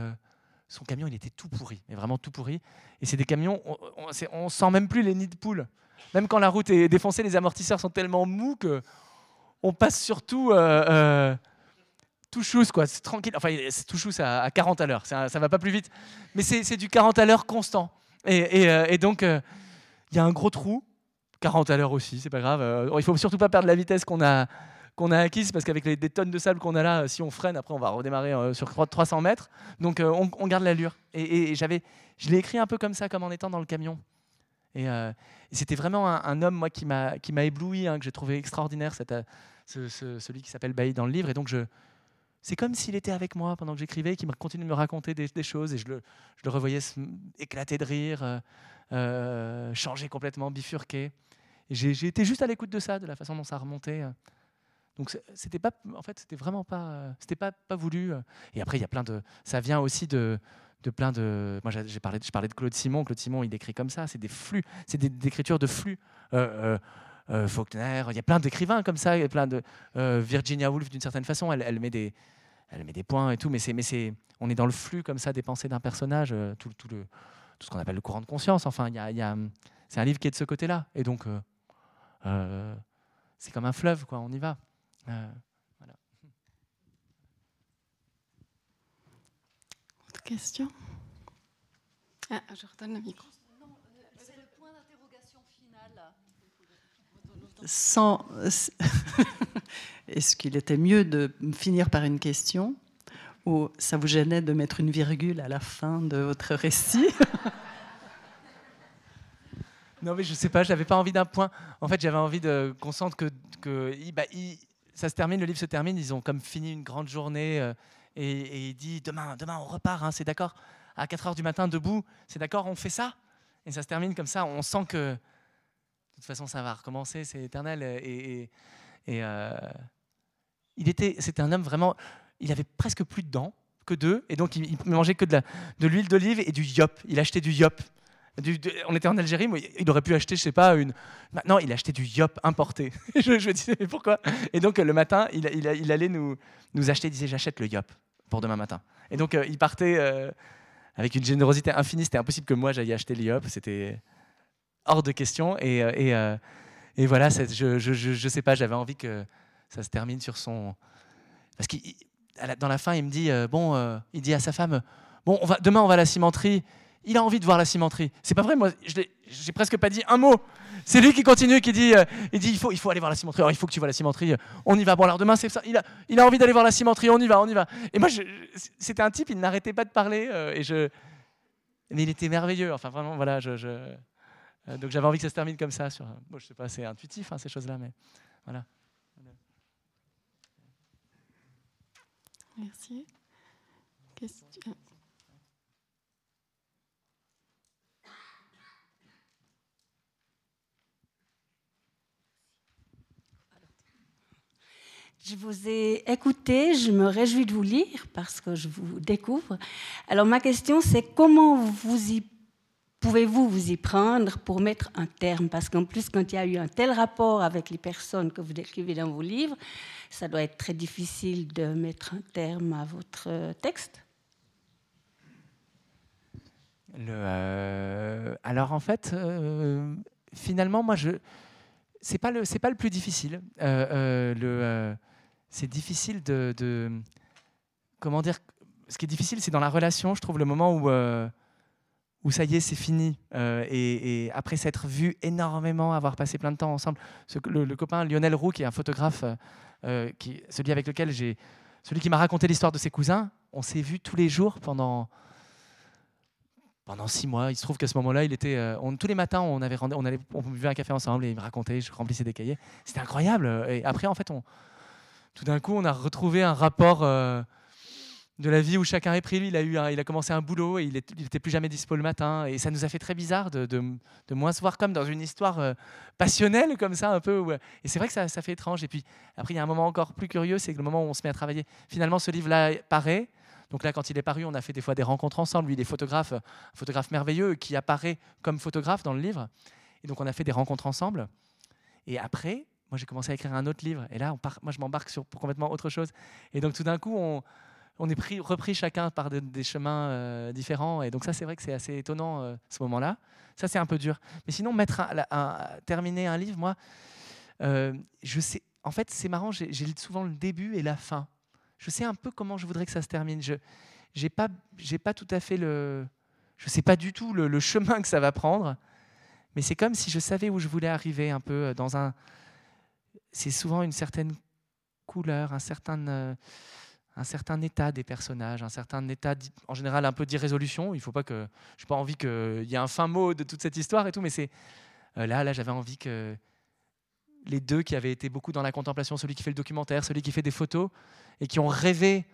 son camion, il était tout pourri, mais vraiment tout pourri. Et c'est des camions, on, on, sent même plus les nids de poules. Même quand la route est défoncée, les amortisseurs sont tellement mous que on passe surtout euh, euh, tout quoi. C'est tranquille. Enfin, c'est tout à, 40 à l'heure. Ça, ça va pas plus vite. Mais c'est du 40 à l'heure constant. Et, et, euh, donc, il y a un gros trou. 40 à l'heure aussi, c'est pas grave. il faut surtout pas perdre la vitesse qu'on a, a acquise parce qu'avec les des tonnes de sable qu'on a là, si on freine, après on va redémarrer sur 300 mètres. Donc on, garde l'allure. Et, j'avais, je l'ai écrit un peu comme ça, comme en étant dans le camion. Et, euh, c'était vraiment un, homme moi, qui m'a ébloui, hein, que j'ai trouvé extraordinaire, euh, celui qui s'appelle Bailly dans le livre. Et donc, je, c'est comme s'il était avec moi pendant que j'écrivais, qui me continue de me raconter des, choses. Et je le, revoyais éclater de rire, euh, changer complètement, bifurquer. J'ai été juste à l'écoute de ça, de la façon dont ça remontait. Donc c'était pas, en fait, c'était vraiment pas, c'était pas, pas voulu. Et après, il y a plein de, ça vient aussi de, de plein de. Moi, j'ai parlé, je parlais de Claude Simon. Claude Simon, il écrit comme ça. C'est des flux, c'est des, écritures de flux. Euh, euh, euh, Faulkner, il y a plein d'écrivains comme ça. Il y a plein de Virginia Woolf, d'une certaine façon, elle, met des, points et tout, mais c'est, c'est, on est dans le flux comme ça des pensées d'un personnage tout, tout le tout ce qu'on appelle le courant de conscience. Enfin, il y a, c'est un livre qui est de ce côté-là. Et donc, c'est comme un fleuve, quoi. On y va. Autre question? Ah, je redonne le micro. C'est le point d'interrogation final. Est-ce qu'il était mieux de finir par une question ou ça vous gênait de mettre une virgule à la fin de votre récit? Non, mais je sais pas, j'avais pas envie d'un point. En fait, j'avais envie qu'on sente que, bah, ça se termine, le livre se termine, ils ont comme fini une grande journée euh, et, il dit demain, demain on repart, hein, c'est d'accord. À 4 heures du matin, debout, c'est d'accord, on fait ça? Et ça se termine comme ça, on sent que de toute façon ça va recommencer, c'est éternel. Et, euh, il était, c'était un homme vraiment, il avait presque plus de dents que deux, et donc il, il mangeait que de, l'huile d'olive et du yop. Il achetait du yop on était en Algérie, il aurait pu acheter, je sais pas, une. Maintenant, il achetait du yop importé. je, me disais, mais pourquoi? Et donc, le matin, il, allait nous, nous acheter, il disait, j'achète le yop pour demain matin. Et donc, euh, il partait euh, avec une générosité infinie. C'était impossible que moi, j'aille acheter le yop. C'était hors de question. Et, euh, et, voilà, je, je, je, sais pas, j'avais envie que ça se termine sur son. Parce que dans la fin, il me dit, bon, il dit à sa femme, bon, on va, demain, on va à la cimenterie il a envie de voir la cimenterie. C'est pas vrai, moi, j'ai presque pas dit un mot. C'est lui qui continue, qui dit, euh, il dit, il faut, il faut aller voir la cimenterie. Alors, il faut que tu vois la cimenterie. On y va. Bon, alors demain, c'est ça. Il a, il a envie d'aller voir la cimenterie. On y va, on y va. Et moi, c'était un type, il n'arrêtait pas de parler. Euh, et je, mais il était merveilleux. Enfin, vraiment, voilà. Je, euh, donc, j'avais envie que ça se termine comme ça. Sur, bon, je sais pas, c'est intuitif, hein, ces choses-là, mais voilà. Merci. Question. Je vous ai écouté, je me réjouis de vous lire parce que je vous découvre. Alors ma question c'est comment vous y pouvez-vous vous y prendre pour mettre un terme? Parce qu'en plus, quand il y a eu un tel rapport avec les personnes que vous décrivez dans vos livres, ça doit être très difficile de mettre un terme à votre texte. Le, euh, alors en fait, euh, finalement, moi, je c'est pas le c'est pas le plus difficile. Euh, le c'est difficile de, Comment dire Ce qui est difficile, c'est dans la relation, je trouve, le moment où, euh, où ça y est, c'est fini. Euh, et, après s'être vu énormément, avoir passé plein de temps ensemble. le, copain Lionel Roux, qui est un photographe, euh, qui, celui avec lequel j'ai. Celui qui m'a raconté l'histoire de ses cousins, on s'est vu tous les jours pendant pendant six mois. Il se trouve qu'à ce moment-là, il était, tous les matins, on avait on allait, on buvait un café ensemble et il me racontait, je remplissais des cahiers. C'était incroyable. Et après, en fait, tout d'un coup, on a retrouvé un rapport euh, de la vie où chacun est pris. Lui, il a, eu il a commencé un boulot et il n'était plus jamais dispo le matin. Et ça nous a fait très bizarre de, de, moins se voir comme dans une histoire euh, passionnelle, comme ça, un peu. Et c'est vrai que ça, ça, fait étrange. Et puis, après, il y a un moment encore plus curieux, c'est le moment où on se met à travailler. Finalement, ce livre-là paraît. Donc là, quand il est paru, on a fait des fois des rencontres ensemble. Lui, il est photographe, un photographe merveilleux qui apparaît comme photographe dans le livre. Et donc, on a fait des rencontres ensemble. Et après, moi j'ai commencé à écrire un autre livre. Et là, on moi je m'embarque sur complètement autre chose. Et donc tout d'un coup, on, on est pris, repris chacun par des chemins euh, différents. Et donc ça, c'est vrai que c'est assez étonnant euh, ce moment-là. Ça, c'est un peu dur. Mais sinon, mettre un, terminer un livre, moi, euh, je sais. En fait, c'est marrant. J'ai souvent le début et la fin. Je sais un peu comment je voudrais que ça se termine. Je j'ai pas j'ai pas tout à fait le. Je sais pas du tout le, le chemin que ça va prendre. Mais c'est comme si je savais où je voulais arriver un peu dans un c'est souvent une certaine couleur, un certain, un certain état des personnages, un certain état, en général, un peu d'irrésolution. Il faut pas que, je n'ai pas envie qu'il y ait un fin mot de toute cette histoire et tout, mais c'est euh, là, là, j'avais envie que les deux qui avaient été beaucoup dans la contemplation, celui qui fait le documentaire, celui qui fait des photos, et qui ont rêvé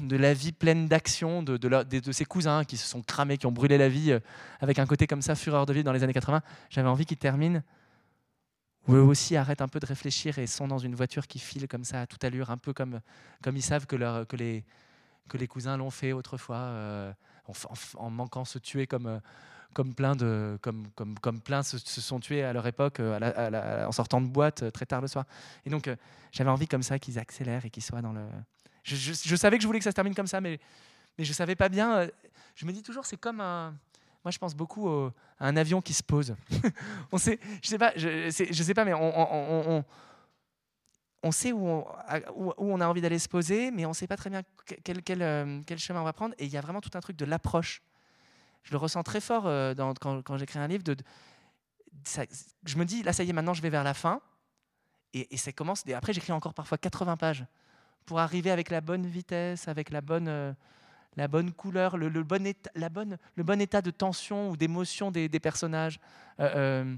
de la vie pleine d'action de, de, ses cousins qui se sont cramés, qui ont brûlé la vie euh, avec un côté comme ça, fureur de vie dans les années 80. J'avais envie qu'ils terminent ou eux aussi arrêtent un peu de réfléchir et sont dans une voiture qui file comme ça à toute allure, un peu comme, comme ils savent que, les, que les cousins l'ont fait autrefois, euh, en, manquant se tuer comme, comme plein, de, comme, comme, plein se, sont tués à leur époque en sortant de boîte euh, très tard le soir. Et donc euh, j'avais envie comme ça qu'ils accélèrent et qu'ils soient dans le... Je, je, savais que je voulais que ça se termine comme ça, mais, mais je savais pas bien. Je me dis toujours, c'est comme un moi, je pense beaucoup à un avion qui se pose. on sait, je sais pas, je, sais pas, mais on, on, sait où on, on, a envie d'aller se poser, mais on ne sait pas très bien euh, quel, chemin on va prendre. Et il y a vraiment tout un truc de l'approche. Je le ressens très fort euh, quand, j'écris un livre. Je me dis, là, ça y est, maintenant, je vais vers la fin. Et, et ça commence. Et après, j'écris encore parfois 80 pages pour arriver avec la bonne vitesse, avec la bonne, euh, la bonne couleur, le, bon état, la bonne, le bon état de tension ou d'émotion des, personnages. Euh,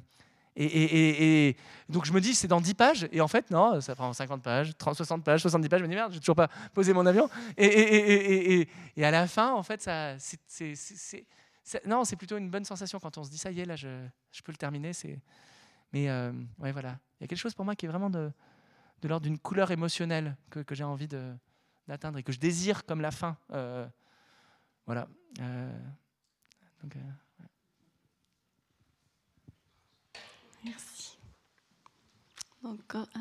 et, et, donc je me dis, c'est dans 10 pages, et en fait, non, ça prend 50 pages, 30, 60 pages, 70 pages, je me dis, merde, j'ai toujours pas posé mon avion. Et, à la fin, en fait, c'est, non, c'est plutôt une bonne sensation quand on se dit, ça y est, là, je, je peux le terminer. Mais euh, ouais, voilà. Il y a quelque chose pour moi qui est vraiment de, de l'ordre d'une couleur émotionnelle que, que j'ai envie d'atteindre et que je désire comme la fin. Euh, voilà. Euh, donc, euh, Merci. Donc, euh, ah.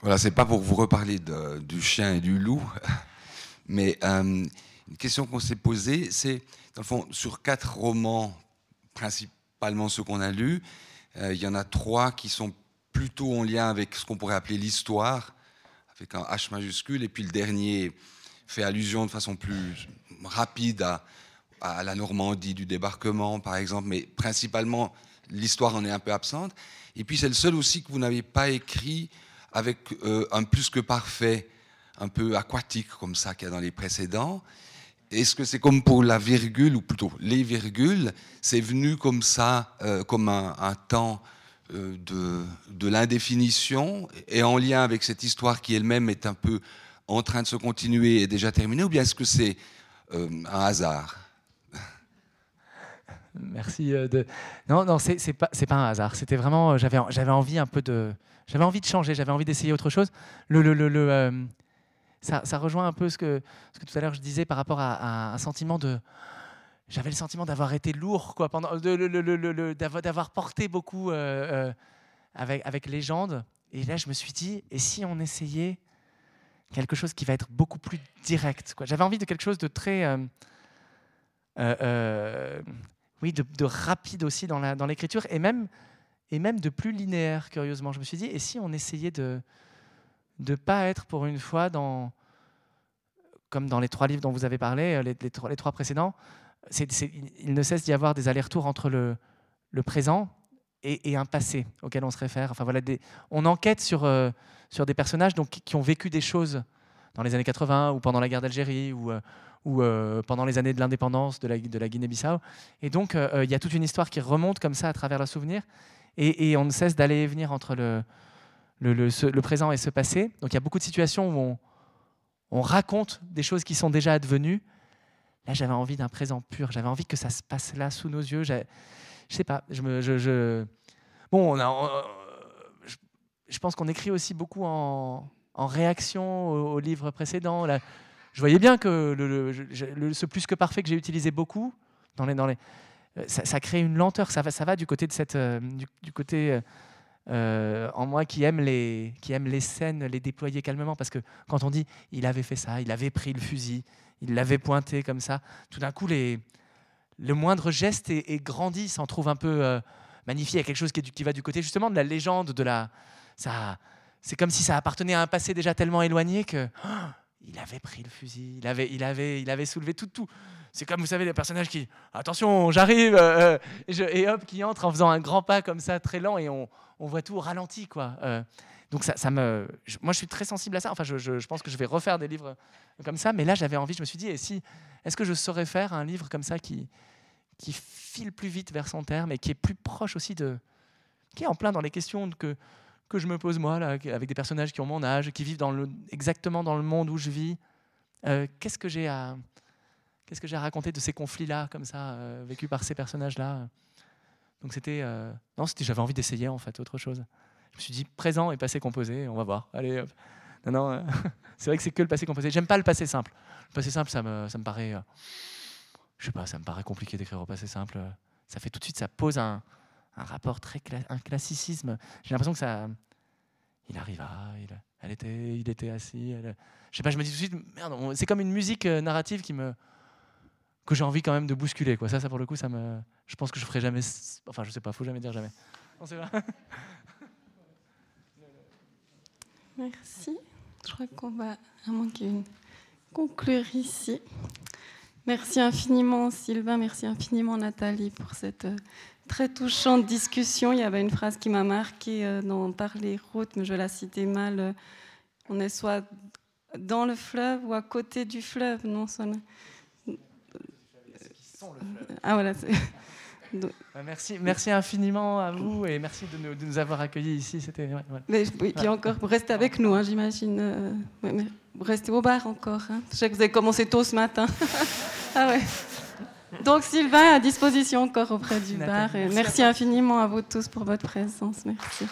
Voilà, c'est pas pour vous reparler de, du chien et du loup, mais une question qu'on s'est posée, c'est, dans le fond, sur quatre romans, principalement ceux qu'on a lus, il y en a trois qui sont plutôt en lien avec ce qu'on pourrait appeler l'histoire, avec un H majuscule, et puis le dernier fait allusion de façon plus rapide à, à la Normandie du débarquement, par exemple, mais principalement l'histoire en est un peu absente. Et puis c'est le seul aussi que vous n'avez pas écrit avec euh, un plus que parfait, un peu aquatique comme ça qu'il y a dans les précédents. Est-ce que c'est comme pour la virgule, ou plutôt les virgules, c'est venu comme ça, euh, comme un, temps de, de l'indéfinition et en lien avec cette histoire qui elle-même est un peu en train de se continuer et déjà terminée, ou bien est-ce que c'est euh, un hasard? Merci. Euh, de... Non, non, c'est pas, pas un hasard. C'était vraiment, j'avais envie un peu de, j'avais envie de changer, j'avais envie d'essayer autre chose. Le, le, le, ça, ça, rejoint un peu ce que, ce que tout à l'heure je disais par rapport à un sentiment de j'avais le sentiment d'avoir été lourd, quoi, pendant, d'avoir porté beaucoup euh, euh, avec, légende. Et là, je me suis dit, et si on essayait quelque chose qui va être beaucoup plus direct quoi? J'avais envie de quelque chose de très. Euh, oui, de, de, rapide aussi dans, l'écriture, et même, de plus linéaire, curieusement. Je me suis dit, et si on essayait de ne pas être pour une fois dans. Comme dans les trois livres dont vous avez parlé, les trois précédents, il ne cesse d'y avoir des allers-retours entre le, présent et, un passé auquel on se réfère. Enfin, voilà, on enquête sur, euh, sur des personnages donc, qui ont vécu des choses dans les années 80 ou pendant la guerre d'Algérie ou, euh, euh, pendant les années de l'indépendance de la, Guinée-Bissau. Et donc, il y a toute une histoire qui remonte comme ça à travers le souvenir. Et, on ne cesse d'aller et venir entre le, le, présent et ce passé. Donc, il y a beaucoup de situations où on raconte des choses qui sont déjà advenues Là, j'avais envie d'un présent pur. J'avais envie que ça se passe là, sous nos yeux. Je sais pas. Je me, je, Bon, on a, je, pense qu'on écrit aussi beaucoup en, en réaction aux, livres précédents. Là, je voyais bien que le, ce plus que parfait que j'ai utilisé beaucoup dans les, dans les, ça, ça, crée une lenteur. Ça va, ça va du côté de cette, euh, du, côté euh, en moi qui aime les, qui aime les scènes, les déployer calmement. Parce que quand on dit, il avait fait ça, il avait pris le fusil, il l'avait pointé comme ça. Tout d'un coup, les, le moindre geste est, grandi, s'en trouve un peu euh, magnifié. Il y a quelque chose qui, va du côté justement de la légende, de la. Ça, c'est comme si ça appartenait à un passé déjà tellement éloigné que. Il avait pris le fusil, il avait, il avait, il avait soulevé tout, tout. C'est comme vous savez les personnages qui, attention, j'arrive, euh, euh, et, hop, qui entre en faisant un grand pas comme ça, très lent, et on, on voit tout au ralenti, quoi. Donc ça, me, moi, je suis très sensible à ça. Enfin, je, je, pense que je vais refaire des livres comme ça. Mais là, j'avais envie. Je me suis dit, et si, est-ce que je saurais faire un livre comme ça qui, qui file plus vite vers son terme et qui est plus proche aussi de, qui est en plein dans les questions que que je me pose moi là, avec des personnages qui ont mon âge, qui vivent dans le, exactement dans le monde où je vis. Euh, qu'est-ce que j'ai à qu'est-ce que j'ai à raconter de ces conflits-là, comme ça, euh, vécus par ces personnages-là? Donc c'était euh, non, c'était j'avais envie d'essayer en fait autre chose. Je me suis dit présent et passé composé, on va voir. Allez, Non, non, euh, c'est vrai que c'est que le passé composé. J'aime pas le passé simple. Le passé simple, ça me, ça me paraît, je sais pas, ça me paraît compliqué d'écrire au passé simple. Ça fait tout de suite, ça pose un, un rapport très un classicisme. J'ai l'impression que ça, il arriva, il, elle était, il était assis. je sais pas, je me dis tout de suite, merde, c'est comme une musique narrative qui me, que j'ai envie quand même de bousculer. Quoi. Ça, ça, pour le coup, ça me, je pense que je ferai jamais. Enfin, je sais pas, faut jamais dire jamais. Merci. Je crois qu'on va, à moins conclure ici. Merci infiniment Sylvain, merci infiniment Nathalie pour cette euh, très touchante discussion. Il y avait une phrase qui m'a marqué euh, dans Parler route, mais je la citais mal. Euh, on est soit dans le fleuve ou à côté du fleuve, non Ah voilà. Bah, merci, merci infiniment à vous et merci de nous, avoir accueillis ici. C'était. Ouais, puis encore, vous restez avec nous, hein, j'imagine. vous restez au bar encore. Hein. Je sais que vous avez commencé tôt ce matin. ah ouais. Donc Sylvain à disposition encore auprès du bar. Et merci, merci infiniment à vous tous pour votre présence. Merci. Merci.